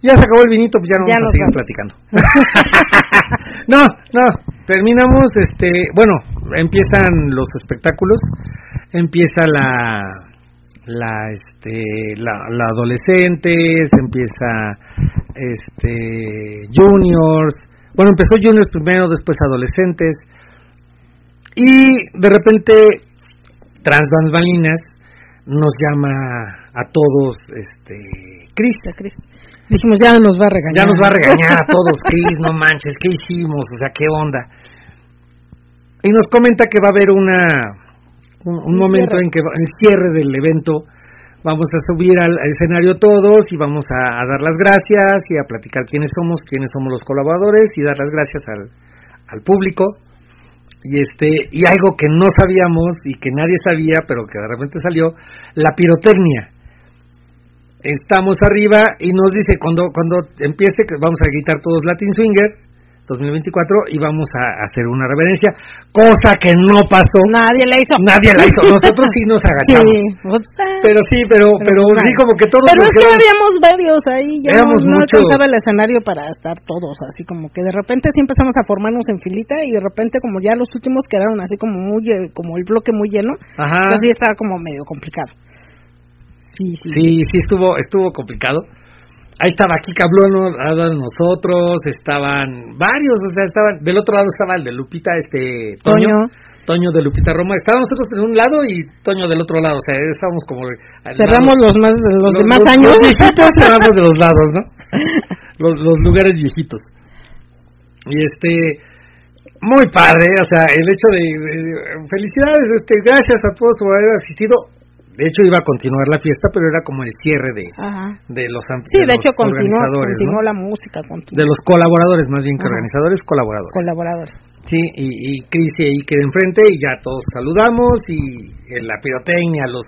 Ya se acabó el vinito, pues ya no Ya vamos a seguir vamos. platicando. no, no, terminamos, este, bueno, empiezan los espectáculos, empieza la, la, este, la, la adolescentes, empieza, este, juniors, bueno, empezó juniors primero, después adolescentes, y de repente, tras bambalinas, nos llama a todos, este, Cris, Ya, Cris. Dijimos, ya nos va a regañar. ya nos va a regañar a todos, Cris, no manches, ¿qué hicimos? O sea, ¿qué onda? Y nos comenta que va a haber una un, momento cierre. en que va- el cierre del evento vamos a subir al, al escenario todos y vamos a, a dar las gracias y a platicar quiénes somos, quiénes somos los colaboradores y dar las gracias al, al público. Y este y algo que no sabíamos y que nadie sabía, pero que de repente salió, la pirotecnia. Estamos arriba y nos dice cuando cuando empiece que vamos a gritar todos Latin Swinger 2024 y vamos a hacer una reverencia, cosa que no pasó. Nadie le hizo. Nadie la hizo, nosotros sí nos agachamos. Sí, pues, ah. Pero sí, pero pero, pues, sí como que todos Pero nos es que habíamos varios ahí, ya no, alcanzaba el escenario para estar todos, así como que de repente sí empezamos a formarnos en filita y de repente como ya los últimos quedaron así como muy, eh, como el bloque muy lleno, Ajá. pues estaba como medio complicado. Sí, sí. Sí, sí estuvo estuvo complicado. Ahí estaba Kika Bluno, de nosotros, estaban varios, o sea, estaban del otro lado estaba el de Lupita, este Toño, Toño. Toño de Lupita Roma. Estábamos nosotros en un lado y Toño del otro lado, o sea, estábamos como Cerramos los más los, los años. viejitos cerramos de los lados, ¿no? Los, los lugares viejitos. Y este, muy padre, o sea, el hecho de, de- felicidades, este, gracias a todos por haber asistido. De hecho, iba a continuar la fiesta, pero era como el cierre de, Ajá. de los Sí, de los hecho continuó, continuó ¿no? la música, continuó. De los colaboradores, más bien que Ajá. organizadores, colaboradores. colaboradores. Sí, y, y Cris y ahí queda enfrente y ya todos saludamos y la pirotecnia, los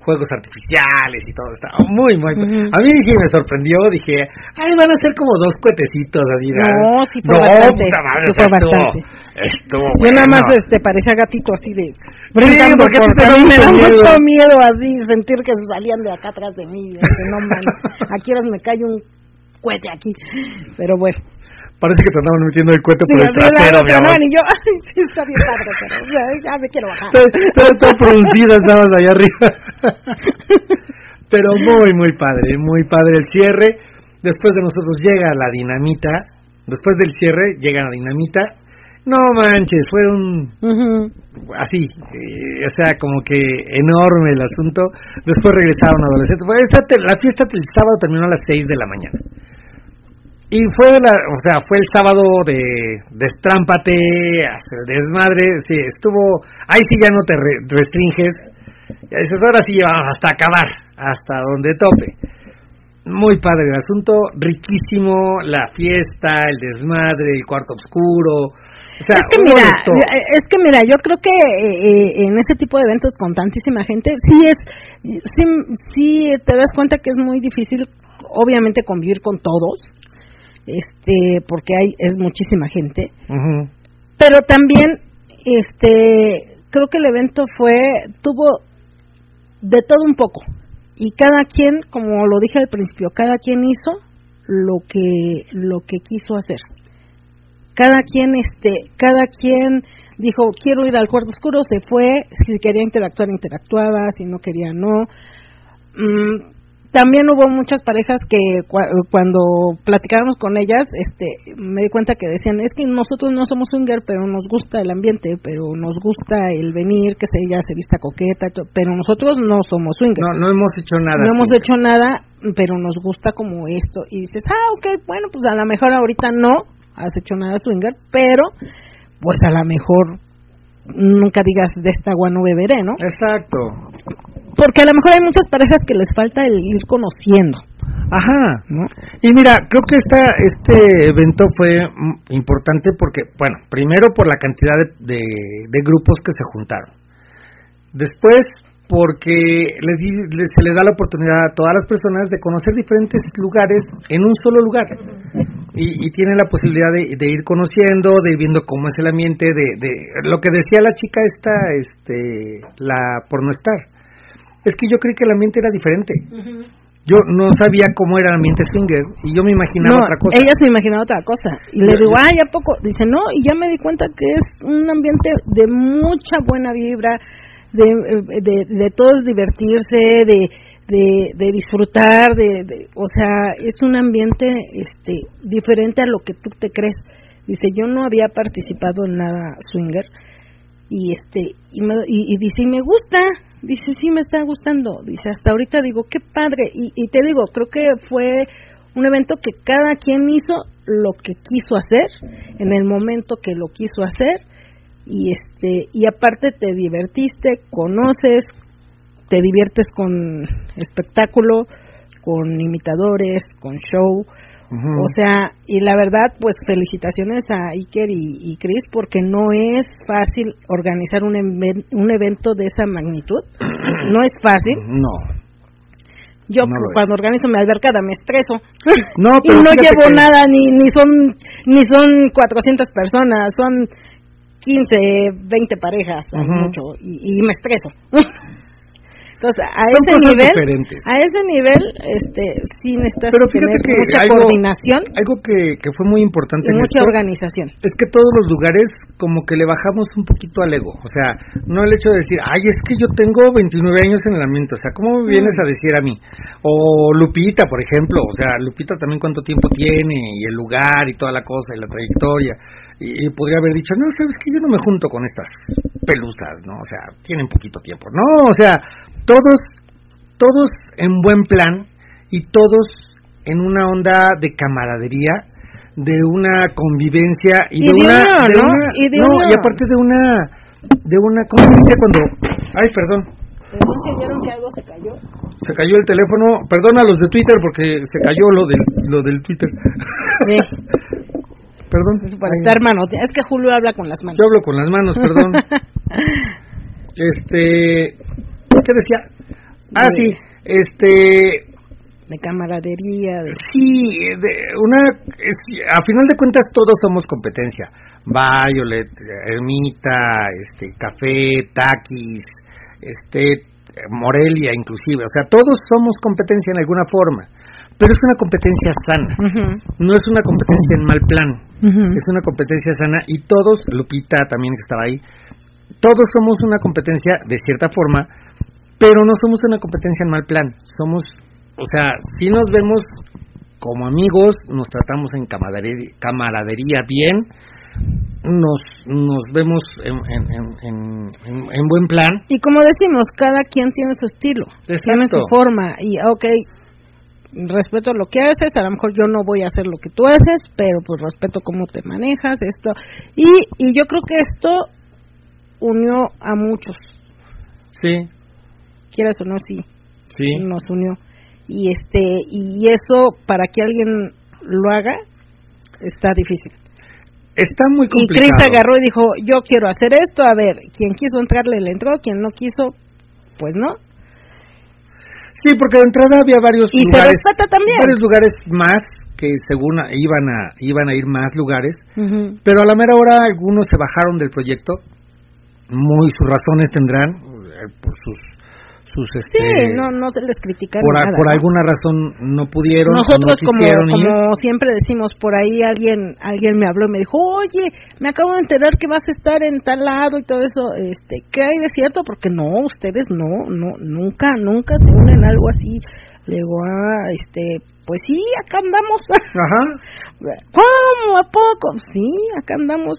juegos artificiales y todo está muy, muy... A mí sí me sorprendió, dije, ay, van a ser como dos cuetecitos así. No, sí fue no, bastante, puta madre, sí fue bastante. Estuvo Yo nada más este parecía gatito así de Sí, brincando porque por- te da a mí me mucho da miedo. mucho miedo así sentir que se salían de acá atrás de mí, no man, aquí ahora me cae un cohete aquí, pero bueno. Parece que te andaban metiendo el cuento Sí, por el trasero, mi amor. y yo, ay, está bien padre, pero ya, ya me quiero bajar. Producido estabas allá arriba. Pero muy, muy padre, muy padre el cierre. Después de nosotros llega la dinamita. Después del cierre llega la dinamita. No manches, fue un así, eh, o sea, como que enorme el asunto. Después regresaron adolescentes. Bueno, esta te- la fiesta del sábado terminó a las 6 de la mañana. Y fue, la, o sea, fue el sábado de destrámpate, hasta el desmadre, sí, estuvo, ahí sí ya no te re- restringes, ya dices, ahora sí vamos hasta acabar, hasta donde tope. Muy padre el asunto, riquísimo, la fiesta, el desmadre, el cuarto oscuro, o sea, es que mira, todo. es que mira, yo creo que eh, en ese tipo de eventos con tantísima gente, sí es, sí, sí te das cuenta que es muy difícil, obviamente convivir con todos, este, porque hay es muchísima gente, pero también, este, creo que el evento fue tuvo de todo un poco. Y cada quien, como lo dije al principio, cada quien hizo lo que lo que quiso hacer cada quien, este, cada quien dijo, quiero ir al cuarto oscuro, se fue, si quería interactuar, interactuaba, si no quería, no. Mm, también hubo muchas parejas que cuando platicábamos con ellas, este, me di cuenta que decían, es que nosotros no somos swinger, pero nos gusta el ambiente, pero nos gusta el venir, que se, ella se vista coqueta, pero nosotros no somos swinger. No, no hemos hecho nada. No hemos hecho nada, pero nos gusta como esto. Y dices, ah, ok, bueno, pues a lo mejor ahorita no has hecho nada swinger, pero pues a lo mejor nunca digas de esta agua no beberé, ¿no? Exacto. Porque a lo mejor hay muchas parejas que les falta el ir conociendo. Ajá. ¿no? Y mira, creo que esta, este evento fue importante porque, bueno, primero por la cantidad de, de grupos que se juntaron. Después porque les, se les da la oportunidad a todas las personas de conocer diferentes lugares en un solo lugar y, tienen la posibilidad de, ir conociendo, de ir viendo cómo es el ambiente, de, lo que decía la chica esta, este, la por no estar. Es que yo creí que el ambiente era diferente. Yo no sabía cómo era el ambiente swinger y yo me imaginaba otra cosa. Ella se imaginaba otra cosa. Y le digo, ay, ¿a poco? Dice, no, y ya me di cuenta que es un ambiente de mucha buena vibra, de, de, de todos divertirse, de, de, disfrutar, de, o sea, es un ambiente este, diferente a lo que tú te crees. Dice, yo no había participado en nada swinger y este y, me, y, dice, y me gusta, dice, sí me está gustando, dice, hasta ahorita digo, qué padre, y, y te digo, creo que fue un evento que cada quien hizo lo que quiso hacer en el momento que lo quiso hacer y este y aparte te divertiste, conoces, te diviertes con espectáculo, con imitadores, con show, o sea, y la verdad, pues felicitaciones a Iker y, y Chris porque no es fácil organizar un, un evento de esa magnitud, no es fácil. No. Yo cuando organizo mi albercada me estreso. No, y no llevo nada, ni, ni son ni son 400 personas, son 15, 20 parejas, mucho, y, me estreso. Entonces, a ese nivel, a ese nivel, este, sí necesitas Pero tener que mucha coordinación. Algo que, que fue muy importante. Y mucha organización. Es que todos los lugares como que le bajamos un poquito al ego. O sea, no el hecho de decir, ay, es que yo tengo 29 años en el ambiente. O sea, ¿cómo me vienes a decir a mí? O Lupita, por ejemplo. O sea, Lupita también cuánto tiempo tiene y el lugar y toda la cosa y la trayectoria y, podría haber dicho, no, sabes que yo no me junto con estas pelusas, ¿no? O sea, tienen poquito tiempo. No, o sea, todos, todos en buen plan y todos en una onda de camaradería, de una convivencia y, de, una, ¿no? y no, y aparte de una, de una, ¿cómo se dice cuando? Ay, perdón. que algo se cayó? Se cayó el teléfono, perdón a los de Twitter porque se cayó lo del, lo del Twitter. Sí. Perdón. Es para estar manos. Es que Julio habla con las manos. Yo hablo con las manos, perdón. este. ¿Qué decía? Ah, sí. Este. De camaradería. De... Sí, de una. a final de cuentas, todos somos competencia. Violet, Ermita, este, Café, Taquis, este, Morelia, inclusive. O sea, todos somos competencia en alguna forma pero es una competencia sana, no es una competencia en mal plan, es una competencia sana y todos, Lupita también que estaba ahí, todos somos una competencia de cierta forma, pero no somos una competencia en mal plan, somos, o sea, si nos vemos como amigos, nos tratamos en camaradería, camaradería bien, nos, nos vemos en, en, buen plan. Y como decimos, cada quien tiene su estilo, tiene su forma, y ok, respeto lo que haces, a lo mejor yo no voy a hacer lo que tú haces, pero pues respeto cómo te manejas, esto. Y, y yo creo que esto unió a muchos. Sí. Quieras o no, sí. Sí. Nos unió. Y este y eso para que alguien lo haga está difícil. Está muy complicado. Y Chris agarró y dijo, "Yo quiero hacer esto, a ver, quien quiso entrarle le entró, quien no quiso pues no." Sí, porque de entrada había varios y lugares. también. Varios lugares más que según iban a iban a ir más lugares, pero a la mera hora algunos se bajaron del proyecto. Muy sus razones tendrán eh, por sus sus este Sí, no, no se les critica por, a- nada. por ¿no? alguna razón no pudieron Nosotros no como, como siempre decimos por ahí alguien alguien me habló y me dijo oye me acabo de enterar que vas a estar en tal lado y todo eso este qué hay de cierto porque no ustedes no no nunca nunca se unen a algo así le digo ah este pues sí acá andamos Ajá. cómo a poco sí acá andamos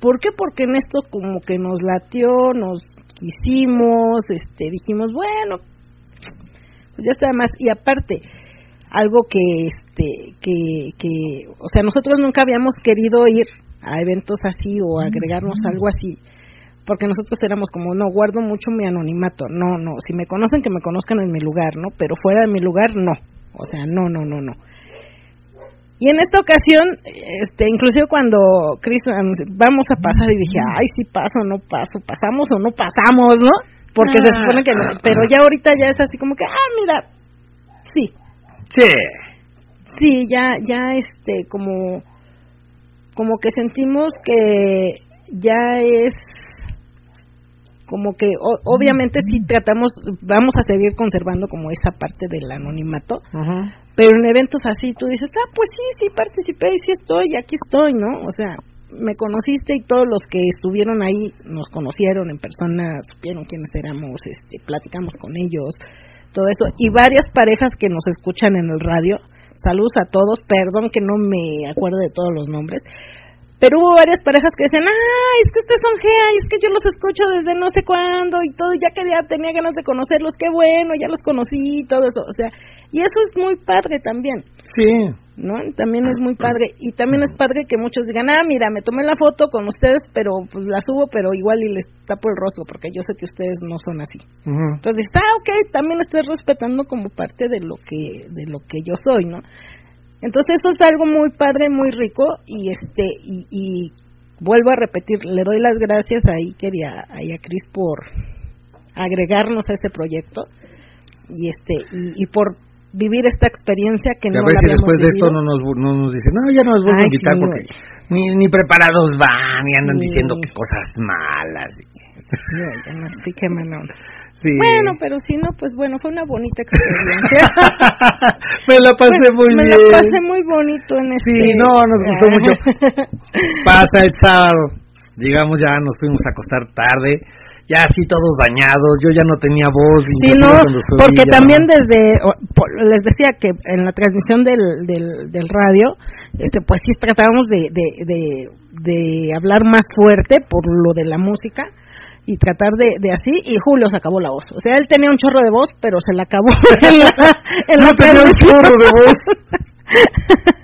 ¿Por qué? Porque en esto como que nos latió, nos quisimos, este, dijimos, bueno, pues ya está más. Y aparte, algo que, este, que, que, o sea, nosotros nunca habíamos querido ir a eventos así o agregarnos algo así, porque nosotros éramos como, no, guardo mucho mi anonimato, no, no, si me conocen, que me conozcan en mi lugar, ¿no? Pero fuera de mi lugar, no, o sea, no, no, no, no. Y en esta ocasión, este, inclusive cuando Chris anunció, vamos a pasar y dije, ay, si paso o no paso, pasamos o no pasamos, ¿no? Porque se supone que no, pero ya ahorita ya es así como que, ah, mira, sí, Sí. sí, ya, ya, este, como, como que sentimos que ya es, como que, o- obviamente sí tratamos, vamos a seguir conservando como esa parte del anonimato, Ajá. pero en eventos así tú dices, ah, pues sí, sí participé y sí estoy, aquí estoy, ¿no? O sea, me conociste y todos los que estuvieron ahí nos conocieron en persona, supieron quiénes éramos, este, platicamos con ellos, todo eso. Y varias parejas que nos escuchan en el radio, saludos a todos, perdón que no me acuerdo de todos los nombres, pero hubo varias parejas que decían, ah, es que ustedes son GEA, y es que yo los escucho desde no sé cuándo y todo, ya quería, tenía ganas de conocerlos, qué bueno, ya los conocí y todo eso, o sea, y eso es muy padre también, Sí. ¿no? También es muy padre, y también es padre que muchos digan, ah, mira, me tomé la foto con ustedes, pero pues la subo, pero igual y les tapo el rostro, porque yo sé que ustedes no son así. Ujú. Entonces, dices, ah, ok, también estoy respetando como parte de lo que, de lo que yo soy, ¿no? Entonces eso es algo muy padre, muy rico y este y, y vuelvo a repetir, le doy las gracias a Iker y a, Cris por agregarnos a este proyecto y este y, y por vivir esta experiencia que a no ver si después de esto vivido. no nos, no nos dicen, no, ya no nos vuelvo a invitar sí, porque ni, ni preparados van y andan Sí. diciendo que cosas malas. No, ya sí, qué onda. Sí. Bueno, pero si no, pues bueno, fue una bonita experiencia. me la pasé Bueno, muy me bien. la pasé muy bonito en este. Sí, no, nos gustó mucho. Pasa el sábado. Llegamos ya, nos fuimos a acostar tarde. Ya así todos dañados. Yo ya no tenía voz. Sí, no, porque ya también no. desde, les decía que en la transmisión del, del, del radio, este, pues sí tratábamos de, de, de, de hablar más fuerte por lo de la música y tratar de, de así, y Julio se acabó la voz. O sea, él tenía un chorro de voz, pero se la acabó en la, en la No tenía un chorro de voz.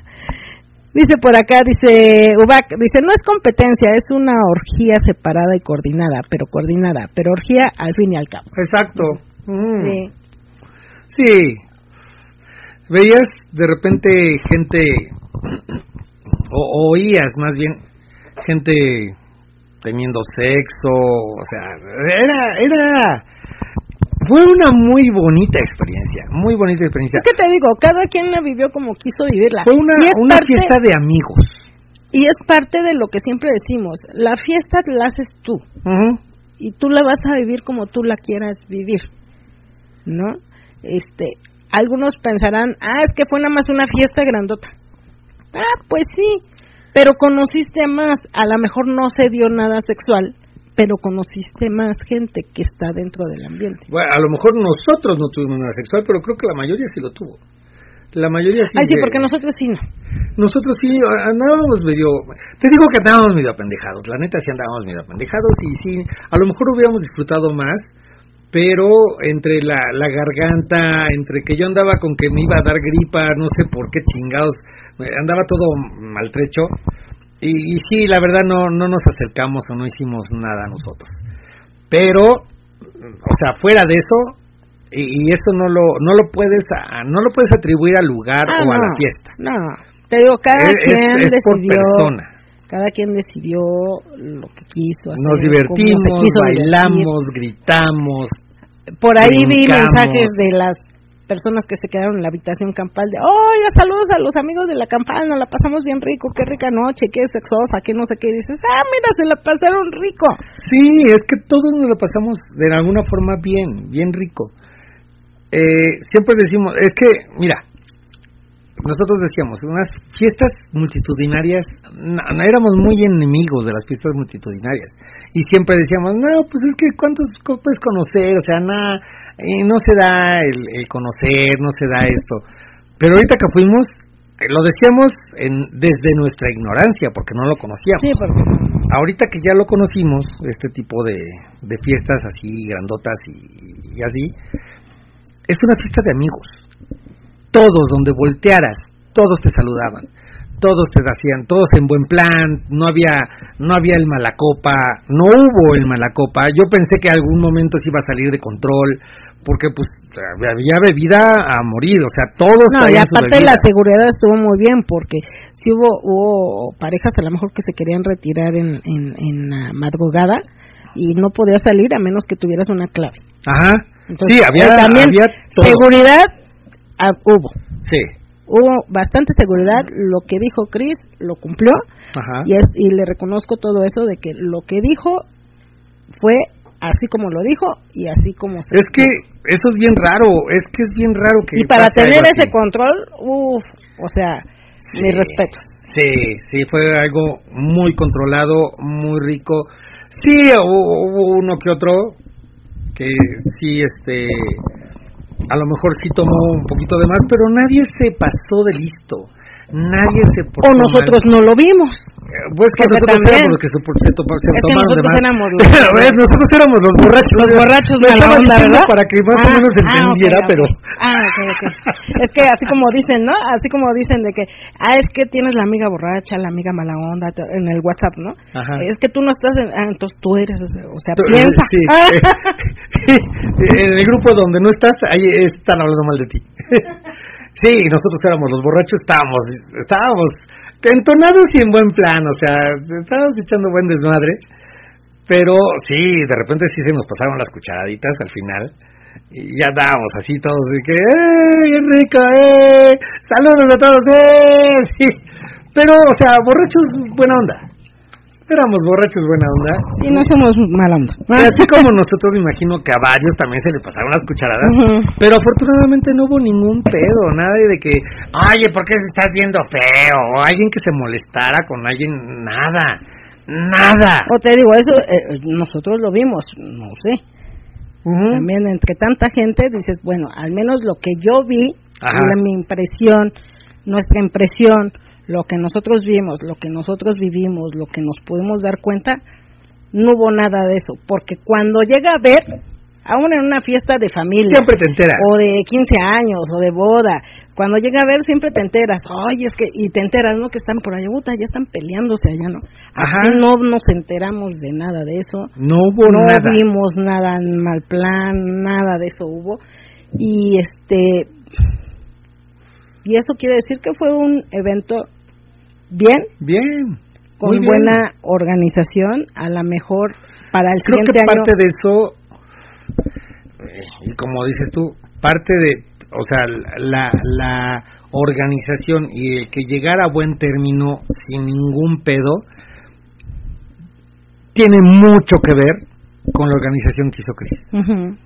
Dice por acá, dice Ubac, dice, no es competencia, es una orgía separada y coordinada, pero coordinada, pero orgía al fin y al cabo. Exacto. Mm. Sí. Sí. Veías de repente gente, o oías más bien, gente teniendo sexo, o sea, era, era, fue una muy bonita experiencia, muy bonita experiencia. Es que te digo, cada quien la vivió como quiso vivirla. Fue una, una parte, fiesta de amigos. Y es parte de lo que siempre decimos, la fiesta la haces tú, y tú la vas a vivir como tú la quieras vivir, ¿no? Este, algunos pensarán, ah, es que fue nada más una fiesta grandota. Ah, pues sí, pero conociste más, a lo mejor no se dio nada sexual, pero conociste más gente que está dentro del ambiente. Bueno, a lo mejor nosotros no tuvimos nada sexual, pero creo que la mayoría sí lo tuvo. La mayoría sí. Ay, sí, porque nosotros sí no. Nosotros sí andábamos medio. Te digo que andábamos medio apendejados. La neta sí andábamos medio apendejados y sí. A lo mejor hubiéramos disfrutado más, pero entre la, la garganta, entre que yo andaba con que me iba a dar gripa, no sé por qué chingados, andaba todo maltrecho. Y, y sí, la verdad no, no nos acercamos o no hicimos nada nosotros. Pero, o sea, fuera de eso, y, y esto no lo, no lo puedes, a- no lo puedes atribuir al lugar Ah, o a la fiesta. No, te digo, cada Es- quien es por decidió, persona. cada quien decidió lo que quiso hacer, Nos divertimos, quiso bailamos, gritamos. Por ahí vi mensajes de las personas que se quedaron en la habitación campal de, oiga, saludos a los amigos de la campal, nos la pasamos bien rico, qué rica noche, qué sexosa, qué no sé qué, y dices, ah, mira, se la pasaron rico. Sí, es que todos nos lo pasamos de alguna forma bien, bien rico. Eh, siempre decimos, es que, mira, nosotros decíamos, unas fiestas multitudinarias, no, no, éramos muy enemigos de las fiestas multitudinarias. Y siempre decíamos, no, pues es que cuántos puedes conocer, o sea, nada, eh, no se da el, el, conocer, no se da esto. Pero ahorita que fuimos, eh, lo decíamos en, desde nuestra ignorancia, porque no lo conocíamos. Sí, porque... Ahorita que ya lo conocimos, este tipo de, de fiestas así grandotas y, y así, es una fiesta de amigos todos donde voltearas, todos te saludaban, todos te hacían, todos en buen plan, no había, no había el malacopa, no hubo el malacopa, yo pensé que algún momento se iba a salir de control, porque pues había bebida a morir, o sea, todos No, y aparte la seguridad estuvo muy bien, porque si hubo, hubo parejas a lo mejor que se querían retirar en, en, en la madrugada, y no podías salir a menos que tuvieras una clave. Ajá. Entonces, sí, había, también había todo. seguridad ah, hubo. Sí. Hubo bastante seguridad, lo que dijo Chris lo cumplió Ajá. y, es, y le reconozco todo eso de que lo que dijo fue así como lo dijo y así como se Es que eso es bien raro, es que es bien raro que y para tener ese control, uff, o sea, mis respetos. Sí, sí, fue algo muy controlado, muy rico. Sí, hubo, hubo uno que otro que sí, este, a lo mejor sí tomó un poquito de más, pero nadie se pasó de listo. Nadie se portó O nosotros mal. no lo vimos. Eh, Pues que porque nosotros también- éramos los que se, se, topa- se Es que tomaron de nosotros más. éramos los- ¿ves? Nosotros éramos los borrachos. Los borrachos mala estaba onda, ¿verdad? para que más o Ah, menos se ah, entendiera, ok. pero... Ah, ok, ok. Es que así como dicen, ¿no? Así como dicen de que, ah, es que tienes la amiga borracha, la amiga mala onda en el WhatsApp, ¿no? Ajá. Es que tú no estás, en, ah, entonces tú eres, o sea, o Tú- piensa. sí, eh, en el grupo donde no estás, ahí están hablando mal de ti. sí, nosotros éramos los borrachos, estábamos, estábamos entonados y en buen plan, o sea, estábamos echando buen desmadre, pero sí, de repente sí se nos pasaron las cucharaditas al final. Y ya andábamos así todos de que, ¡eh, rico, eh! ¡Saludos a todos, eh! Sí. Pero, o sea, borrachos buena onda. Éramos borrachos buena onda. Y no somos mala onda. Así como nosotros me imagino que a varios también se le pasaron las cucharadas, pero afortunadamente no hubo ningún pedo, nada de que, oye, ¿por qué se estás viendo feo? O alguien que se molestara con alguien, nada, nada. O te digo, eso eh, nosotros lo vimos, no sé. También entre tanta gente dices, bueno, al menos lo que yo vi, Ajá. la- mi impresión, nuestra impresión, lo que nosotros vimos, lo que nosotros vivimos, lo que nos pudimos dar cuenta, no hubo nada de eso, porque cuando llega a ver, aún en una fiesta de familia, Siempre te enteras. o de 15 años, o de boda, cuando llega a ver siempre te enteras, oye, es que, y te enteras, ¿no? Que están por allá, puta, ya están peleándose allá, ¿no? Ajá. Aquí no nos enteramos de nada de eso, No hubo no nada. vimos nada en mal plan, nada de eso hubo. Y este y eso quiere decir que fue un evento bien, Bien. con muy bien. buena organización, a la mejor para el Creo que siguiente año. parte de eso, eh, y como dices tú, parte de, o sea, la, la organización y el que llegara a buen término sin ningún pedo, tiene mucho que ver con la organización que hizo Cris.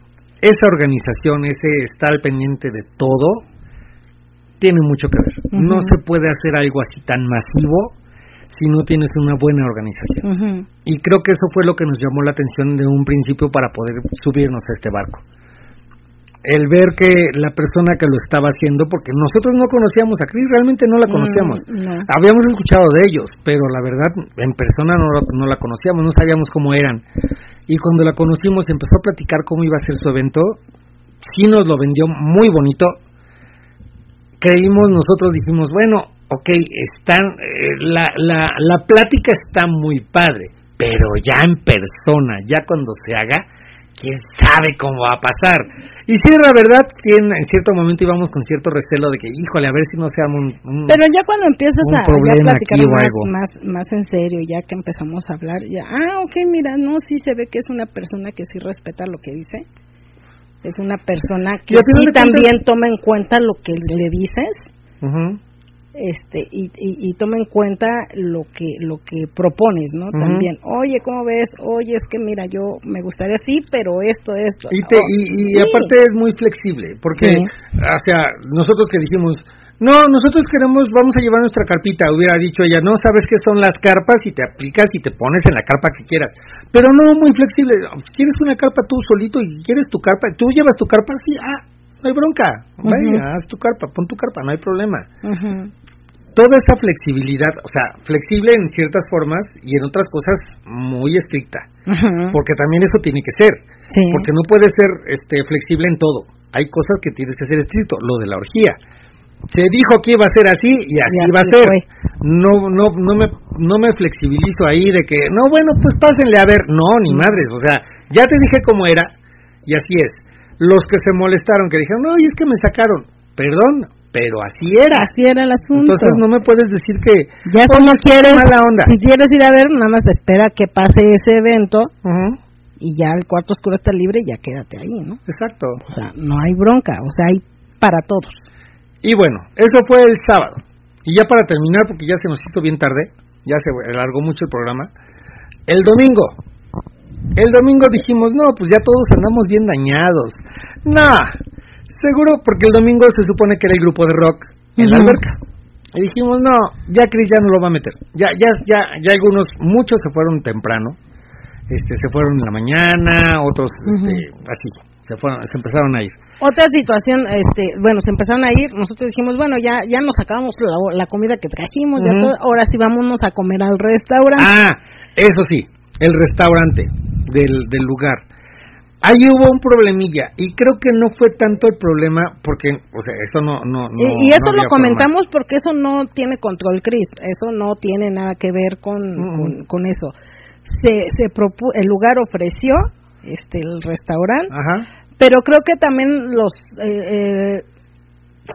Esa organización, ese estar al pendiente de todo, tiene mucho que ver. No se puede hacer algo así tan masivo si no tienes una buena organización. Y creo que eso fue lo que nos llamó la atención de un principio para poder subirnos a este barco. El ver que la persona que lo estaba haciendo, porque nosotros no conocíamos a Cris, realmente no la conocíamos. Mm, no. Habíamos escuchado de ellos, pero la verdad en persona no, la- no la conocíamos, no sabíamos cómo eran. Y cuando la conocimos y empezó a platicar cómo iba a ser su evento, sí nos lo vendió muy bonito. Creímos, nosotros dijimos, bueno, ok, están, eh, la, la, la plática está muy padre, pero ya en persona, ya cuando se haga, quién sabe cómo va a pasar. Y sí, la verdad, en cierto momento íbamos con cierto recelo de que, híjole, a ver si no se arma un, un- Pero ya cuando empiezas a, ya platicar más, más, más en serio, ya que empezamos a hablar, ya, ah, ok, mira, no, sí se ve que es una persona que sí respeta lo que dice. Es una persona que sí también toma en cuenta lo que le dices. Este y, y, y toma en cuenta lo que lo que propones no también oye cómo ves oye es que mira yo me gustaría así pero esto esto Y, te, Oh, y, y sí. aparte es muy flexible, porque, Sí. o sea, nosotros que dijimos, no, nosotros queremos, vamos a llevar nuestra carpita, hubiera dicho ella, no, sabes qué son las carpas y te aplicas y te pones en la carpa que quieras. Pero no, muy flexible, quieres una carpa tú solito y quieres tu carpa, tú llevas tu carpa, sí, ah, no hay bronca, vaya, haz tu carpa, pon tu carpa, no hay problema. Toda esta flexibilidad, o sea, flexible en ciertas formas y en otras cosas muy estricta, porque también eso tiene que ser. Sí. Porque no puede ser este flexible en todo. Hay cosas que tienes que ser estricto, lo de la orgía. Se dijo que iba a ser así y así, así va a ser. fue. No no no me no me flexibilizo ahí de que no, bueno, pues pásenle a ver. No, ni madres, o sea, ya te dije cómo era y así es. Los que se molestaron que dijeron, "No, y es que me sacaron." Perdón, pero así era. así era el asunto Entonces no me puedes decir que ya si "Oye, no quieres mala onda. si quieres ir a ver nada más espera que pase ese evento y ya el cuarto oscuro está libre y ya quédate ahí no Exacto. o sea no hay bronca o sea hay para todos Y bueno, eso fue el sábado. Y ya para terminar, porque ya se nos hizo bien tarde, ya se alargó mucho el programa, el domingo. El domingo dijimos, no, pues ya todos andamos bien dañados. No, seguro porque el domingo se supone que era el grupo de rock en la alberca. Y dijimos, no, ya Chris ya no lo va a meter. Ya, ya, ya, ya algunos, muchos se fueron temprano. Este, se fueron en la mañana, otros, este, así, se fueron, se empezaron a ir. Otra situación, este, bueno, se empezaron a ir, nosotros dijimos, bueno, ya ya nos acabamos la, la comida que trajimos, ya Ujú. todo, ahora sí vámonos a comer al restaurante. Ah, eso sí, el restaurante del, del lugar. Ahí hubo un problemilla y creo que no fue tanto el problema porque, o sea, eso no, no, no y, y eso no lo comentamos porque eso no tiene control, Chris, eso no tiene nada que ver con, Mm. con, con eso. Se, se propu- el lugar ofreció, este, el restaurante, Ajá. pero creo que también los, eh, eh,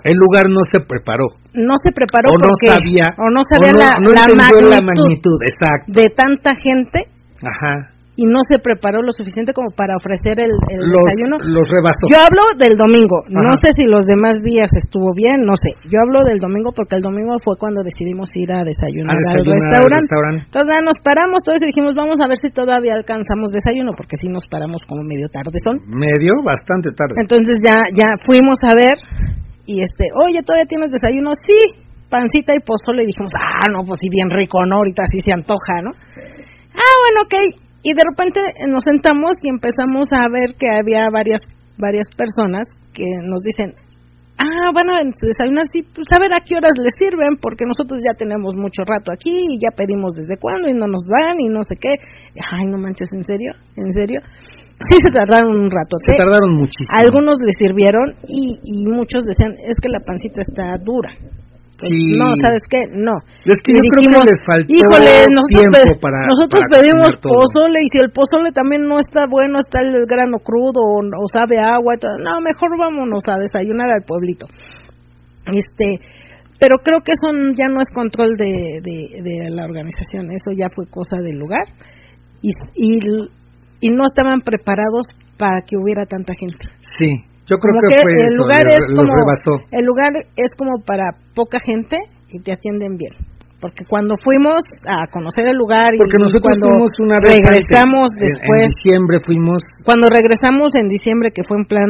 El lugar no se preparó no se preparó o no porque, sabía o no sabía no, la, no la entendió la magnitud magnitud, exacto. de tanta gente Ajá. Y no se preparó lo suficiente como para ofrecer el, el Los, desayuno. los rebasó. Yo hablo del domingo, no Ajá. sé si los demás días estuvo bien, no sé. Yo hablo del domingo porque el domingo fue cuando decidimos ir a desayunar, a al desayunar al restaurante. restaurante. Entonces ya nos paramos todos y dijimos, vamos a ver si todavía alcanzamos desayuno, porque si nos paramos como medio tarde son. Medio, bastante tarde. Entonces ya ya fuimos a ver y este, oye, ¿todavía tienes desayuno? Sí, pancita y pozole. Y dijimos, ah, no, pues sí, bien rico, ¿no? Ahorita sí se antoja, ¿no? Ah, bueno, ok. Y de repente nos sentamos y empezamos a ver que había varias varias personas que nos dicen, ah, van a desayunar, sí, pues a ver a qué horas les sirven, porque nosotros ya tenemos mucho rato aquí y ya pedimos desde cuándo y no nos dan y no sé qué. Ay, no manches, ¿en serio? ¿En serio? Sí se tardaron un rato. Se tardaron muchísimo. Algunos les sirvieron y, y muchos decían, es que la pancita está dura. Sí. No, ¿sabes qué? No. Es que Y yo creo que les faltó híjole, nosotros, tiempo para- nosotros para pedimos cocinar todo". pozole y si el pozole también no está bueno, está el grano crudo o, o sabe agua, y todo, no, mejor vámonos a desayunar al pueblito. Este, pero creo que eso ya no es control de, de, de la organización, eso ya fue cosa del lugar y, y, y no estaban preparados para que hubiera tanta gente. Sí, yo creo que, que fue el lugar le- es los como el lugar es como para poca gente y te atienden bien porque cuando fuimos a conocer el lugar y Porque nosotros cuando fuimos una vez regresamos antes, después En, diciembre fuimos cuando regresamos en diciembre que fue en plan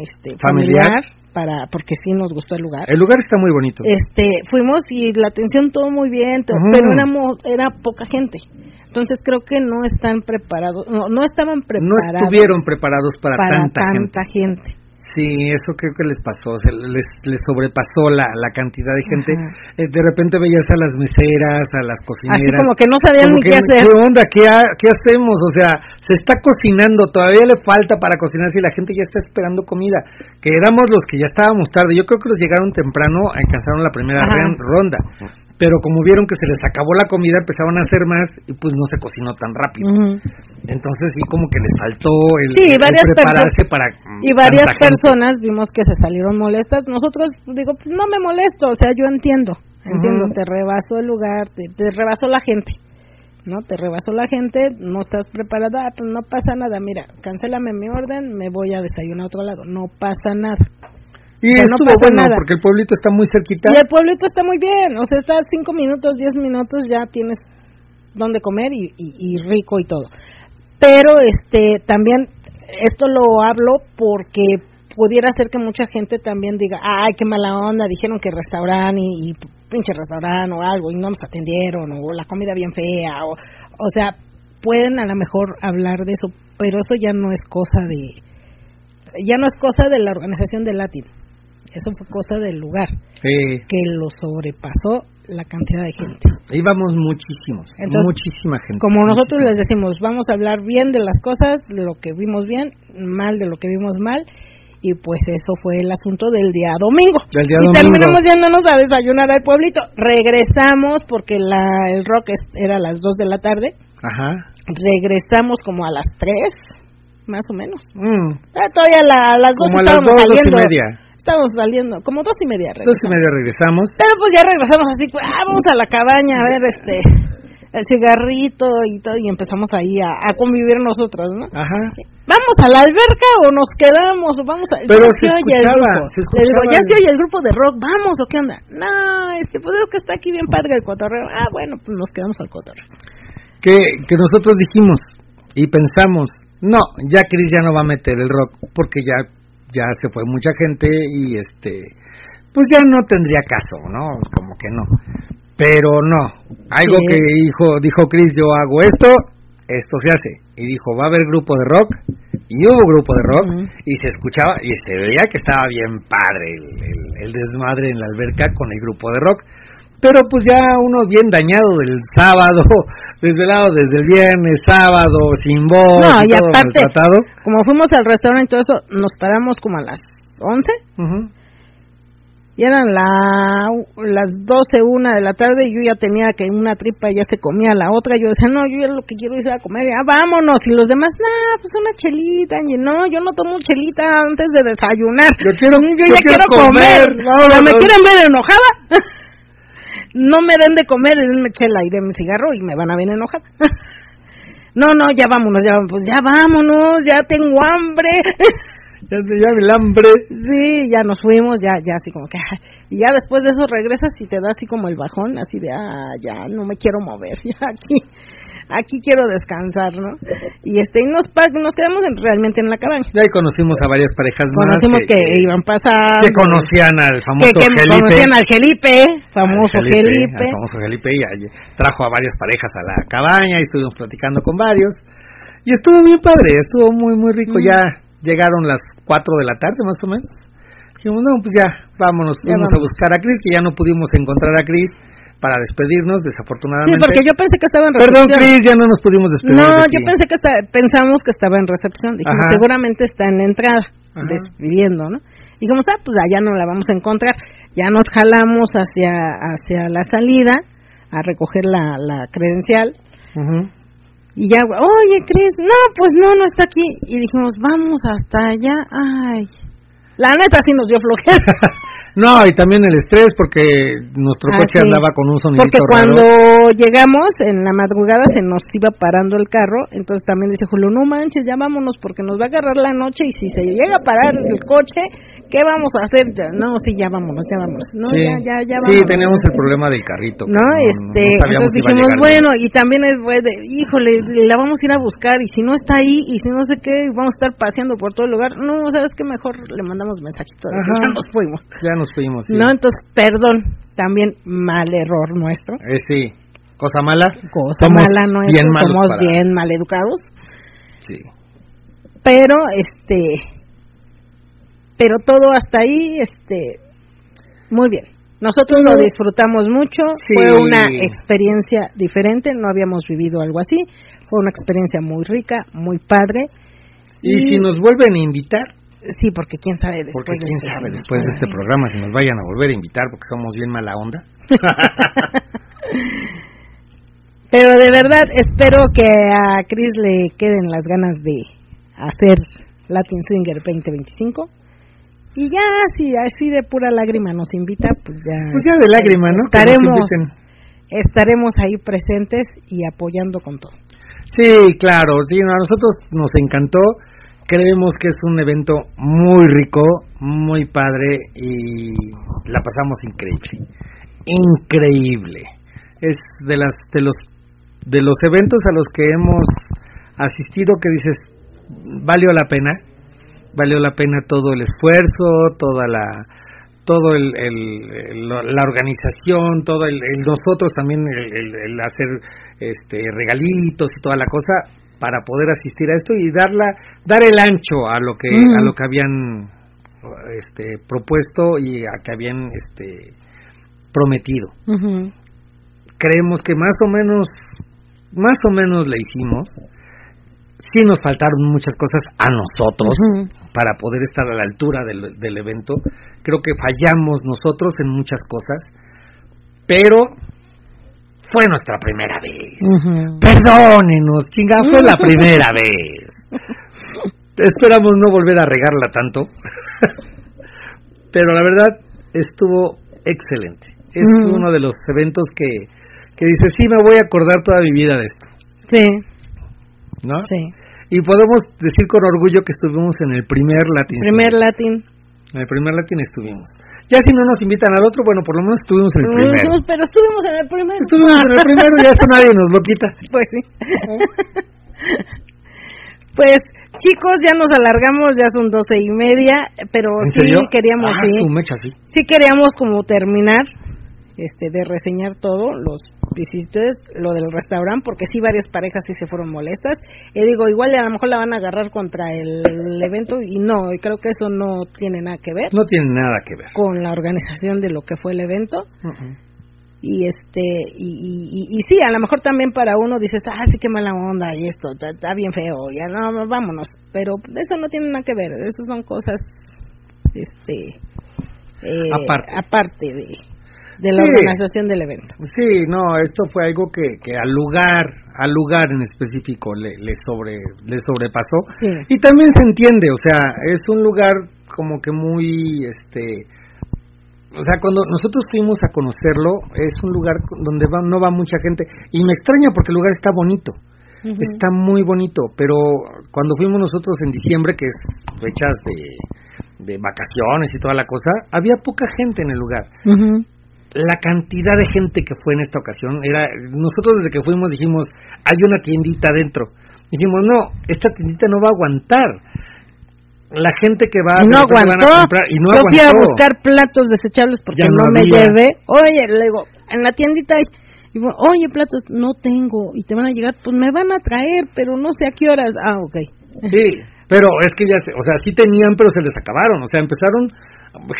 este Familiar. familiar, para porque sí nos gustó el lugar El lugar está muy bonito. este fuimos y la atención todo muy bien todo, pero éramos era poca gente entonces creo que no están preparados no, no estaban no preparados estuvieron preparados para, para tanta, gente. tanta gente. Sí, eso creo que les pasó, se les, les sobrepasó la, la cantidad de gente. Eh, de repente veías a las meseras, a las cocineras. así como que no sabían ni qué hacer ¿Qué onda? ¿Qué, ha- ¿Qué hacemos? O sea, se está cocinando, todavía le falta para cocinar si la gente ya está esperando comida. Que éramos los que ya estábamos tarde. Yo creo que los llegaron temprano, alcanzaron la primera Ajá. ronda. Pero como vieron que se les acabó la comida, empezaron a hacer más y pues no se cocinó tan rápido. Entonces sí como que les faltó el, Sí, el- el varias prepararse para mm, y varias personas vimos que se salieron molestas. Nosotros, digo, pues no me molesto, o sea, yo entiendo, entiendo, te rebasó el lugar, te, te rebasó la gente. ¿no? Te rebasó la gente, no estás preparada, ah, pues no pasa nada, mira, cancélame mi orden, me voy a desayunar a otro lado, no pasa nada. Y no estuvo pasa bueno nada. porque el pueblito está muy cerquita. Y el pueblito está muy bien, o sea, estás cinco minutos, diez minutos, ya tienes donde comer y, y, y rico y todo. Pero este también, esto lo hablo porque pudiera ser que mucha gente también diga, ay, qué mala onda, dijeron que restaurante y, y pinche restaurante o algo y no nos atendieron o la comida bien fea o, o sea, pueden a lo mejor hablar de eso, pero eso ya no es cosa de, ya no es cosa de la organización de Latin, eso fue cosa del lugar Sí, que lo sobrepasó la cantidad de gente. íbamos muchísimos, Entonces, muchísima gente. Como nosotros les decimos, vamos a hablar bien de las cosas, de lo que vimos bien, mal de lo que vimos mal, y pues eso fue el asunto del día domingo. Del día y domingo. terminamos yéndonos a desayunar al pueblito. Regresamos porque la, el rock era a las 2 de la tarde. Ajá. Regresamos como a las 3, más o menos. Mm, Ah, todavía a la- a las 2 Como a las estábamos dos, dos y saliendo. media. Estábamos saliendo, como dos y media. Dos y regresamos. media regresamos. Pero pues ya regresamos así, pues, ah, vamos a la cabaña a ver este el cigarrito y todo y empezamos ahí a, a convivir nosotros, ¿no? Ajá. ¿Vamos a la alberca o nos quedamos o vamos a Pero ya se oye el grupo. se Le digo, escuchaba ya se oye el grupo de rock, vamos o qué onda. No, este pues es que está aquí bien padre el cotorreo. Ah, bueno, pues nos quedamos al cotorreo. Que, que nosotros dijimos y pensamos, no, ya Chris ya no va a meter el rock porque ya, ya se fue mucha gente y este, pues ya no tendría caso, ¿no? Como que no. Pero no, algo Sí. que dijo, dijo Chris, yo hago esto, esto se hace. Y dijo, va a haber grupo de rock, y hubo grupo de rock, y se escuchaba, y se veía que estaba bien padre el, el- el desmadre en la alberca con el grupo de rock. Pero pues ya uno bien dañado del sábado, desde el lado, desde el viernes, sábado, sin voz, No, y todo aparte- maltratado. Como fuimos al restaurante y todo eso, nos paramos como a las 11 Ujú. Y eran la, las 12, una de la tarde y yo ya tenía que una tripa ya se comía la otra. Yo decía, no, yo ya lo que quiero es ir a comer, ya vámonos. Y los demás, nah, pues una chelita. Y no, yo no tomo chelita antes de desayunar. Yo quiero- yo, yo ya quiero quiero comer. comer, vámonos. Pero me quieren ver enojada. no me den de comer, denme chela y denme cigarro y me van a ver enojada. no, no, ya vámonos, ya, pues ya vámonos, ya tengo hambre. Ya, ya el hambre. Sí, ya nos fuimos, ya, ya así como que, y ya después de eso regresas y te da así como el bajón, así de, ah, ya no me quiero mover, ya aquí, aquí quiero descansar, ¿no? Y este, y nos, nos quedamos en- realmente en la cabaña. Ya ahí conocimos a varias parejas más. Conocimos que, iban pasando, que conocían al famoso que, que conocían al Felipe, famoso Al Felipe. al famoso Felipe y ahí trajo a varias parejas a la cabaña y estuvimos platicando con varios. Y estuvo bien padre, estuvo muy, muy rico. Mm. Ya llegaron las 4 de la tarde más o menos. Dijimos, no, pues ya, vámonos, Ya fuimos a vamos. buscar a Chris, que ya no pudimos encontrar a Chris para despedirnos, Sí, desafortunadamente. porque yo pensé que estaba en Perdón, recepción. Chris, ya no nos pudimos despedir. No, de yo pensé que está, pensamos que estaba en recepción. Dijimos, Ajá. seguramente está en la entrada, Ajá. despidiendo, ¿no? Dijimos, ah, pues allá no la vamos a encontrar. Ya nos jalamos hacia, hacia la salida a recoger la, la credencial. Ujú. Y ya, oye, Cris, no, pues no, no está aquí. Y dijimos, vamos hasta allá. Ay, la neta sí nos dio flojera. No, y también el estrés porque nuestro Ah, coche sí. andaba con un sonidito Porque raro. cuando llegamos en la madrugada se nos iba parando el carro, entonces también dice Julio, no manches, ya vámonos porque nos va a agarrar la noche y si se llega a parar el coche, ¿qué vamos a hacer? Ya, no, sí, ya vámonos, ya vámonos. No, sí, ya, ya, ya sí, vámonos. teníamos el problema del carrito. No, este, entonces dijimos, bueno, y también es, bueno, de, híjole, la vamos a ir a buscar, y si no está ahí, y si no sé qué, vamos a estar paseando por todo el lugar, no, sabes que mejor le mandamos mensajito ya nos fuimos. Ya nos fuimos. sí. No, entonces, perdón, también mal error nuestro. Eh, sí, cosa mala. Cosa Somos mala nuestra, bien somos para- bien mal educados, Sí. pero este, pero todo hasta ahí, este, muy bien. Nosotros lo disfrutamos mucho, Sí. fue una experiencia diferente, no habíamos vivido algo así, fue una experiencia muy rica, muy padre. Y si nos vuelven a invitar, Sí, porque quién sabe después porque de quién este- sabe después de este programa si nos vayan a volver a invitar porque somos bien mala onda. Pero de verdad espero que a Chris le queden las ganas de hacer Latin Swinger 2025. Y ya, si así de pura lágrima nos invita, pues ya. Pues ya de lágrima, ¿no? Estaremos estaremos ahí presentes y apoyando con todo. Sí, claro, sí, a nosotros nos encantó. Creemos que es un evento muy rico, muy padre y la pasamos increíble. Increíble. Es de las de los de los eventos a los que hemos asistido que dices valió la pena, valió la pena todo el esfuerzo, toda la todo el, el, la organización, todo el, nosotros también el, hacer este regalitos y toda la cosa para poder asistir a esto y darla dar el ancho a lo que a lo que habían este propuesto y a que habían este prometido. Creemos que más o menos más o menos le hicimos sí nos faltaron muchas cosas a nosotros para poder estar a la altura del, del, evento. Creo que fallamos nosotros en muchas cosas, pero fue nuestra primera vez. Perdónenos, chinga, fue la primera vez. Esperamos no volver a regarla tanto, pero la verdad estuvo excelente. Es uno de los eventos que, que dice, sí, me voy a acordar toda mi vida de esto. Sí. ¿No? Sí. Y podemos decir con orgullo que estuvimos en el primer Latin. Primer Latin. En el primer Latin estuvimos. Ya si no nos invitan al otro, bueno, por lo menos estuvimos en el primero. Pero estuvimos en el primero. Estuvimos en el primero y eso nadie nos lo quita. Pues sí. pues chicos, ya nos alargamos, ya son doce y media, pero sí queríamos, ah, sí, mecha, sí. sí queríamos como terminar este de reseñar todo, los visitantes, lo del restaurante, porque sí varias parejas sí se fueron molestas. Y digo, igual a lo mejor la van a agarrar contra el evento y no, y creo que eso no tiene nada que ver. No tiene nada que ver. Con la organización de lo que fue el evento. Y este, y, y, sí, a lo mejor también para uno dices, ah, sí, qué mala onda, y esto, está, bien feo, ya no, vámonos. Pero eso no tiene nada que ver, eso son cosas, este, eh, aparte. aparte de, de la organización del evento. Sí, no, esto fue algo que, que al lugar, al lugar en específico le, le sobre le sobrepasó. Y también se entiende, o sea, es un lugar como que muy este o sea, cuando nosotros fuimos a conocerlo, es un lugar donde va, no va mucha gente. Y me extraña porque el lugar está bonito. Está muy bonito, pero cuando fuimos nosotros en diciembre, que es fechas de, de vacaciones y toda la cosa, había poca gente en el lugar la cantidad de gente que fue en esta ocasión era nosotros desde que fuimos dijimos hay una tiendita adentro dijimos no esta tiendita no va a aguantar. La gente que va, no aguantó. a comprar y no yo fui a buscar platos desechables porque no, me llevé. Oye le digo en la tiendita hay oye platos no tengo y te van a llegar pues me van a traer pero no sé a qué horas ah ok. Sí pero es que ya o sea sí tenían pero se les acabaron o sea empezaron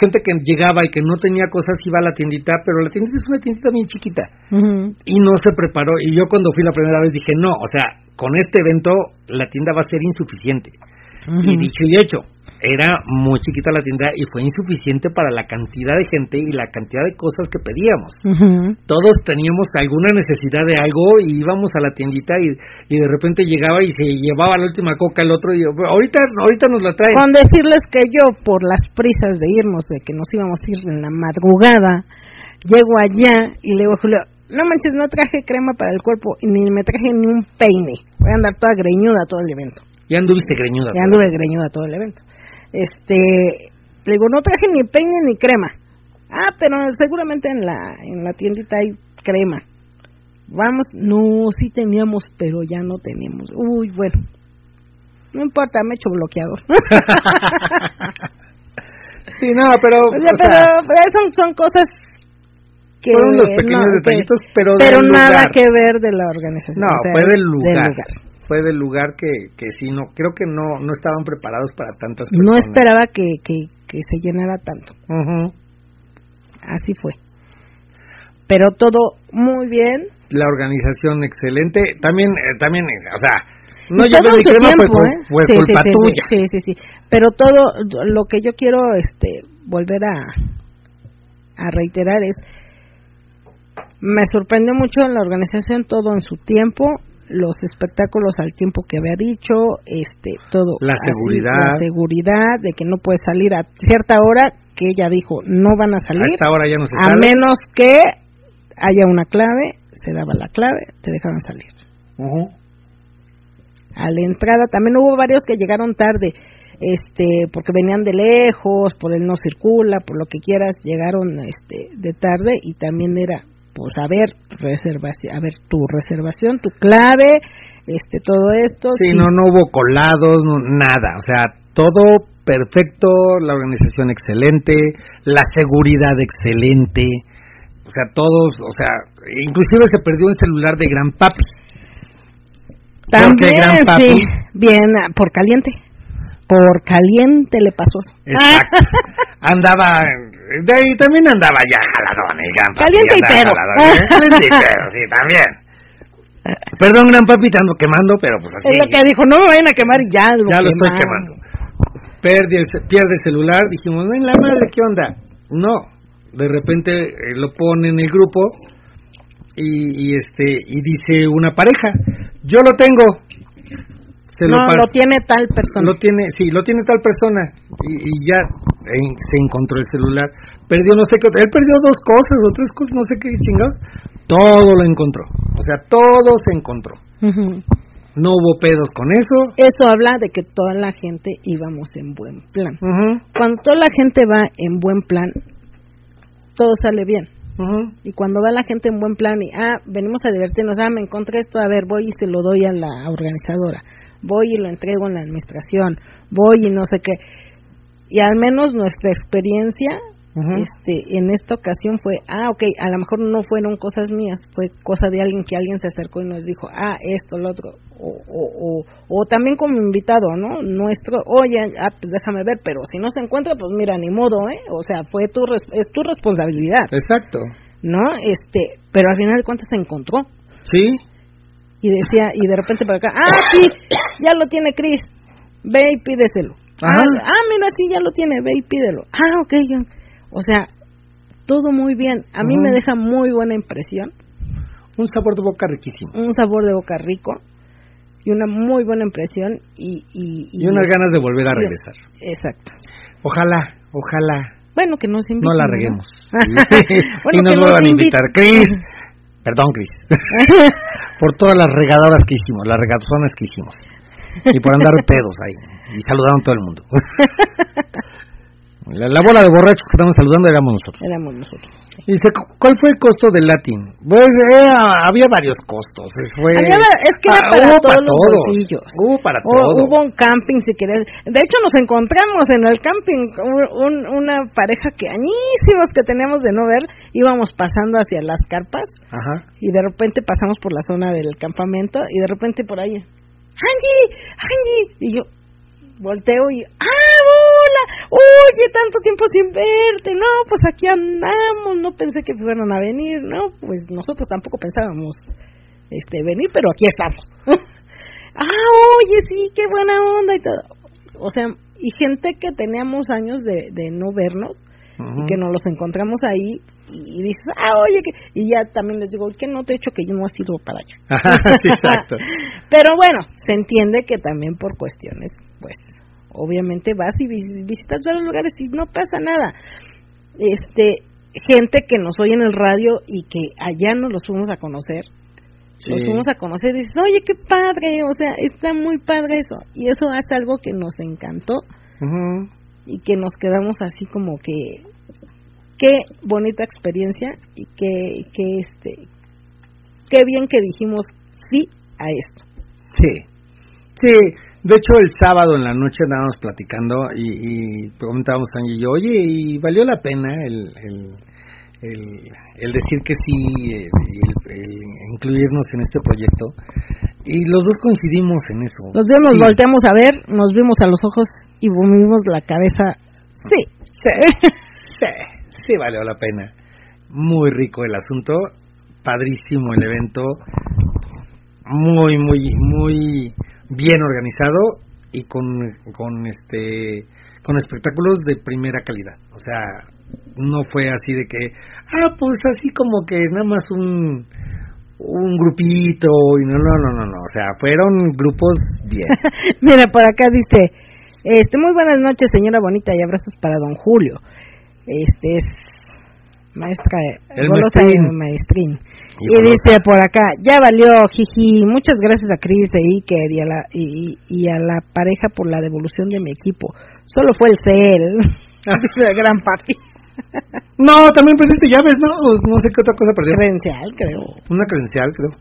gente que llegaba y que no tenía cosas iba a la tiendita, pero la tiendita es una tiendita bien chiquita y no se preparó. Y yo cuando fui la primera vez dije, no, o sea, con este evento la tienda va a ser insuficiente. Y dicho y hecho, era muy chiquita la tienda y fue insuficiente para la cantidad de gente y la cantidad de cosas que pedíamos. Todos teníamos alguna necesidad de algo y íbamos a la tiendita y, y de repente llegaba y se llevaba la última coca el otro y yo, ahorita ahorita nos la traen. Con decirles que yo por las prisas de irnos, de que nos íbamos a ir en la madrugada, llego allá y le digo Julio, no manches, no traje crema para el cuerpo y ni me traje ni un peine. Voy a andar toda greñuda todo el evento. Ya anduviste greñuda. Ya anduve greñuda todo el evento. Este, le digo, no traje ni peine ni crema. Ah, pero seguramente en la, en la tiendita hay crema. Vamos, no, sí teníamos, pero ya no tenemos. Uy, bueno. No importa, me he hecho bloqueador. sí, no, pero... pero, son, son cosas que... Fueron los pequeños detallitos, pero Pero nada que ver de la organización. No, fue del lugar fue del lugar que, que sí, no, creo que no, no estaban preparados para tantas personas. No esperaba que, que, se llenara tanto. Así fue. Pero todo muy bien. La organización excelente. También, eh, también, o sea, no llevé mi crema, tiempo, fue, ¿eh? culpa tuya. Sí, sí, sí. Pero todo lo que yo quiero este volver a, a reiterar es me sorprendió mucho la organización todo en su tiempo los espectáculos al tiempo que había dicho, este, todo. La seguridad. la seguridad de que no puedes salir a cierta hora, que ella dijo, no van a salir. A esta hora ya no se A menos que haya una clave se daba la clave, te dejaban salir. A la entrada también hubo varios que llegaron tarde, este, porque venían de lejos, por el no circula, por lo que quieras, llegaron este, de tarde y también era pues a ver reservación, a ver tu reservación, tu clave, este todo esto. Sí, no no hubo colados, no, nada, o sea, todo perfecto, la organización excelente, la seguridad excelente, o sea, todos, o sea, inclusive se perdió un celular de Gran Papi. También, Gran Papi, sí, bien, por caliente por caliente le pasó. Exacto. andaba, de ahí también andaba ya jaladón el gran papi. Caliente y pedo. ¿eh? Caliente y pedo, sí, también. Perdón, gran papi, te ando quemando, pero pues así. Es lo que dijo, no me vayan a quemar y ya lo Ya lo estoy quemando. Pierde el, pierde el celular, dijimos, no, en la madre, ¿qué onda? No, de repente eh, lo pone en el grupo y, y este y dice una pareja, yo lo tengo, no, lo, tiene tal persona. Lo tiene, sí, lo tiene tal persona. Y, ya se encontró el celular. Perdió no sé qué, él perdió dos cosas o tres cosas, no sé qué chingados. Todo lo encontró. O sea, todo se encontró. No hubo pedos con eso. Eso habla de que toda la gente íbamos en buen plan. Cuando toda la gente va en buen plan, todo sale bien. Y cuando va la gente en buen plan y, ah, venimos a divertirnos, ah, me encontré esto, a ver, voy y se lo doy a la organizadora voy y lo entrego en la administración, voy y no sé qué. Y al menos nuestra experiencia este en esta ocasión fue, ah, ok, a lo mejor no fueron cosas mías, fue cosa de alguien que alguien se acercó y nos dijo, ah, esto, lo otro, o, o, o, también como invitado, ¿no? Nuestro, oye, ah, pues déjame ver, pero si no se encuentra, pues mira, ni modo, ¿eh? O sea, fue tu, es tu responsabilidad. Exacto. ¿No? Este, pero al final de cuentas se encontró. Sí y decía, y de repente para acá, ah, sí, ya lo tiene Chris, ve y pídeselo. Ah, ah, mira, sí, ya lo tiene, ve y pídelo. Ah, ok, o sea, todo muy bien. A mí me deja muy buena impresión. Un sabor de boca riquísimo. Un sabor de boca rico y una muy buena impresión y... Y, y, unas ganas de volver a regresar. Exacto. Ojalá, ojalá. Bueno, que nos inviten. No la reguemos. y nos vuelvan a invitar. Chris, Perdón, Cris. por todas las regadoras que hicimos, las regatonas que hicimos. Y por andar pedos ahí. Y saludaron a todo el mundo. La, bola de borrachos que estamos saludando éramos nosotros. Éramos nosotros. Y dice, ¿cuál fue el costo del Latin? Pues había varios costos. Fue, es que era para todos, los bolsillos. Hubo para todos. Hubo un camping, si querés. De hecho, nos encontramos en el camping una pareja que añísimos que teníamos de no ver. Íbamos pasando hacia las carpas. Ajá. Y de repente pasamos por la zona del campamento. Y de repente por ahí, ¡Angie! ¡Angie! Y yo, volteo y ¡ah, hola! Oye, tanto tiempo sin verte. No, pues aquí andamos. No pensé que fueran a venir. No, pues nosotros tampoco pensábamos este venir, pero aquí estamos. ah, oye, sí, qué buena onda y todo. O sea, y gente que teníamos años de, de no vernos y que nos los encontramos ahí y, dices, ah, oye, que... y ya también les digo, ¿qué no te he hecho que yo no he ido para allá? Exacto. Pero bueno, se entiende que también por cuestiones, pues, obviamente vas y visitas varios lugares y no pasa nada. Este, gente que nos oye en el radio y que allá nos los fuimos a conocer, nos fuimos a conocer y dices, oye, qué padre, o sea, está muy padre eso. Y eso es algo que nos encantó y que nos quedamos así como que, qué bonita experiencia y qué, qué, este, qué bien que dijimos sí a esto. Sí, sí, de hecho, el sábado en la noche andábamos platicando y, y comentábamos Angie y yo, oye, ¿y valió la pena el, el, decir que sí, el, incluirnos en este proyecto? Y los dos coincidimos en eso. Los dos nos volteamos a ver, nos vimos a los ojos y movimos la cabeza. Sí, sí, sí, sí valió la pena. Muy rico el asunto, padrísimo el evento, muy, muy, muy bien organizado y con, con este con espectáculos de primera calidad. O sea, no fue así de que, ah, pues así como que nada más un un grupito y no, no, no, no, no, o sea, fueron grupos bien. Mira, por acá dice, este, muy buenas noches, señora bonita, y abrazos para don Julio. Este, maestra El golosa y maestrín. maestrín. Y Y, dice por acá, ya valió, jiji, muchas gracias a Chris de Iker y a, la, y, y a la pareja por la devolución de mi equipo. Solo fue el CEL, el gran papi. No, también perdiste llaves, ¿no? No sé qué otra cosa perdió. Credencial, creo. Una credencial, creo.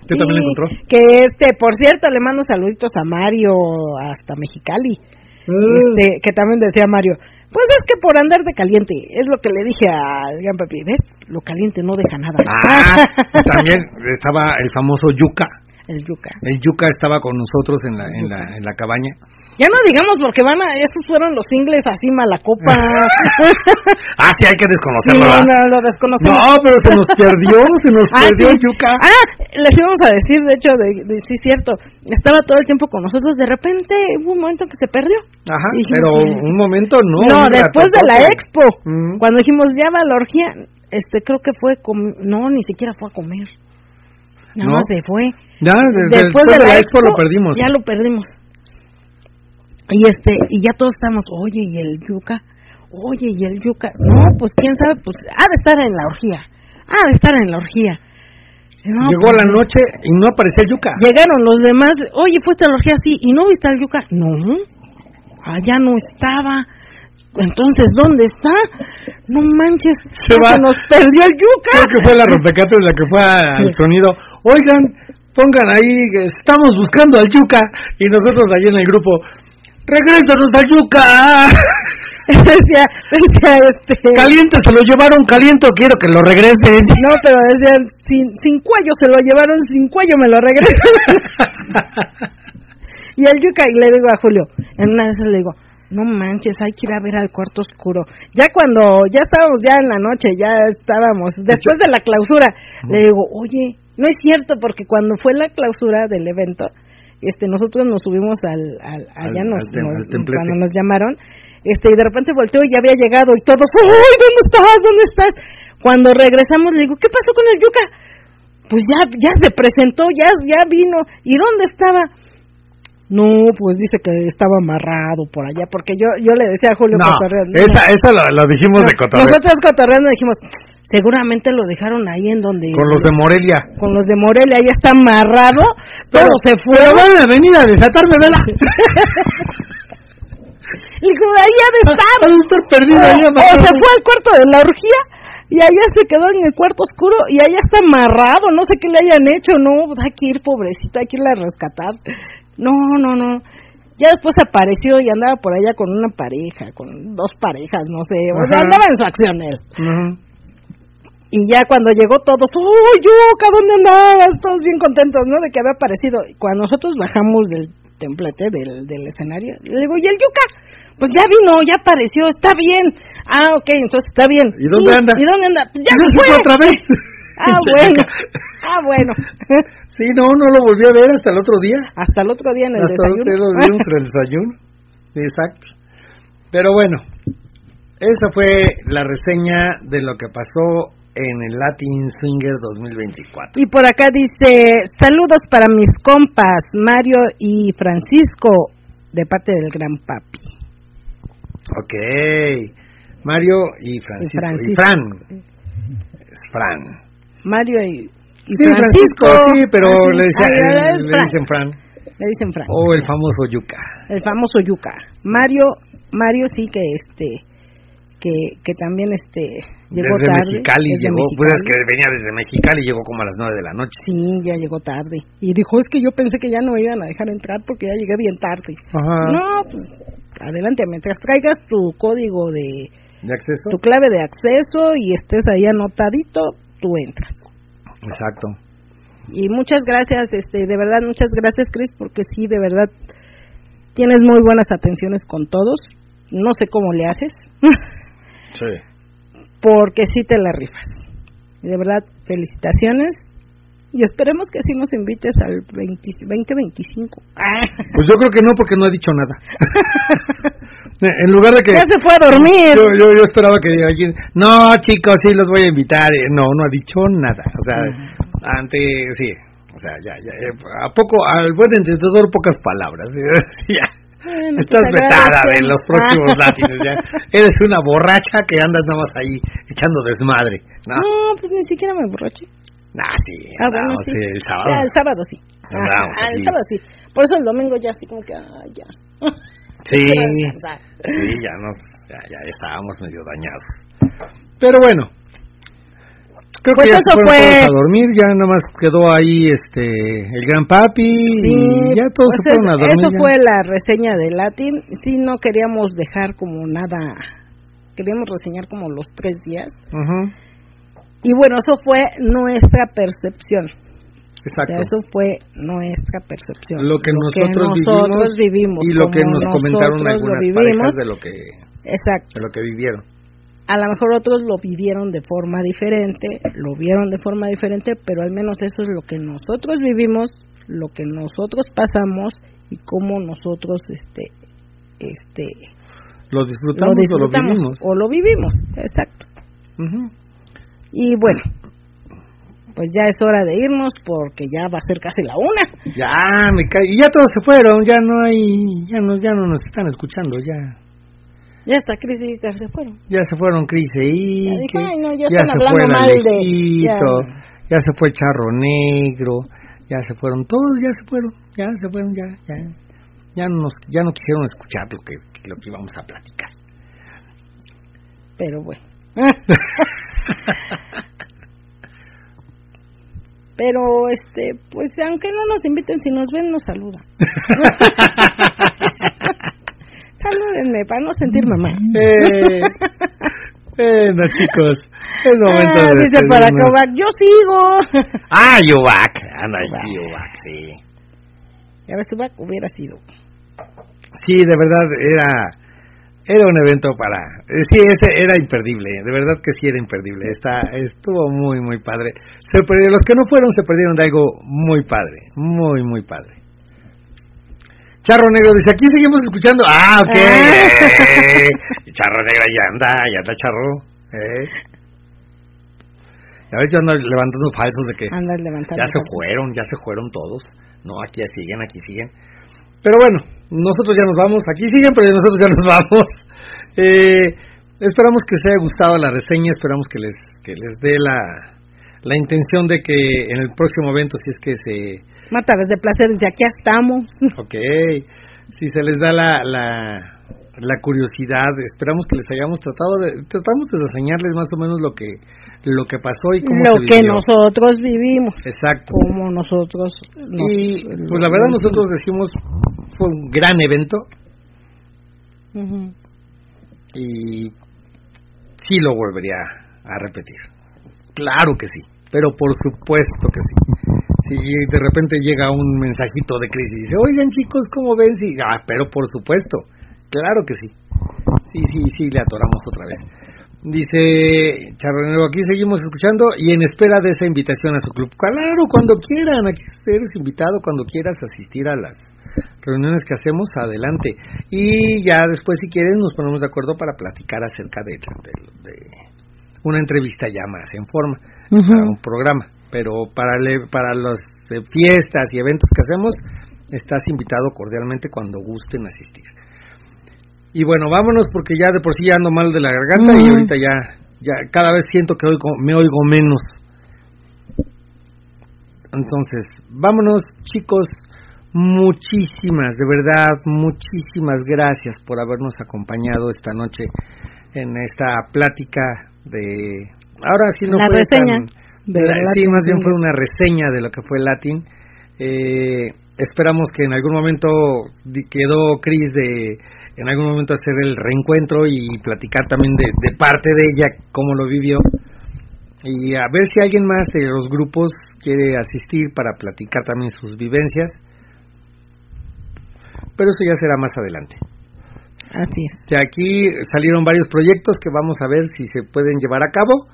¿Usted Sí, también la encontró? Que este, por cierto, le mando saluditos a Mario hasta Mexicali. Mm. Este, que también decía Mario, pues es que por andar de caliente, es lo que le dije al gran papi, ¿ves? Lo caliente no deja nada. Ah, también estaba el famoso Yuca. el yuca. El Yuca estaba con nosotros en la, en la, en la cabaña. Ya no digamos porque van a, esos fueron los ingles así mala copa. Ah, sí, hay que Sí, desconocerlo. no, ¿verdad? no, lo desconocemos. No, pero se nos perdió, se nos Ah, perdió sí. el Yuca. Ah, les íbamos a decir, de hecho, de, de- sí, cierto. Estaba todo el tiempo con nosotros. De repente hubo un momento que se perdió. Ajá, Dijimos, pero sí. un momento no. No, después de la expo. Mm. Cuando dijimos, ya va la orgía, este, creo que fue, com- no, ni siquiera fue a comer. Nada ¿No? más se fue. Ya, desde después, de, la expo, lo perdimos. Ya lo perdimos. Y este, y ya todos estamos, oye, y el yuca, oye, y el yuca, no, pues quién sabe, pues ha de estar en la orgía, ha de estar en la orgía. No, Llegó pues, la noche y no aparecía el Yuca. Llegaron los demás, oye, fuiste a la orgía, sí, y no viste al yuca, no, allá no estaba. Entonces, ¿dónde está? No manches, Se va. se nos perdió el yuca. Creo que fue la rompecatos la que fue al sonido. Oigan, pongan ahí, estamos buscando al Yuca. Y nosotros ahí en el grupo, regrésanos al Yuca. decía, decía este. Caliente, se lo llevaron caliente, quiero que lo regresen. No, pero decían, sin, sin cuello se lo llevaron, sin cuello me lo regresan. y el yuca, y le digo a Julio, en una de esas le digo, no manches, hay que ir a ver al cuarto oscuro. Ya cuando, ya estábamos ya en la noche, ya estábamos, después de la clausura, le digo, oye, no es cierto, porque cuando fue la clausura del evento, este, nosotros nos subimos al, al allá Al- nos, al tem- nos- al templete. cuando nos llamaron, este, y de repente volteó y ya había llegado y todos, ¡ay, dónde estás, dónde estás! Cuando regresamos le digo, ¿qué pasó con el yuca? Pues ya, ya se presentó, ya, ya vino, ¿y dónde estaba? No, pues dice que estaba amarrado por allá, porque yo, yo le decía a Julio No, esa, esa lo, lo dijimos no, de cotorreo. Nosotros cotorreando dijimos, seguramente lo dejaron ahí en donde... Con los de Morelia. con los de Morelia, ahí está amarrado, todo se fue. Pero van a venir a desatarme, vela. Le digo, ahí ha de estar. Ha de estar perdido ahí o, o amarrado. se fue al cuarto de la orgía y allá se quedó en el cuarto oscuro y allá está amarrado, no sé qué le hayan hecho, no, pues hay que ir pobrecito, hay que irle a rescatar. No, no, no. Ya después apareció y andaba por allá con una pareja, con dos parejas, no sé, o sea, Ajá. andaba en su acción él. Y ya cuando llegó todos, ¡oh, Yuca, ¿dónde andabas? Todos bien contentos, ¿no? De que había aparecido. Y cuando nosotros bajamos del templete, del, del escenario, le digo, ¿y el Yuca? Pues ya vino, ya apareció, está bien. Ah, ok, entonces está bien. ¿Y dónde Sí, anda? ¿Y dónde anda? Pues ya ¿No se se fue. otra vez? Ah, Pinche bueno. Ah, bueno. Sí, no, no lo volví a ver hasta el otro día. Hasta el otro día en el Hasta desayuno. ustedes lo vieron tras el desayuno. Exacto. Pero bueno, esa fue la reseña de lo que pasó en el Latin Swinger 2024. Y por acá dice, saludos para mis compas, Mario y Francisco, de parte del gran papi. Ok. Mario y Francisco. Y, Francisco. Fran. Es Fran. Mario y, y Sí, Francisco. sí, pero Ah, le, decía- Ah, le Fran. dicen Fran. Le dicen Frank. O el famoso Yuca. El famoso Yuca. Mario, Mario sí que este, que, que también este, llegó desde tarde. Mexicali desde llegó, pues es Mexicali. que venía desde Mexicali y llegó como a las 9 de la noche. Sí, ya llegó tarde. Y dijo, es que yo pensé que ya no me iban a dejar entrar porque ya llegué bien tarde. Ajá. No, pues adelante, mientras traigas tu código de, ¿De acceso? tu clave de acceso y estés ahí anotadito, tú entras. Exacto. Y muchas gracias, este, de verdad, muchas gracias, Chris, porque sí, de verdad, tienes muy buenas atenciones con todos. No sé cómo le haces, Sí. porque sí te la rifas. De verdad, felicitaciones. Y esperemos que sí nos invites al 20 2025. Ah, Pues yo creo que no, porque no ha dicho nada. en lugar de que... ya se fue a dormir. Yo, yo, yo esperaba que alguien... No, chicos, sí los voy a invitar. Eh, No, no ha dicho nada. O sea, ante... Sí. O sea, ya, ya. A poco, al buen entendedor, pocas palabras. ya. Bueno, Estás vetada de los próximos latines ya. Eres una borracha que andas nada más ahí echando desmadre. No, No, pues ni siquiera me borraché. nah, sí, Ah, bueno, sí. sí, el sábado. Ya, el sábado sí. Ah, el sábado sí. Por eso el domingo ya así como que, ah, ya. Sí, sí, ya nos, ya, ya estábamos medio dañados. Pero bueno, creo Pues que ya fueron fue- todos a dormir, ya nada más quedó ahí este el gran papi Sí, y ya todos pues se fueron es- a dormir. Eso ya. fue la reseña de Latin. Sí, no queríamos dejar como nada. Queríamos reseñar como los tres días. Y bueno, eso fue nuestra percepción. O exacto. sea, eso fue nuestra percepción. lo que nosotros, nosotros vivimos. y lo que nos comentaron algunas vivimos. parejas de lo que Exacto. de lo que vivieron. A lo mejor otros lo vivieron de forma diferente, lo vieron de forma diferente, pero al menos eso es lo que nosotros vivimos, lo que nosotros pasamos y cómo nosotros este este ¿Lo disfrutamos, lo disfrutamos o lo vivimos? o lo vivimos, exacto. Y bueno, pues ya es hora de irnos porque ya va a ser casi la una. Ya, me cae. Y ya todos se fueron, ya no hay, ya no, ya no nos están escuchando, ya. Ya está Cris y se fueron. Ya se fueron Cris e Ya dijo, "Ay, no, ya ya están se hablando fue mal de- ya". ya. se fue Charro Negro, ya se fueron todos, ya se fueron, ya se fueron, ya, ya, ya no nos, ya no quisieron escuchar lo que, lo que íbamos a platicar. Pero bueno. Pero este, pues aunque no nos inviten, si nos ven nos saludan. Salúdenme para no sentirme mal. Eh, bueno, chicos, es momento Ah, de dice para. Kovac, yo sigo. Ah, Yubac, anda ahí, Yubac, sí. Ya ves, Kovac hubiera sido. Sí, de verdad era era un evento para eh, sí ese era imperdible, de verdad que sí era imperdible. Está estuvo muy muy padre. Se perdió- los que no fueron se perdieron de algo muy padre, muy muy padre. Charro Negro dice, aquí seguimos escuchando. Ah, ok. Eh, Charro Negro ya anda, ya anda Charro. Eh. Ya ves, yo ando levantando falsos de que Andas levantando. ya se falsos. fueron, ya se fueron todos. No, aquí siguen, aquí siguen. Pero bueno, nosotros ya nos vamos. Aquí siguen, pero nosotros ya nos vamos. Eh, esperamos que os haya gustado la reseña. Esperamos que les que les dé la, la intención de que en el próximo evento, si es que se. Matares de placeres, de aquí estamos. Ok. Si se les da la, la, la curiosidad, esperamos que les hayamos tratado de. Tratamos de enseñarles más o menos lo que lo que pasó y cómo Lo se que vivió. nosotros vivimos. Exacto. Como nosotros. nos- Y pues la verdad nosotros decimos fue un gran evento y sí lo volvería a repetir. Claro que sí, pero por supuesto que sí. Si de repente llega un mensajito de crisis y dice, oigan chicos, ¿cómo ven? Sí, ah, pero por supuesto, claro que sí. Sí, sí, sí, le atoramos otra vez. Dice Charronero, aquí seguimos escuchando y en espera de esa invitación a su club. Claro, cuando quieran, aquí eres invitado cuando quieras asistir a las reuniones que hacemos, adelante. Y ya después, si quieres, nos ponemos de acuerdo para platicar acerca de, de, de una entrevista ya más en forma, para un programa. Pero para, le- para las eh, fiestas y eventos que hacemos, estás invitado cordialmente cuando gusten asistir. Y bueno, vámonos porque ya de por sí ya ando mal de la garganta y Ujú. ahorita ya, ya cada vez siento que oigo, me oigo menos. Entonces, vámonos chicos, muchísimas, de verdad, muchísimas gracias por habernos acompañado esta noche en esta plática de... Ahora sí no La fue reseña tan- de la- sí, más bien fue una reseña de lo que fue Latin. Eh, esperamos que en algún momento quedó Cris de en algún momento hacer el reencuentro y platicar también de, de parte de ella cómo lo vivió y a ver si alguien más de los grupos quiere asistir para platicar también sus vivencias pero eso ya será más adelante Así es. de aquí salieron varios proyectos que vamos a ver si se pueden llevar a cabo.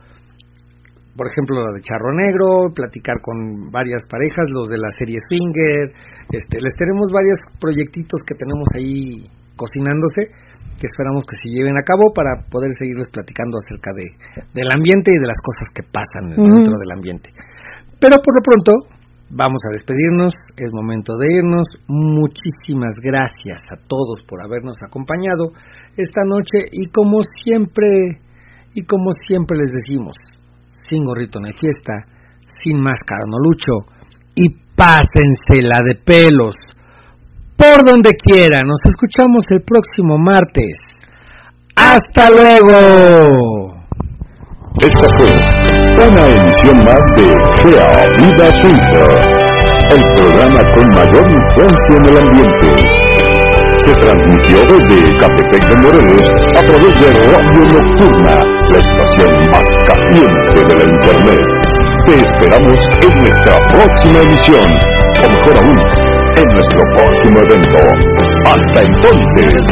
Por ejemplo, la de Charro Negro, platicar con varias parejas, los de la serie Swinger. Este, les tenemos varios proyectitos que tenemos ahí cocinándose que esperamos que se lleven a cabo para poder seguirles platicando acerca de del ambiente y de las cosas que pasan dentro del ambiente. Pero por lo pronto, vamos a despedirnos, es momento de irnos. Muchísimas gracias a todos por habernos acompañado esta noche y como siempre, y como siempre les decimos, sin gorrito no hay fiesta, sin máscara no lucho y pásensela de pelos por donde quiera. Nos escuchamos el próximo martes. Hasta luego. Esta fue una emisión más de Gea Vida Twitter, el programa con mayor influencia en el ambiente. Se transmitió desde Capetec de Morelos a través de Radio Nocturna, la estación más caliente de la Internet. Te esperamos en nuestra próxima emisión, o mejor aún, en nuestro próximo evento. Hasta entonces.